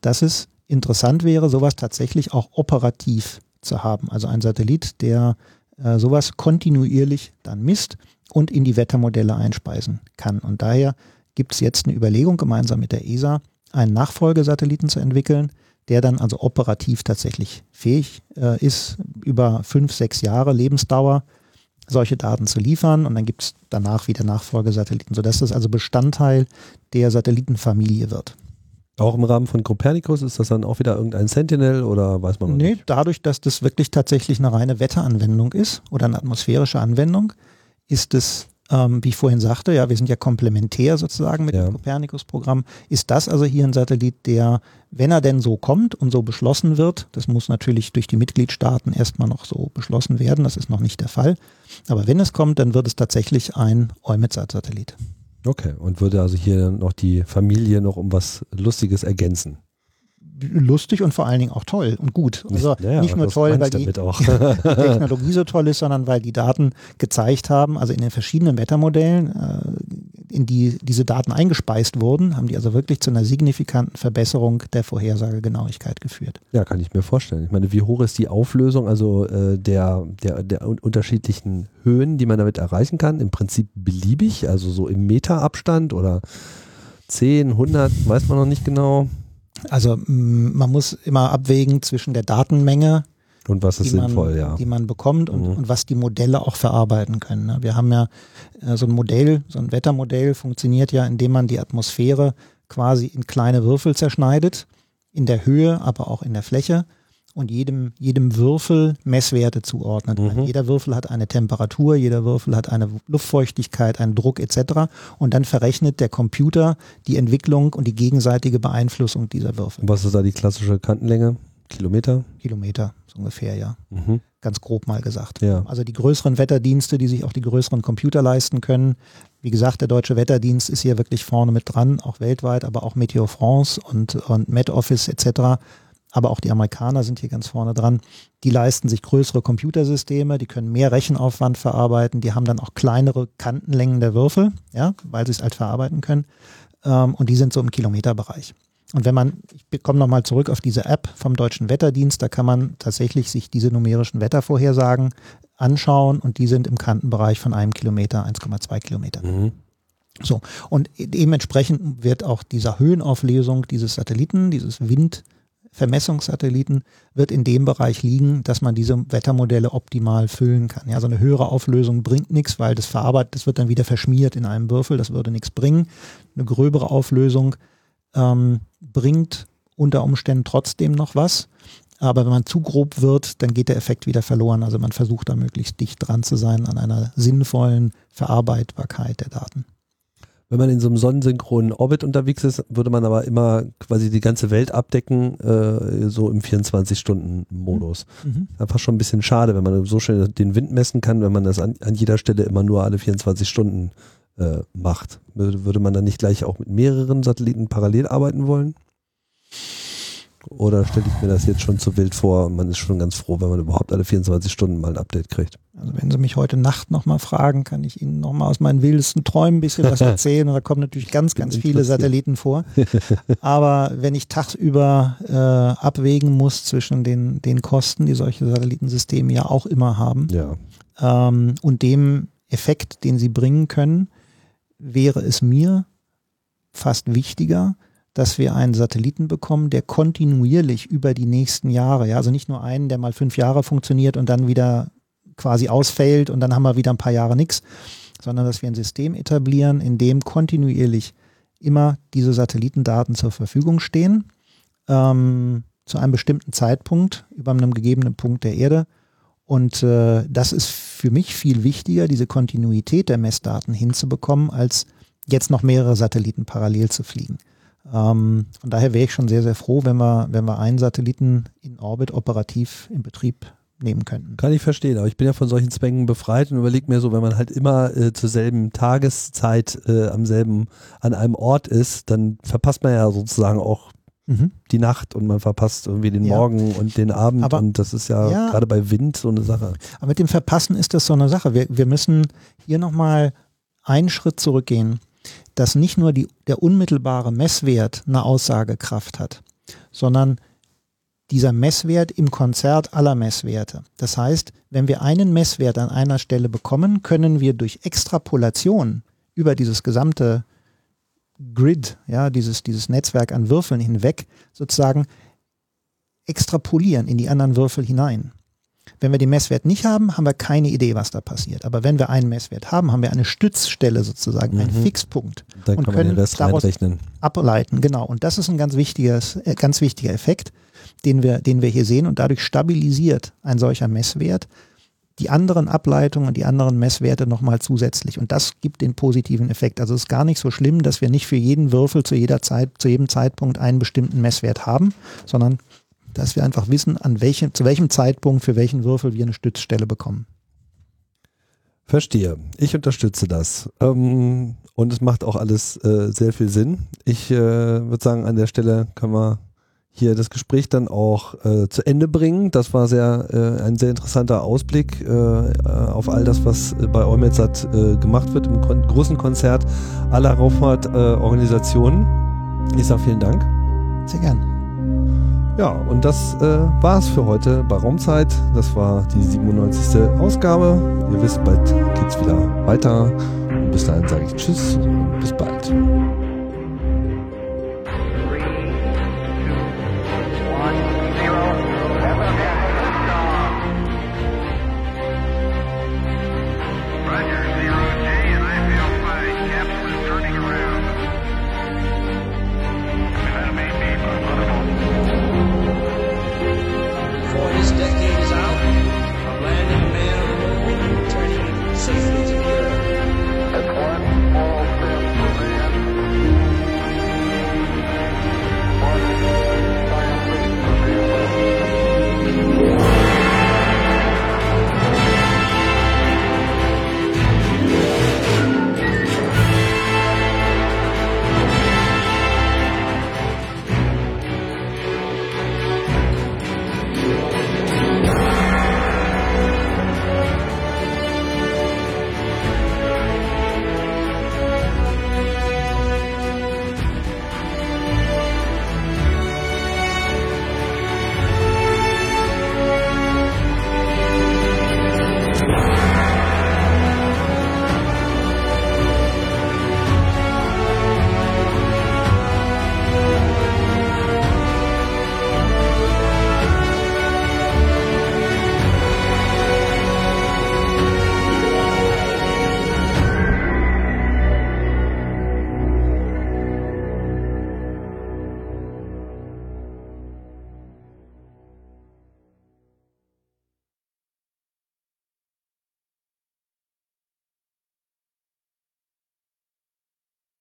dass es interessant wäre, sowas tatsächlich auch operativ zu haben. Also ein Satellit, der äh, sowas kontinuierlich dann misst und in die Wettermodelle einspeisen kann. Und daher gibt es jetzt eine Überlegung, gemeinsam mit der ESA einen Nachfolgesatelliten zu entwickeln, der dann also operativ tatsächlich fähig äh, ist, über fünf, sechs Jahre Lebensdauer solche Daten zu liefern. Und dann gibt es danach wieder Nachfolgesatelliten, sodass das also Bestandteil der Satellitenfamilie wird. Auch im Rahmen von Copernicus ist das dann auch wieder irgendein Sentinel oder weiß man noch nee, nicht? dadurch, dass das wirklich tatsächlich eine reine Wetteranwendung ist oder eine atmosphärische Anwendung, ist es, ähm, wie ich vorhin sagte, ja, wir sind ja komplementär sozusagen mit ja. dem Copernicus-Programm, ist das also hier ein Satellit, der, wenn er denn so kommt und so beschlossen wird, das muss natürlich durch die Mitgliedstaaten erstmal noch so beschlossen werden, das ist noch nicht der Fall, aber wenn es kommt, dann wird es tatsächlich ein EUMETSAT-Satellit. Okay, und würde also hier noch die Familie noch um was Lustiges ergänzen lustig und vor allen Dingen auch toll und gut. Also nicht, ja, nicht nur toll, weil die, *laughs* die, *laughs* Technologie so toll ist, sondern weil die Daten gezeigt haben, also in den verschiedenen Wettermodellen, äh, in die diese Daten eingespeist wurden, haben die also wirklich zu einer signifikanten Verbesserung der Vorhersagegenauigkeit geführt. Ja, kann ich mir vorstellen. Ich meine, wie hoch ist die Auflösung, also äh, der, der, der unterschiedlichen Höhen, die man damit erreichen kann? Im Prinzip beliebig, also so im Meterabstand oder 10, 100, weiß man noch nicht genau. Also man muss immer abwägen zwischen der Datenmenge und was ist sinnvoll, man, ja. Die man bekommt und, mhm. und was die Modelle auch verarbeiten können. Ne? Wir haben ja äh, so ein Modell, so ein Wettermodell funktioniert ja, indem man die Atmosphäre quasi in kleine Würfel zerschneidet, in der Höhe, aber auch in der Fläche und jedem, jedem Würfel Messwerte zuordnet. Mhm. Jeder Würfel hat eine Temperatur, jeder Würfel hat eine Luftfeuchtigkeit, einen Druck etc. Und dann verrechnet der Computer die Entwicklung und die gegenseitige Beeinflussung dieser Würfel. Und was ist da die klassische Kantenlänge? Kilometer? Kilometer, so ungefähr, ja. Mhm. Ganz grob mal gesagt. Ja. Also die größeren Wetterdienste, die sich auch die größeren Computer leisten können. Wie gesagt, der Deutsche Wetterdienst ist hier wirklich vorne mit dran, auch weltweit, aber auch Meteo France und, und Met Office etc aber auch die Amerikaner sind hier ganz vorne dran. Die leisten sich größere Computersysteme, die können mehr Rechenaufwand verarbeiten, die haben dann auch kleinere Kantenlängen der Würfel, ja, weil sie es halt verarbeiten können. Ähm, und die sind so im Kilometerbereich. Und wenn man, ich komme nochmal zurück auf diese App vom Deutschen Wetterdienst, da kann man tatsächlich sich diese numerischen Wettervorhersagen anschauen und die sind im Kantenbereich von einem Kilometer, 1,2 Kilometer. Mhm. So, und dementsprechend wird auch dieser Höhenauflösung dieses Satelliten, dieses Wind, Vermessungssatelliten wird in dem Bereich liegen, dass man diese Wettermodelle optimal füllen kann. Ja, so eine höhere Auflösung bringt nichts, weil das verarbeitet, das wird dann wieder verschmiert in einem Würfel, das würde nichts bringen. Eine gröbere Auflösung ähm, bringt unter Umständen trotzdem noch was. Aber wenn man zu grob wird, dann geht der Effekt wieder verloren. Also man versucht da möglichst dicht dran zu sein an einer sinnvollen Verarbeitbarkeit der Daten. Wenn man in so einem sonnensynchronen Orbit unterwegs ist, würde man aber immer quasi die ganze Welt abdecken, äh, so im 24-Stunden-Modus. Mhm. Einfach schon ein bisschen schade, wenn man so schnell den Wind messen kann, wenn man das an, an jeder Stelle immer nur alle 24 Stunden äh, macht. Würde man dann nicht gleich auch mit mehreren Satelliten parallel arbeiten wollen? Oder stelle ich mir das jetzt schon zu wild vor man ist schon ganz froh, wenn man überhaupt alle 24 Stunden mal ein Update kriegt? Also wenn Sie mich heute Nacht nochmal fragen, kann ich Ihnen nochmal aus meinen wildesten Träumen ein bisschen was erzählen. Und da kommen natürlich ganz, ganz viele Satelliten vor. *laughs* Aber wenn ich tagsüber äh, abwägen muss zwischen den, den Kosten, die solche Satellitensysteme ja auch immer haben, ja. ähm, und dem Effekt, den sie bringen können, wäre es mir fast wichtiger, dass wir einen Satelliten bekommen, der kontinuierlich über die nächsten Jahre, ja, also nicht nur einen, der mal fünf Jahre funktioniert und dann wieder quasi ausfällt und dann haben wir wieder ein paar Jahre nichts, sondern dass wir ein System etablieren, in dem kontinuierlich immer diese Satellitendaten zur Verfügung stehen, ähm, zu einem bestimmten Zeitpunkt, über einem gegebenen Punkt der Erde. Und äh, das ist für mich viel wichtiger, diese Kontinuität der Messdaten hinzubekommen, als jetzt noch mehrere Satelliten parallel zu fliegen. Ähm, von daher wäre ich schon sehr, sehr froh, wenn wir, wenn wir einen Satelliten in Orbit operativ in Betrieb nehmen könnten. Kann ich verstehen, aber ich bin ja von solchen Zwängen befreit und überlege mir so, wenn man halt immer äh, zur selben Tageszeit äh, am selben, an einem Ort ist, dann verpasst man ja sozusagen auch mhm. die Nacht und man verpasst irgendwie den ja. Morgen und den Abend aber, und das ist ja, ja gerade bei Wind so eine Sache. Aber mit dem Verpassen ist das so eine Sache. Wir, wir müssen hier nochmal einen Schritt zurückgehen dass nicht nur die, der unmittelbare Messwert eine Aussagekraft hat, sondern dieser Messwert im Konzert aller Messwerte. Das heißt, wenn wir einen Messwert an einer Stelle bekommen, können wir durch Extrapolation über dieses gesamte Grid, ja, dieses, dieses Netzwerk an Würfeln hinweg sozusagen extrapolieren in die anderen Würfel hinein. Wenn wir den Messwert nicht haben, haben wir keine Idee, was da passiert. Aber wenn wir einen Messwert haben, haben wir eine Stützstelle sozusagen, mhm. einen Fixpunkt Dann und können daraus reinrechnen. ableiten. Genau. Und das ist ein ganz wichtiges, äh, ganz wichtiger Effekt, den wir, den wir hier sehen. Und dadurch stabilisiert ein solcher Messwert die anderen Ableitungen und die anderen Messwerte nochmal zusätzlich. Und das gibt den positiven Effekt. Also es ist gar nicht so schlimm, dass wir nicht für jeden Würfel zu jeder Zeit, zu jedem Zeitpunkt einen bestimmten Messwert haben, sondern dass wir einfach wissen, an welchem, zu welchem Zeitpunkt für welchen Würfel wir eine Stützstelle bekommen. Verstehe. Ich unterstütze das. Ähm, und es macht auch alles äh, sehr viel Sinn. Ich äh, würde sagen, an der Stelle können wir hier das Gespräch dann auch äh, zu Ende bringen. Das war sehr äh, ein sehr interessanter Ausblick äh, auf all das, was bei Eumetsat äh, gemacht wird im kon großen Konzert aller Raumfahrtorganisationen. Ich sage vielen Dank. Sehr gern. Ja, und das äh, war es für heute bei Raumzeit. Das war die 97. Ausgabe. Ihr wisst, bald geht's wieder weiter. Und bis dahin sage ich Tschüss und bis bald.